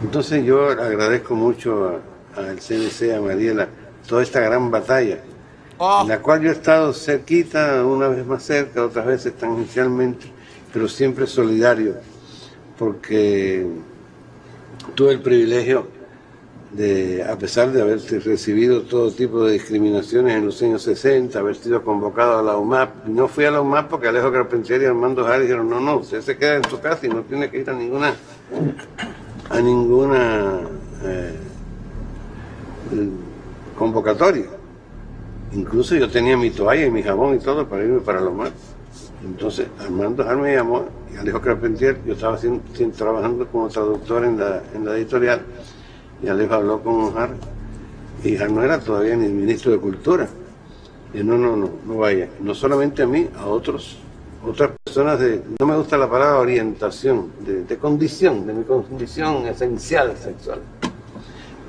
Entonces yo agradezco mucho al CNC, a Mariela, toda esta gran batalla, en la cual yo he estado cerquita, una vez más cerca, otras veces tangencialmente, pero siempre solidario, porque tuve el privilegio de, a pesar de haber recibido todo tipo de discriminaciones en los años 60, haber sido convocado a la UMAP, no fui a la UMAP porque Alejo Carpentier y Armando Jara dijeron, no, no, usted se queda en su casa y no tiene que ir a ninguna a ninguna eh, convocatoria. Incluso yo tenía mi toalla y mi jabón y todo para irme para los mar. Entonces Armando Jar me llamó y Alejo Carpentier, yo estaba haciendo- trabajando como traductor en la, en la editorial y Alejo habló con Jar y Jar no era todavía ni ministro de Cultura. Y no, no, no, no vaya. No solamente a mí, a otros, otras personas de, no me gusta la palabra orientación, de, de condición, de mi condición esencial sexual.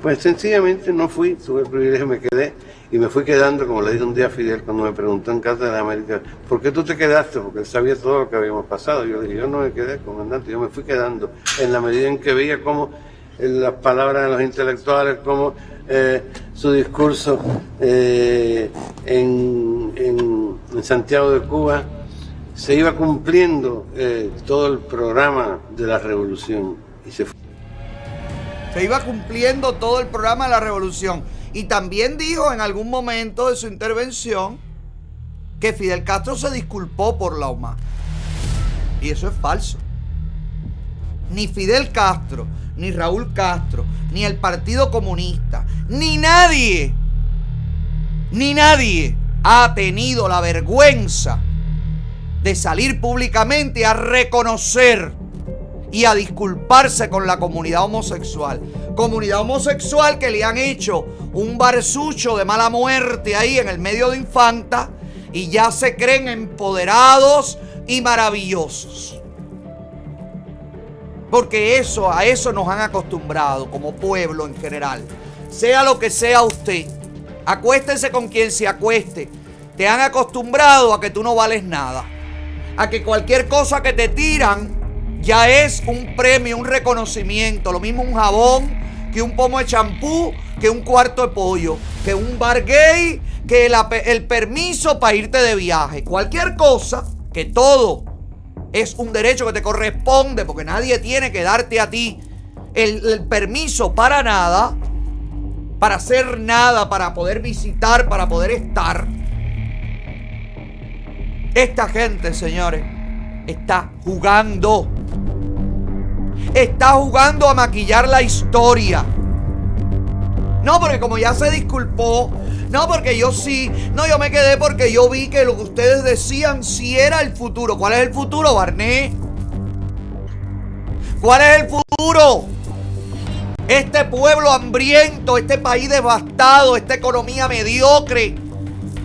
Pues sencillamente no fui, tuve el privilegio, me quedé y me fui quedando, como le dije un día a Fidel cuando me preguntó en Casa de la América, ¿por qué tú te quedaste? Porque él sabía todo lo que habíamos pasado. Yo le dije, yo no me quedé, comandante, yo me fui quedando en la medida en que veía cómo las palabras de los intelectuales, cómo eh, su discurso eh, en, en- en Santiago de Cuba se iba cumpliendo eh, todo el programa de la revolución y se fue. Se iba cumpliendo todo el programa de la revolución. Y también dijo en algún momento de su intervención que Fidel Castro se disculpó por la UMA. Y eso es falso. Ni Fidel Castro, ni Raúl Castro, ni el Partido Comunista, ni nadie, ni nadie ha tenido la vergüenza de salir públicamente a reconocer y a disculparse con la comunidad homosexual. Comunidad homosexual que le han hecho un barsucho de mala muerte ahí en el medio de Infanta y ya se creen empoderados y maravillosos. Porque eso, a eso nos han acostumbrado como pueblo en general. Sea lo que sea usted, acuéstese con quien se acueste. Te han acostumbrado a que tú no vales nada. A que cualquier cosa que te tiran ya es un premio, un reconocimiento. Lo mismo un jabón, que un pomo de champú, que un cuarto de pollo, que un bar gay, que el permiso para irte de viaje. Cualquier cosa, que todo es un derecho que te corresponde, porque nadie tiene que darte a ti el permiso para nada, para hacer nada, para poder visitar, para poder estar. Esta gente, señores, está jugando. Está jugando a maquillar la historia. No, porque como ya se disculpó. No, porque yo sí. No, yo me quedé porque yo vi que lo que ustedes decían sí era el futuro. ¿Cuál es el futuro, Barney? ¿Cuál es el futuro? Este pueblo hambriento, este país devastado, esta economía mediocre.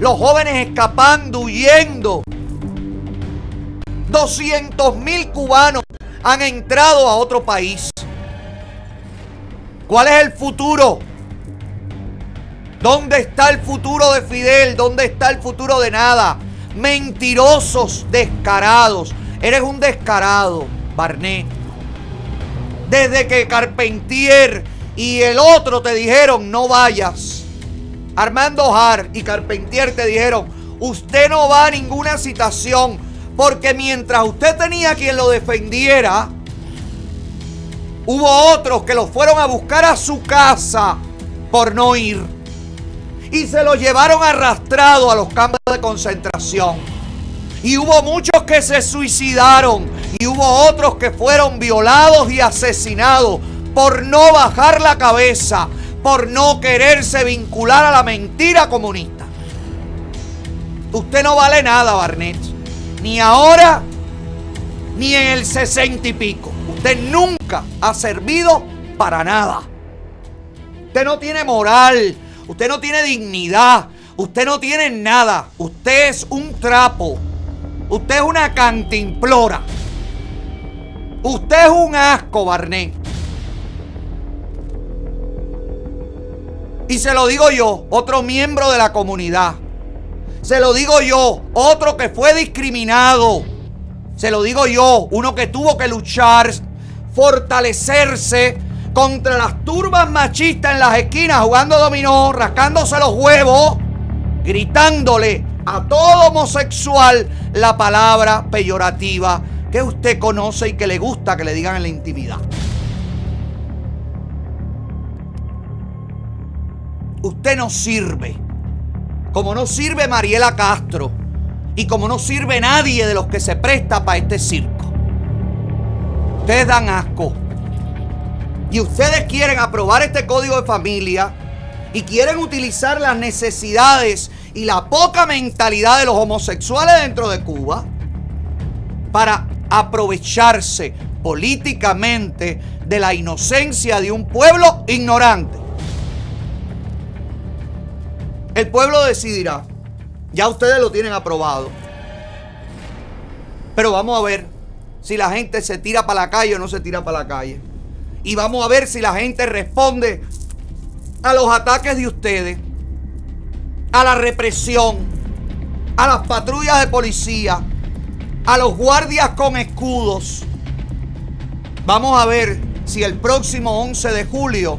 Los jóvenes escapando, huyendo. 200 mil cubanos han entrado a otro país. ¿Cuál es el futuro? ¿Dónde está el futuro de Fidel? ¿Dónde está el futuro de nada? Mentirosos, descarados. Eres un descarado, Barnett. Desde que Carpentier y el otro te dijeron no vayas. Armando Har y Carpentier te dijeron, usted no va a ninguna citación porque mientras usted tenía quien lo defendiera, hubo otros que lo fueron a buscar a su casa por no ir. Y se lo llevaron arrastrado a los campos de concentración. Y hubo muchos que se suicidaron. Y hubo otros que fueron violados y asesinados por no bajar la cabeza, por no quererse vincular a la mentira comunista. Usted no vale nada, Barnett. Ni ahora, ni en el sesenta y pico. Usted nunca ha servido para nada. Usted no tiene moral. Usted no tiene dignidad. Usted no tiene nada. Usted es un trapo. Usted es una cantimplora. Usted es un asco, Barnett. Y se lo digo yo, otro miembro de la comunidad. Se lo digo yo, otro que fue discriminado. Se lo digo yo, uno que tuvo que luchar, fortalecerse contra las turbas machistas en las esquinas jugando dominó, rascándose los huevos, gritándole a todo homosexual la palabra peyorativa que usted conoce y que le gusta que le digan en la intimidad. Usted no sirve. Como no sirve Mariela Castro. Y como no sirve nadie de los que se presta para este circo. Ustedes dan asco. Y ustedes quieren aprobar este código de familia. Y quieren utilizar las necesidades y la poca mentalidad de los homosexuales dentro de Cuba. Para aprovecharse políticamente de la inocencia de un pueblo ignorante. El pueblo decidirá. Ya ustedes lo tienen aprobado. Pero vamos a ver si la gente se tira para la calle o no se tira para la calle. Y vamos a ver si la gente responde a los ataques de ustedes, a la represión, a las patrullas de policía, a los guardias con escudos. Vamos a ver si el próximo 11 de julio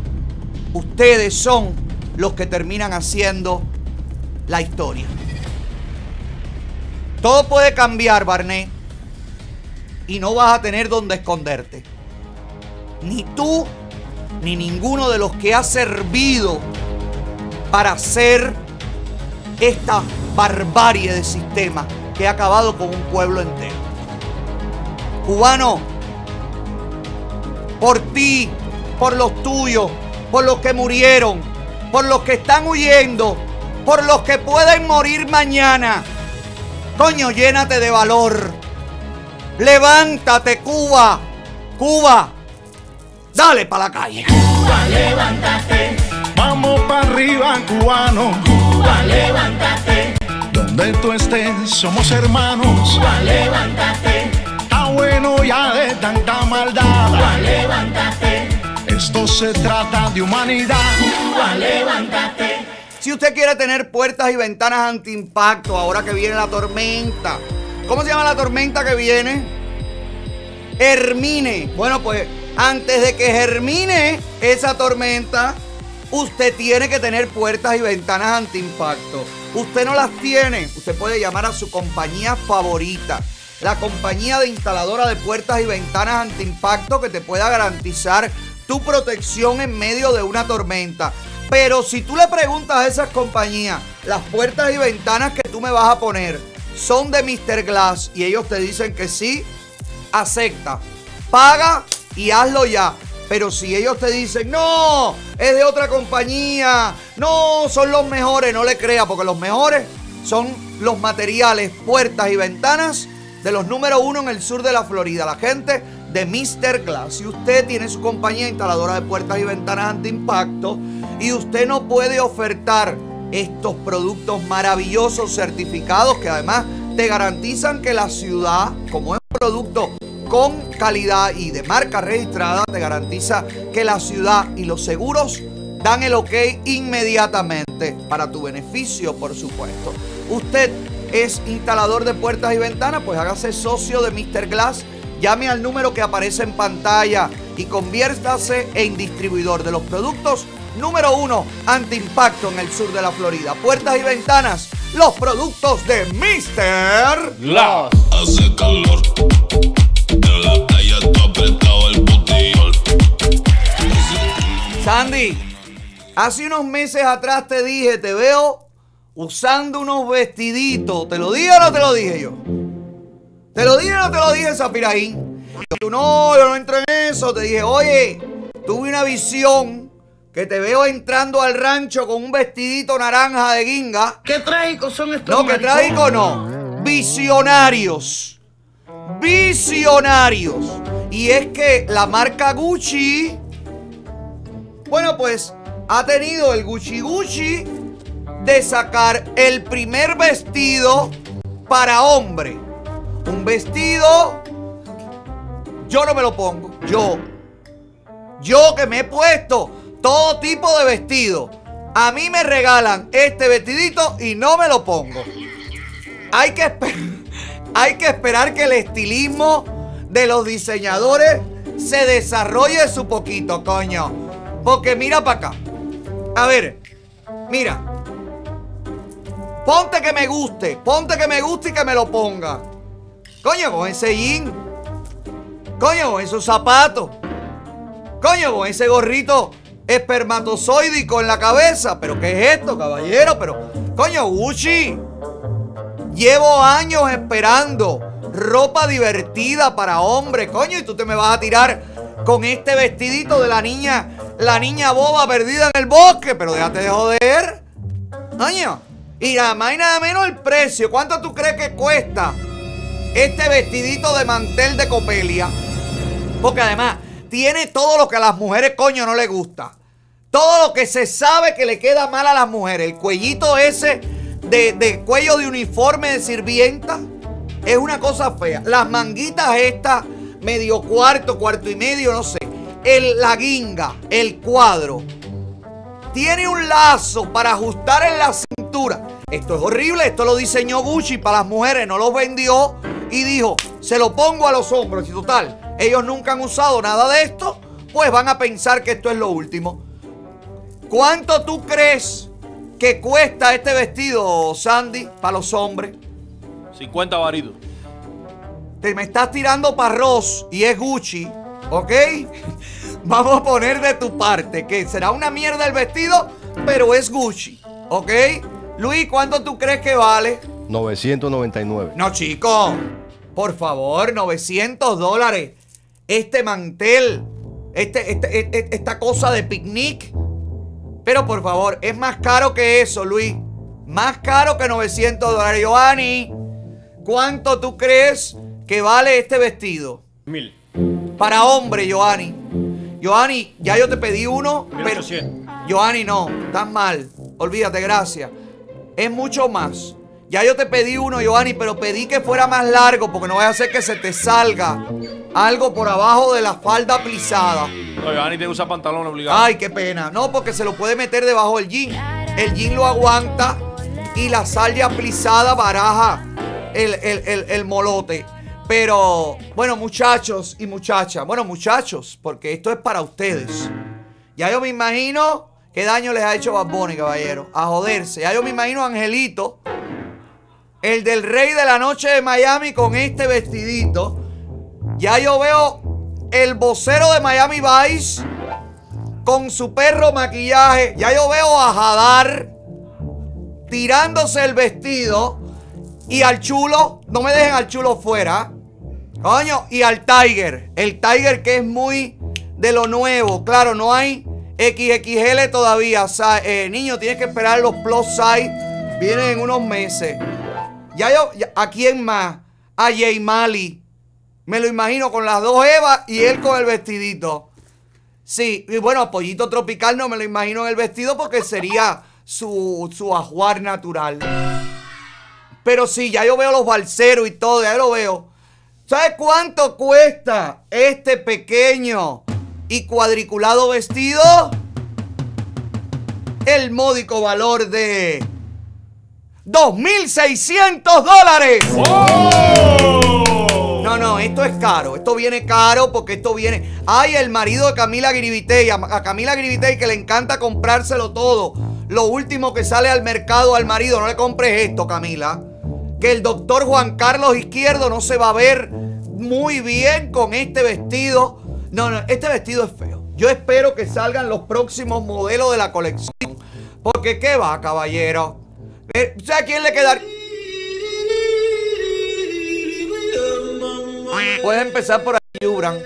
ustedes son los que terminan haciendo la historia. Todo puede cambiar, Barney. Y no vas a tener donde esconderte. Ni tú, ni ninguno de los que ha servido para hacer esta barbarie de sistema que ha acabado con un pueblo entero. Cubano, por ti, por los tuyos, por los que murieron, por los que están huyendo, por los que pueden morir mañana. Coño, llénate de valor. Levántate, Cuba. Cuba. Dale para la calle. Cuba, levántate. Vamos para arriba, cubano. Cuba, levántate. Donde tú estés, somos hermanos. Cuba, levántate. Está bueno ya de tanta maldad. Cuba, levántate. Esto se trata de humanidad. Cuba, levántate. Si usted quiere tener puertas y ventanas anti-impacto ahora que viene la tormenta. ¿Cómo se llama la tormenta que viene? Hermine. Bueno, pues antes de que germine esa tormenta, usted tiene que tener puertas y ventanas anti-impacto. Usted no las tiene. Usted puede llamar a su compañía favorita. La compañía de instaladora de puertas y ventanas anti-impacto que te pueda garantizar tu protección en medio de una tormenta. Pero si tú le preguntas a esas compañías, las puertas y ventanas que tú me vas a poner son de Mr. Glass y ellos te dicen que sí, acepta, paga y hazlo ya. Pero si ellos te dicen, no, es de otra compañía, no, son los mejores, no le crea, porque los mejores son los materiales, puertas y ventanas de los número uno en el sur de la Florida. La gente de Mr. Glass. Si usted tiene su compañía instaladora de puertas y ventanas anti-impacto y usted no puede ofertar estos productos maravillosos certificados que además te garantizan que la ciudad, como es un producto con calidad y de marca registrada, te garantiza que la ciudad y los seguros dan el ok inmediatamente para tu beneficio, por supuesto. Usted es instalador de puertas y ventanas, pues hágase socio de Mr. Glass Llame al número que aparece en pantalla y conviértase en distribuidor de los productos número uno anti-impacto en el sur de la Florida. Puertas y ventanas, los productos de Mr. Glass. Hace calor. En la playa tú apretado el botellón. Sandy, hace unos meses atrás te dije, te veo usando unos vestiditos. ¿Te lo dije o no te lo dije yo? ¿Te lo dije o no te lo dije, Zapiraín? Y tú, no, yo no entro en eso. Te dije, oye, tuve una visión que te veo entrando al rancho con un vestidito naranja de guinga. ¿Qué trágicos son estos No, maricones? trágico no. Visionarios. Visionarios. Y es que la marca Gucci, bueno, pues ha tenido el Gucci Gucci de sacar el primer vestido para hombre. Un vestido, yo no me lo pongo. Yo, yo que me he puesto todo tipo de vestido. A mí me regalan este vestidito y no me lo pongo. Hay que, hay que esperar que el estilismo de los diseñadores se desarrolle su poquito, coño. Porque mira para acá. A ver, mira. Ponte que me guste, ponte que me guste y que me lo ponga. Coño, con ese jean. Coño, con esos zapatos. Coño, con ese gorrito espermatozoidico en la cabeza. ¿Pero qué es esto, caballero? Pero, coño, Gucci. Llevo años esperando ropa divertida para hombre, coño, y tú te me vas a tirar con este vestidito de la niña, la niña boba perdida en el bosque, pero déjate de joder. Coño, y nada más y nada menos el precio. ¿Cuánto tú crees que cuesta este vestidito de mantel de copelia? Porque además tiene todo lo que a las mujeres, coño, no les gusta. Todo lo que se sabe que le queda mal a las mujeres. El cuellito ese de, de cuello de uniforme de sirvienta es una cosa fea. Las manguitas estas, medio cuarto, cuarto y medio, no sé. El, la guinga, el cuadro. Tiene un lazo para ajustar en la cintura. Esto es horrible, esto lo diseñó Gucci para las mujeres, no lo vendió y dijo, se lo pongo a los hombros. Y total, ellos nunca han usado nada de esto, pues van a pensar que esto es lo último. ¿Cuánto tú crees que cuesta este vestido, Sandy, para los hombres? 50 varitos. Te me estás tirando para arroz y es Gucci, ¿ok? Vamos a poner de tu parte que será una mierda el vestido, pero es Gucci, ¿ok? Luis, ¿cuánto tú crees que vale? 999. No, chico. Por favor, 900 dólares. Este mantel. Este, este- este- esta cosa de picnic. Pero por favor, es más caro que eso, Luis. Más caro que 900 dólares. Giovanni, ¿cuánto tú crees que vale este vestido? Mil. Para hombre, Giovanni. Giovanni, ya yo te pedí uno, pero... Giovanni, no, tan mal. Olvídate, gracias. Es mucho más. Ya yo te pedí uno, Giovanni, pero pedí que fuera más largo porque no vaya a hacer que se te salga algo por abajo de la falda plisada. No, Giovanni tiene que usar pantalón obligado. Ay, qué pena. No, porque se lo puede meter debajo del jean. El jean lo aguanta y la salda plisada baraja el, el- el- el molote. Pero, bueno, muchachos y muchachas. Bueno, muchachos, porque esto es para ustedes. Ya yo me imagino qué daño les ha hecho Bad Bunny, caballero. A joderse. Ya yo me imagino a Angelito, el del rey de la noche de Miami con este vestidito. Ya yo veo el vocero de Miami Vice con su perro maquillaje. Ya yo veo a Jadar tirándose el vestido y al chulo, no me dejen al chulo fuera. Coño, y al Tiger. El Tiger que es muy de lo nuevo. Claro, no hay XXL todavía. O sea, eh, niño, tienes que esperar los plus size. Vienen en unos meses. Ya yo, ¿a quién más? A Jay Mali. Me lo imagino con las dos Evas y él con el vestidito. Sí, y bueno, Pollito Tropical no me lo imagino en el vestido porque sería su, su ajuar natural. Pero sí, ya yo veo los balseros y todo, ya lo veo. ¿Sabes cuánto cuesta este pequeño y cuadriculado vestido? El módico valor de 2.600 dólares. No, no, esto es caro. Esto viene caro porque esto viene. Ay, el marido de Camila Gribitey. A, a Camila Gribitey que le encanta comprárselo todo. Lo último que sale al mercado al marido. No le compres esto, Camila. Que el doctor Juan Carlos Izquierdo no se va a ver muy bien con este vestido. No, no, este vestido es feo. Yo espero que salgan los próximos modelos de la colección. Porque, ¿qué va, caballero? Eh, ¿Sabe a quién le queda? Puedes empezar por ahí, Yubran.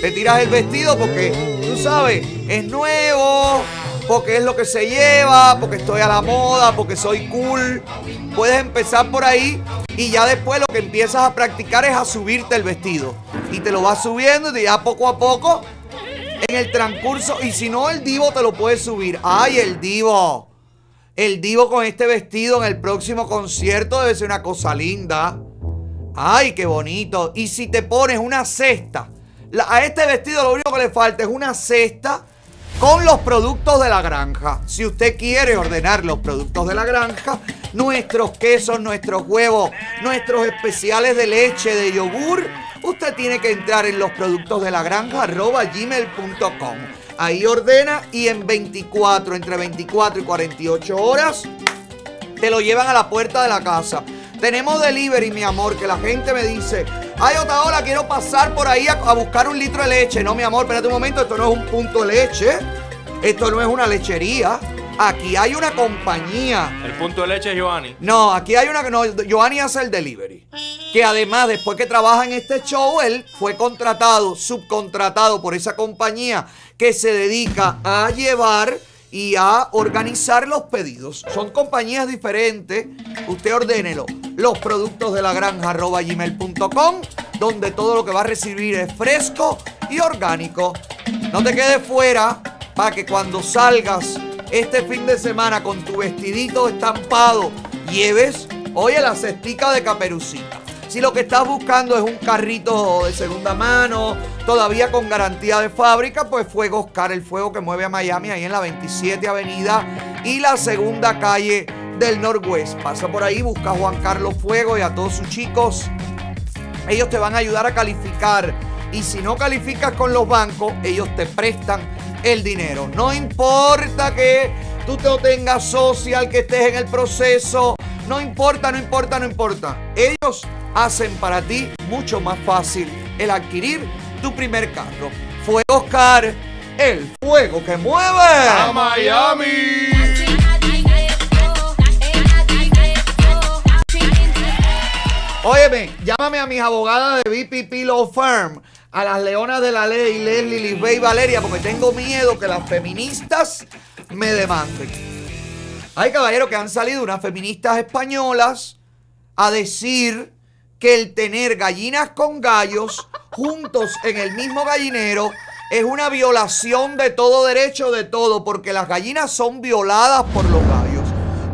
Te tiras el vestido porque, tú sabes, es nuevo, porque es lo que se lleva, porque estoy a la moda, porque soy cool. Puedes empezar por ahí y ya después lo que empiezas a practicar es a subirte el vestido. Y te lo vas subiendo y ya poco a poco, en el transcurso, y si no, el divo te lo puedes subir. ¡Ay, el divo! El divo con este vestido en el próximo concierto debe ser una cosa linda. Ay, qué bonito. Y si te pones una cesta, a este vestido lo único que le falta es una cesta con los productos de la granja. Si usted quiere ordenar los productos de la granja, nuestros quesos, nuestros huevos, nuestros especiales de leche, de yogur, usted tiene que entrar en los productos de la granja gmail.com. Ahí ordena y en 24, entre 24 y 48 horas, te lo llevan a la puerta de la casa. Tenemos delivery, mi amor, que la gente me dice, ay, otra hora quiero pasar por ahí a, a buscar un litro de leche. No, mi amor, espérate un momento, esto no es un punto de leche. Esto no es una lechería. Aquí hay una compañía. El punto de leche es Giovanni. No, aquí hay una que no, Giovanni hace el delivery. Que además, después que trabaja en este show, él fue contratado, subcontratado por esa compañía que se dedica a llevar y a organizar los pedidos. Son compañías diferentes. Usted ordénelo. Los productos de la granja gmail.com, donde todo lo que va a recibir es fresco y orgánico. No te quedes fuera para que cuando salgas este fin de semana con tu vestidito estampado, lleves, oye, la cestica de caperucita. Si lo que estás buscando es un carrito de segunda mano, todavía con garantía de fábrica, pues Fuego Oscar, el fuego que mueve a Miami, ahí en la 27 Avenida y la segunda calle del Northwest. Pasa por ahí, busca a Juan Carlos Fuego y a todos sus chicos. Ellos te van a ayudar a calificar. Y si no calificas con los bancos, ellos te prestan el dinero. No importa que tú te lo tengas social, que estés en el proceso. No importa, no importa, no importa. Ellos hacen para ti mucho más fácil el adquirir tu primer carro. Fuego Oscar, el fuego que mueve ¡A Miami! Óyeme, llámame a mis abogadas de BPP Law Firm, a las leonas de la ley, Leslie, Lisbeth y Valeria, porque tengo miedo que las feministas me demanden. Hay caballeros que han salido unas feministas españolas a decir que el tener gallinas con gallos juntos en el mismo gallinero es una violación de todo derecho de todo, porque las gallinas son violadas por los gallos.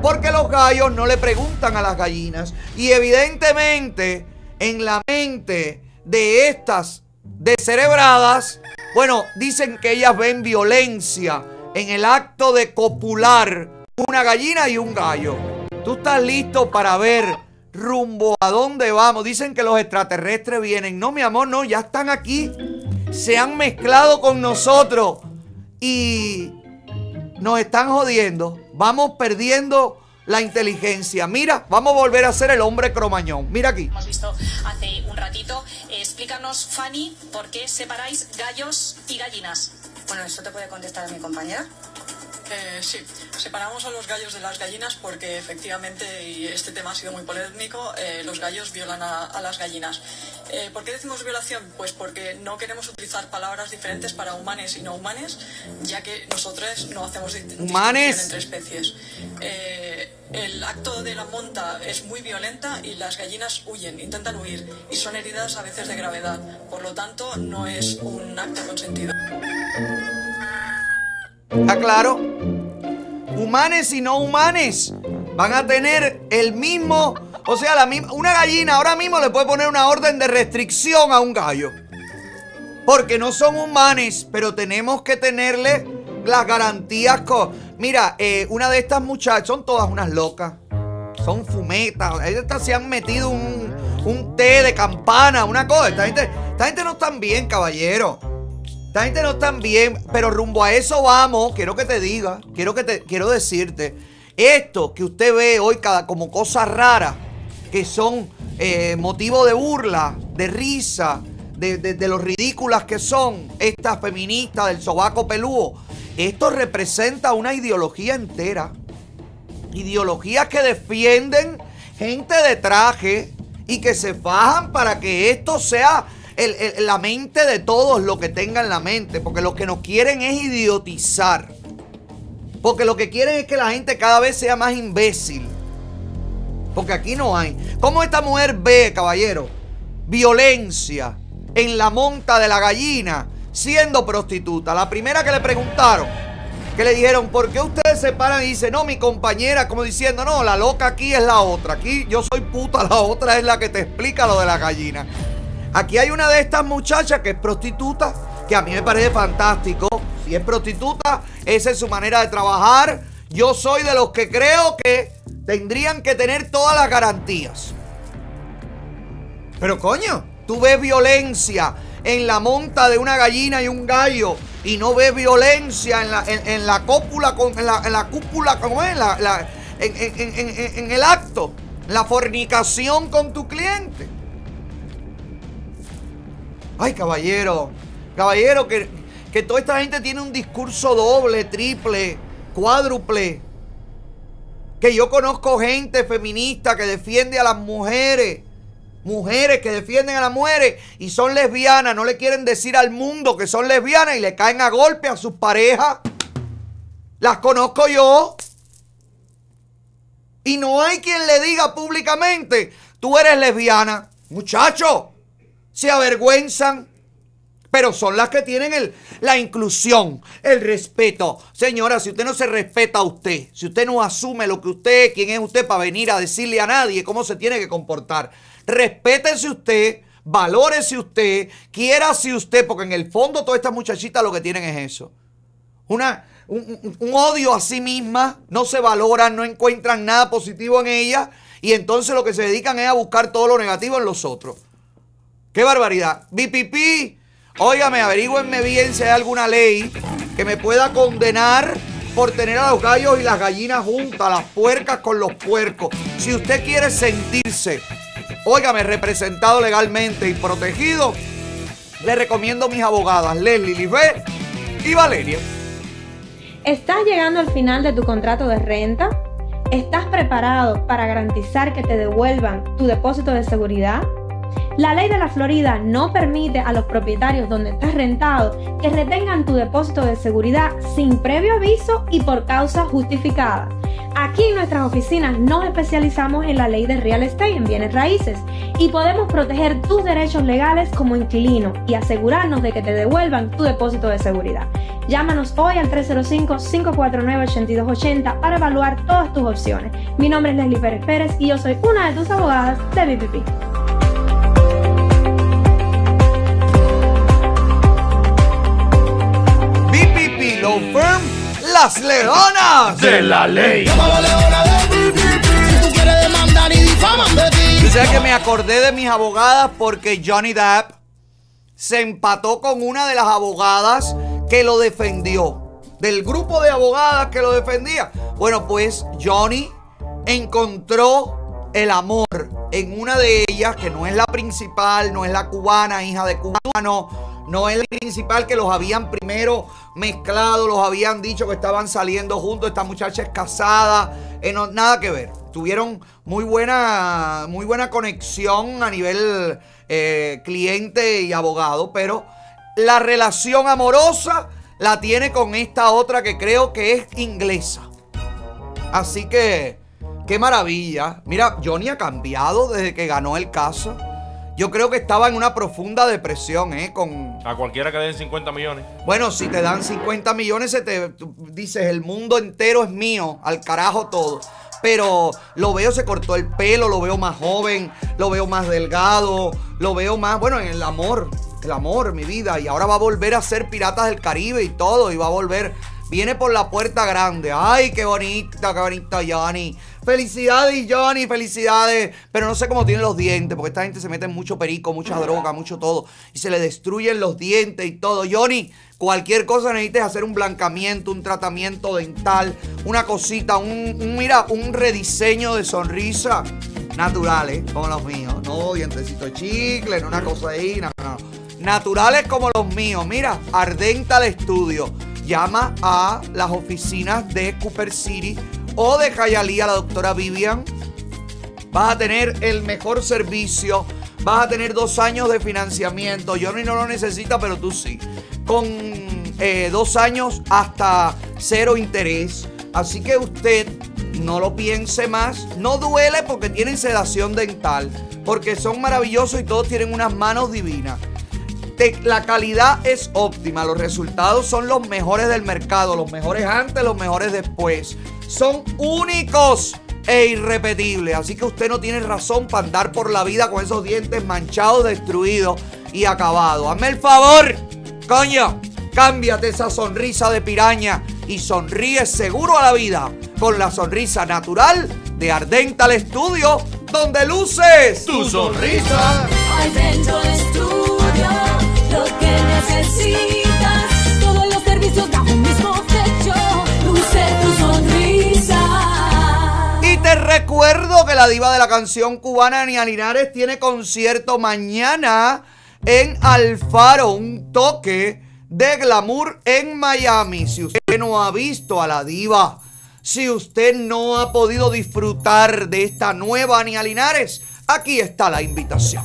Porque los gallos no le preguntan a las gallinas. Y evidentemente, en la mente de estas descerebradas, bueno, dicen que ellas ven violencia en el acto de copular una gallina y un gallo. ¿Tú estás listo para ver rumbo a dónde vamos? Dicen que los extraterrestres vienen. No, mi amor, no, ya están aquí. Se han mezclado con nosotros y nos están jodiendo. Vamos perdiendo la inteligencia. Mira, vamos a volver a ser el hombre cromañón. Mira aquí. Hemos visto hace un ratito. Eh, explícanos, Fanny, por qué separáis gallos y gallinas. Bueno, eso te puede contestar mi compañera. Eh, sí, separamos a los gallos de las gallinas porque efectivamente, y este tema ha sido muy polémico, eh, los gallos violan a, a las gallinas. Eh, ¿Por qué decimos violación? Pues porque no queremos utilizar palabras diferentes para humanes y no humanes, ya que nosotros no hacemos Humanes. entre especies. El acto de la monta es muy violenta y las gallinas huyen, intentan huir y son heridas a veces de gravedad. Por lo tanto, no es un acto consentido. ¿Está claro? Humanes y no humanes van a tener el mismo, o sea, la misma, una gallina ahora mismo le puede poner una orden de restricción a un gallo. Porque no son humanes, pero tenemos que tenerle las garantías. Mira, eh, una de estas muchachas, son todas unas locas. Son fumetas. Estas se han metido un, un té de campana, una cosa. Esta gente, esta gente no están bien, caballero. Esta gente no están bien, pero rumbo a eso vamos. Quiero que te diga, quiero que te, quiero decirte, esto que usted ve hoy cada, como cosas raras, que son eh, motivo de burla, de risa, de, de- de lo ridículas que son estas feministas del sobaco peludo, esto representa una ideología entera. Ideologías que defienden gente de traje y que se fajan para que esto sea la mente de todos lo que tengan en la mente. Porque lo que nos quieren es idiotizar. Porque lo que quieren es que la gente cada vez sea más imbécil. Porque aquí no hay. ¿Cómo esta mujer ve, caballero, violencia en la monta de la gallina siendo prostituta? La primera que le preguntaron, que le dijeron, ¿por qué ustedes se paran y dicen, no, mi compañera, como diciendo, no, la loca aquí es la otra. Aquí yo soy puta, la otra es la que te explica lo de la gallina. Aquí hay una de estas muchachas que es prostituta, que a mí me parece fantástico. Si es prostituta, esa es su manera de trabajar. Yo soy de los que creo que tendrían que tener todas las garantías. Pero coño, tú ves violencia en la monta de una gallina y un gallo y no ves violencia en la, en, la cópula, con, en, la, cúpula, ¿cómo es? En el acto, la fornicación con tu cliente. Ay, caballero, caballero, que, que toda esta gente tiene un discurso doble, triple, cuádruple. Que yo conozco gente feminista que defiende a las mujeres. Mujeres que defienden a las mujeres y son lesbianas, no le quieren decir al mundo que son lesbianas y le caen a golpe a sus parejas. Las conozco yo. Y no hay quien le diga públicamente, tú eres lesbiana. Muchacho, se avergüenzan. Pero son las que tienen el, la inclusión, el respeto. Señora, si usted no se respeta a usted, si usted no asume lo que usted, quién es usted para venir a decirle a nadie cómo se tiene que comportar, respétese usted, valórese usted, quiérase usted, porque en el fondo todas estas muchachitas lo que tienen es eso. Una, un, un- odio a sí misma, no se valoran, no encuentran nada positivo en ella y entonces lo que se dedican es a buscar todo lo negativo en los otros. ¡Qué barbaridad! BPP, óigame, averigüenme bien si hay alguna ley que me pueda condenar por tener a los gallos y las gallinas juntas, las puercas con los puercos. Si usted quiere sentirse, óigame, representado legalmente y protegido, le recomiendo mis abogadas Leslie Lisbeth y Valeria. ¿Estás llegando al final de tu contrato de renta? ¿Estás preparado para garantizar que te devuelvan tu depósito de seguridad? La ley de la Florida no permite a los propietarios donde estás rentado que retengan tu depósito de seguridad sin previo aviso y por causa justificada. Aquí en nuestras oficinas nos especializamos en la ley de real estate en bienes raíces y podemos proteger tus derechos legales como inquilino y asegurarnos de que te devuelvan tu depósito de seguridad. Llámanos hoy al 305-549-8280 para evaluar todas tus opciones. Mi nombre es Leslie Pérez Pérez y yo soy una de tus abogadas de BPP. Firm, las leonas De la ley. Si tú quieres demandar y difaman de ti. Tú sabes que me acordé de mis abogadas porque Johnny Depp se empató con una de las abogadas que lo defendió. Del grupo de abogadas que lo defendía. Bueno, pues Johnny encontró el amor en una de ellas, que no es la principal, no es la cubana, hija de cubano, no es la principal que los habían primero mezclado, los habían dicho que estaban saliendo juntos, esta muchacha es casada, eh, no, nada que ver. Tuvieron muy buena, muy buena conexión a nivel eh, cliente y abogado, pero la relación amorosa la tiene con esta otra que creo que es inglesa. Así que, qué maravilla. Mira, Johnny ha cambiado desde que ganó el caso. Yo creo que estaba en una profunda depresión, ¿eh? Con, A cualquiera que den 50 millones. bueno, si te dan 50 millones, se te tú dices, el mundo entero es mío, al carajo todo. Pero lo veo, se cortó el pelo, lo veo más joven, lo veo más delgado, lo veo más, bueno, en el amor, el amor, mi vida. Y ahora va a volver a ser Piratas del Caribe y todo, y va a volver, viene por la puerta grande. Ay, qué bonita, qué bonita Johnny. Felicidades, Johnny, felicidades. Pero no sé cómo tiene los dientes, porque esta gente se mete en mucho perico, mucha droga, mucho todo. Y se le destruyen los dientes y todo. Johnny, cualquier cosa necesites hacer un blancamiento, un tratamiento dental, una cosita, un, un, mira, un rediseño de sonrisa naturales, como los míos. No dientecito de chicle, no una cosa ahí, no, no. Naturales como los míos. Mira, Ardental Estudio. Llama a las oficinas de Cooper City o de Hialeah, la doctora Vivian. Vas a tener el mejor servicio. Vas a tener dos años de financiamiento. Johnny no lo necesita, pero tú sí. Con eh, dos años hasta cero interés. Así que usted no lo piense más. No duele porque tienen sedación dental. Porque son maravillosos y todos tienen unas manos divinas. Te- la calidad es óptima, los resultados son los mejores del mercado, los mejores antes, los mejores después. Son únicos e irrepetibles, así que usted no tiene razón para andar por la vida con esos dientes manchados, destruidos y acabados. Hazme el favor, coño, Cámbiate esa sonrisa de piraña y sonríe seguro a la vida con la sonrisa natural de Ardental Studio, donde luces tu sonrisa. Adentro del estudio, Y te recuerdo que la diva de la canción cubana Nia Linares tiene concierto mañana en Alfaro, un toque de glamour en Miami. Si usted no ha visto a la diva, si usted no ha podido disfrutar de esta nueva Nia Linares, aquí está la invitación.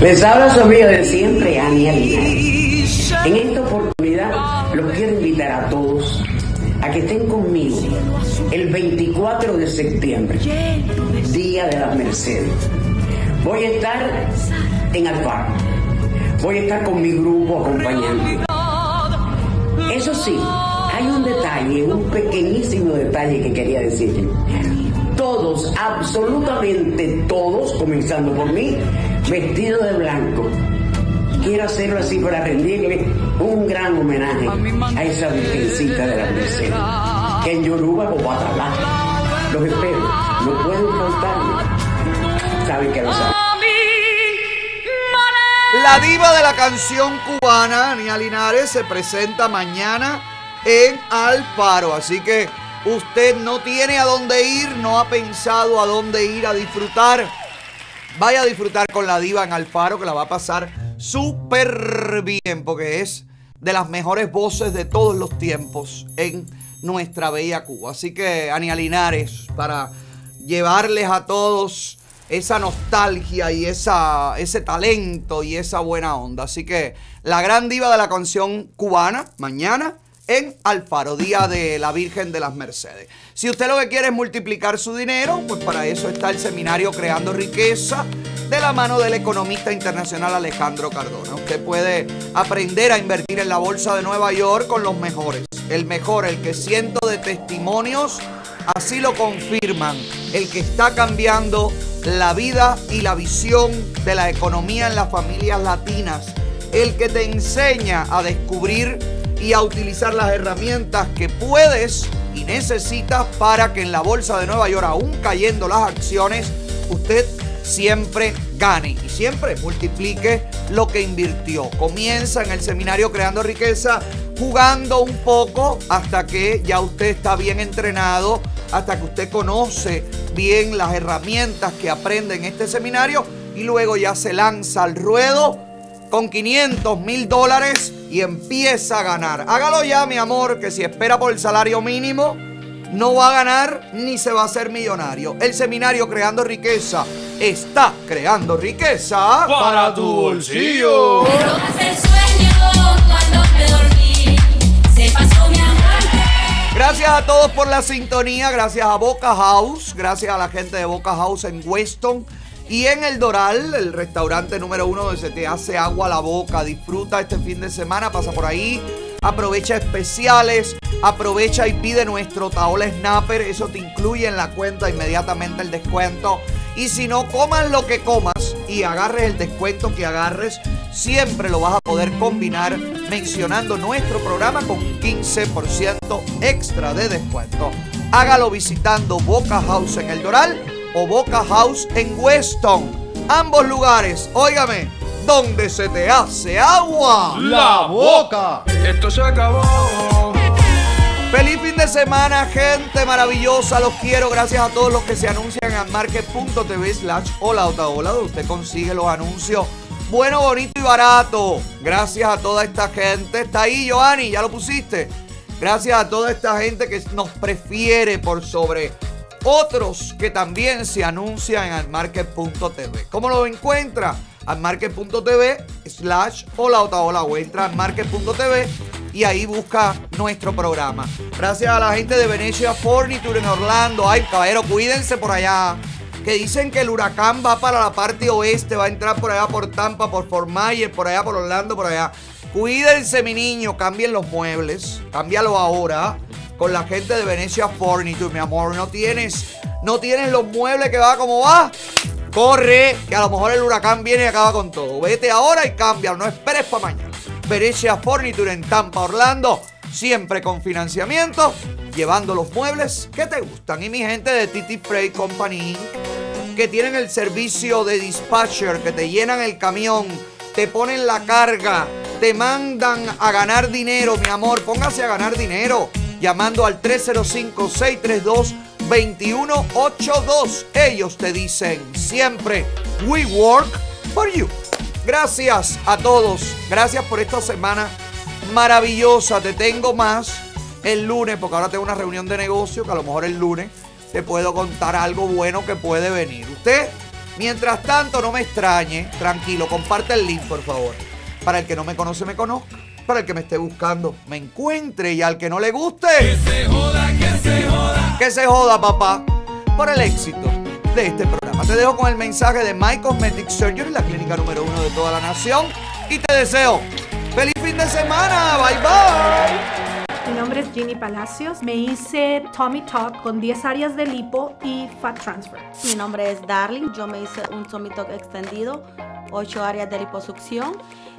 Les habla su de siempre, Ania. En esta oportunidad los quiero invitar a todos a que estén conmigo el 24 de septiembre, Día de las Mercedes. Voy a estar en Alfaro. Voy a estar con mi grupo acompañando. Eso sí, hay un detalle, un pequeñísimo detalle que quería decirle. Todos, absolutamente todos, comenzando por mí, vestidos de blanco. Quiero hacerlo así para rendirle un gran homenaje a esa virgencita de la Mercedes. Que en Yoruba o Guatalá. Los espero, no pueden faltarme. Saben que lo saben. La diva de la canción cubana, Nia Linares, se presenta mañana en Alfaro. Así que usted no tiene a dónde ir, no ha pensado a dónde ir a disfrutar. Vaya a disfrutar con la diva en Alfaro, que la va a pasar súper bien, porque es de las mejores voces de todos los tiempos en nuestra bella Cuba. Así que, Ania Linares, para llevarles a todos esa nostalgia y esa, ese talento y esa buena onda. Así que la gran diva de la canción cubana, mañana en Alfaro, Día de la Virgen de las Mercedes. Si usted lo que quiere es multiplicar su dinero, pues para eso está el seminario Creando Riqueza de la mano del economista internacional Alejandro Cardona. Usted puede aprender a invertir en la Bolsa de Nueva York con los mejores. El mejor, el que cientos de testimonios así lo confirman. El que está cambiando la vida y la visión de la economía en las familias latinas. El que te enseña a descubrir y a utilizar las herramientas que puedes y necesitas para que en la bolsa de Nueva York, aún cayendo las acciones, usted siempre gane y siempre multiplique lo que invirtió. Comienza en el seminario Creando Riqueza jugando un poco hasta que ya usted está bien entrenado, hasta que usted conoce bien las herramientas que aprende en este seminario y luego ya se lanza al ruedo con 500 mil dólares y empieza a ganar. Hágalo ya, mi amor, que si espera por el salario mínimo, no va a ganar ni se va a hacer millonario. El seminario Creando Riqueza está creando riqueza Para tu bolsillo. Gracias a todos por la sintonía, gracias a Boca House, gracias a la gente de Boca House en Weston y en El Doral, el restaurante número uno donde se te hace agua a la boca. Disfruta este fin de semana, pasa por ahí, aprovecha especiales, aprovecha y pide nuestro Taola Snapper, eso te incluye en la cuenta inmediatamente el descuento. Y si no, comas lo que comas y agarres el descuento que agarres, siempre lo vas a poder combinar mencionando nuestro programa con un 15% extra de descuento. Hágalo visitando Boca House en El Doral o Boca House en Weston. Ambos lugares, óigame, donde se te hace agua. La boca. Esto se acabó. Feliz fin de semana, gente maravillosa. Los quiero. Gracias a todos los que se anuncian en market.tv slash hola otra hola, donde usted consigue los anuncios bueno, bonito y barato. Gracias a toda esta gente. Está ahí, Joanny, ya lo pusiste. Gracias a toda esta gente que nos prefiere por sobre otros que también se anuncian en almarket.tv. ¿Cómo lo encuentra? almarket.tv slash hola otra hola o entra almarket.tv y ahí busca nuestro programa. Gracias a la gente de Venecia Furniture en Orlando. Ay, caballero, cuídense por allá. Que dicen que el huracán va para la parte oeste, va a entrar por allá por Tampa, por Fort Myers, por allá por Orlando, por allá. Cuídense, mi niño, cambien los muebles, cámbialo ahora con la gente de Venecia Furniture, mi amor. No tienes, no tienes los muebles que va como va. Corre, que a lo mejor el huracán viene y acaba con todo. Vete ahora y cámbialo, no esperes para mañana. Venecia Furniture en Tampa, Orlando. Siempre con financiamiento, llevando los muebles que te gustan. Y mi gente de Titi Freight Company, que tienen el servicio de dispatcher, que te llenan el camión, te ponen la carga, te mandan a ganar dinero, mi amor. Póngase a ganar dinero llamando al 305-632-2182. Ellos te dicen siempre, we work for you. Gracias a todos. Gracias por esta semana maravillosa. Te tengo más el lunes, porque ahora tengo una reunión de negocio que a lo mejor el lunes te puedo contar algo bueno que puede venir. Usted, mientras tanto, no me extrañe. Tranquilo, comparte el link, por favor. Para el que no me conoce, me conozca. Para el que me esté buscando, me encuentre. Y al que no le guste, que se joda, que se joda. Que se joda, papá. Por el éxito de este programa. Te dejo con el mensaje de My Cosmetic Surgery, la clínica número uno de toda la nación. Y te deseo feliz fin de semana. Bye bye. Mi nombre es Ginny Palacios. Me hice Tommy Talk con 10 áreas de lipo y Fat Transfer. Mi nombre es Darling. Yo me hice un Tommy Talk extendido, 8 áreas de liposucción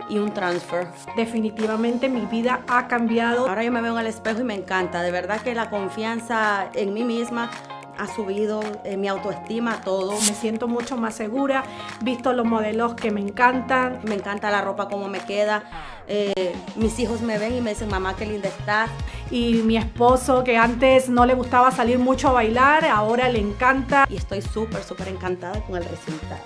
y un transfer. Definitivamente mi vida ha cambiado. Ahora yo me veo en el espejo y me encanta. De verdad que la confianza en mí misma ha subido, eh, mi autoestima, todo. Me siento mucho más segura, visto los modelos que me encantan. Me encanta la ropa, cómo me queda. Eh, mis hijos me ven y me dicen, mamá, qué linda estás. Y mi esposo, que antes no le gustaba salir mucho a bailar, ahora le encanta. Y estoy súper, súper encantada con el resultado.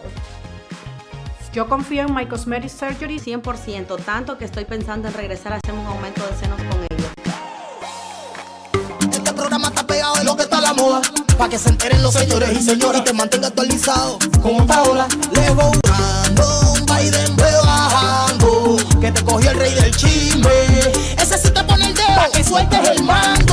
Yo confío en My Cosmetic Surgery 100%, tanto que estoy pensando en regresar a hacer un aumento de senos con ellos. Lo que está la moda. Pa' que se enteren los señores y señoras y te mantenga actualizado. Como esta ola. Le voy un Biden bajando. Que te cogió el rey del chisme. Ese sí te pone el dedo. Pa' que sueltes el mal.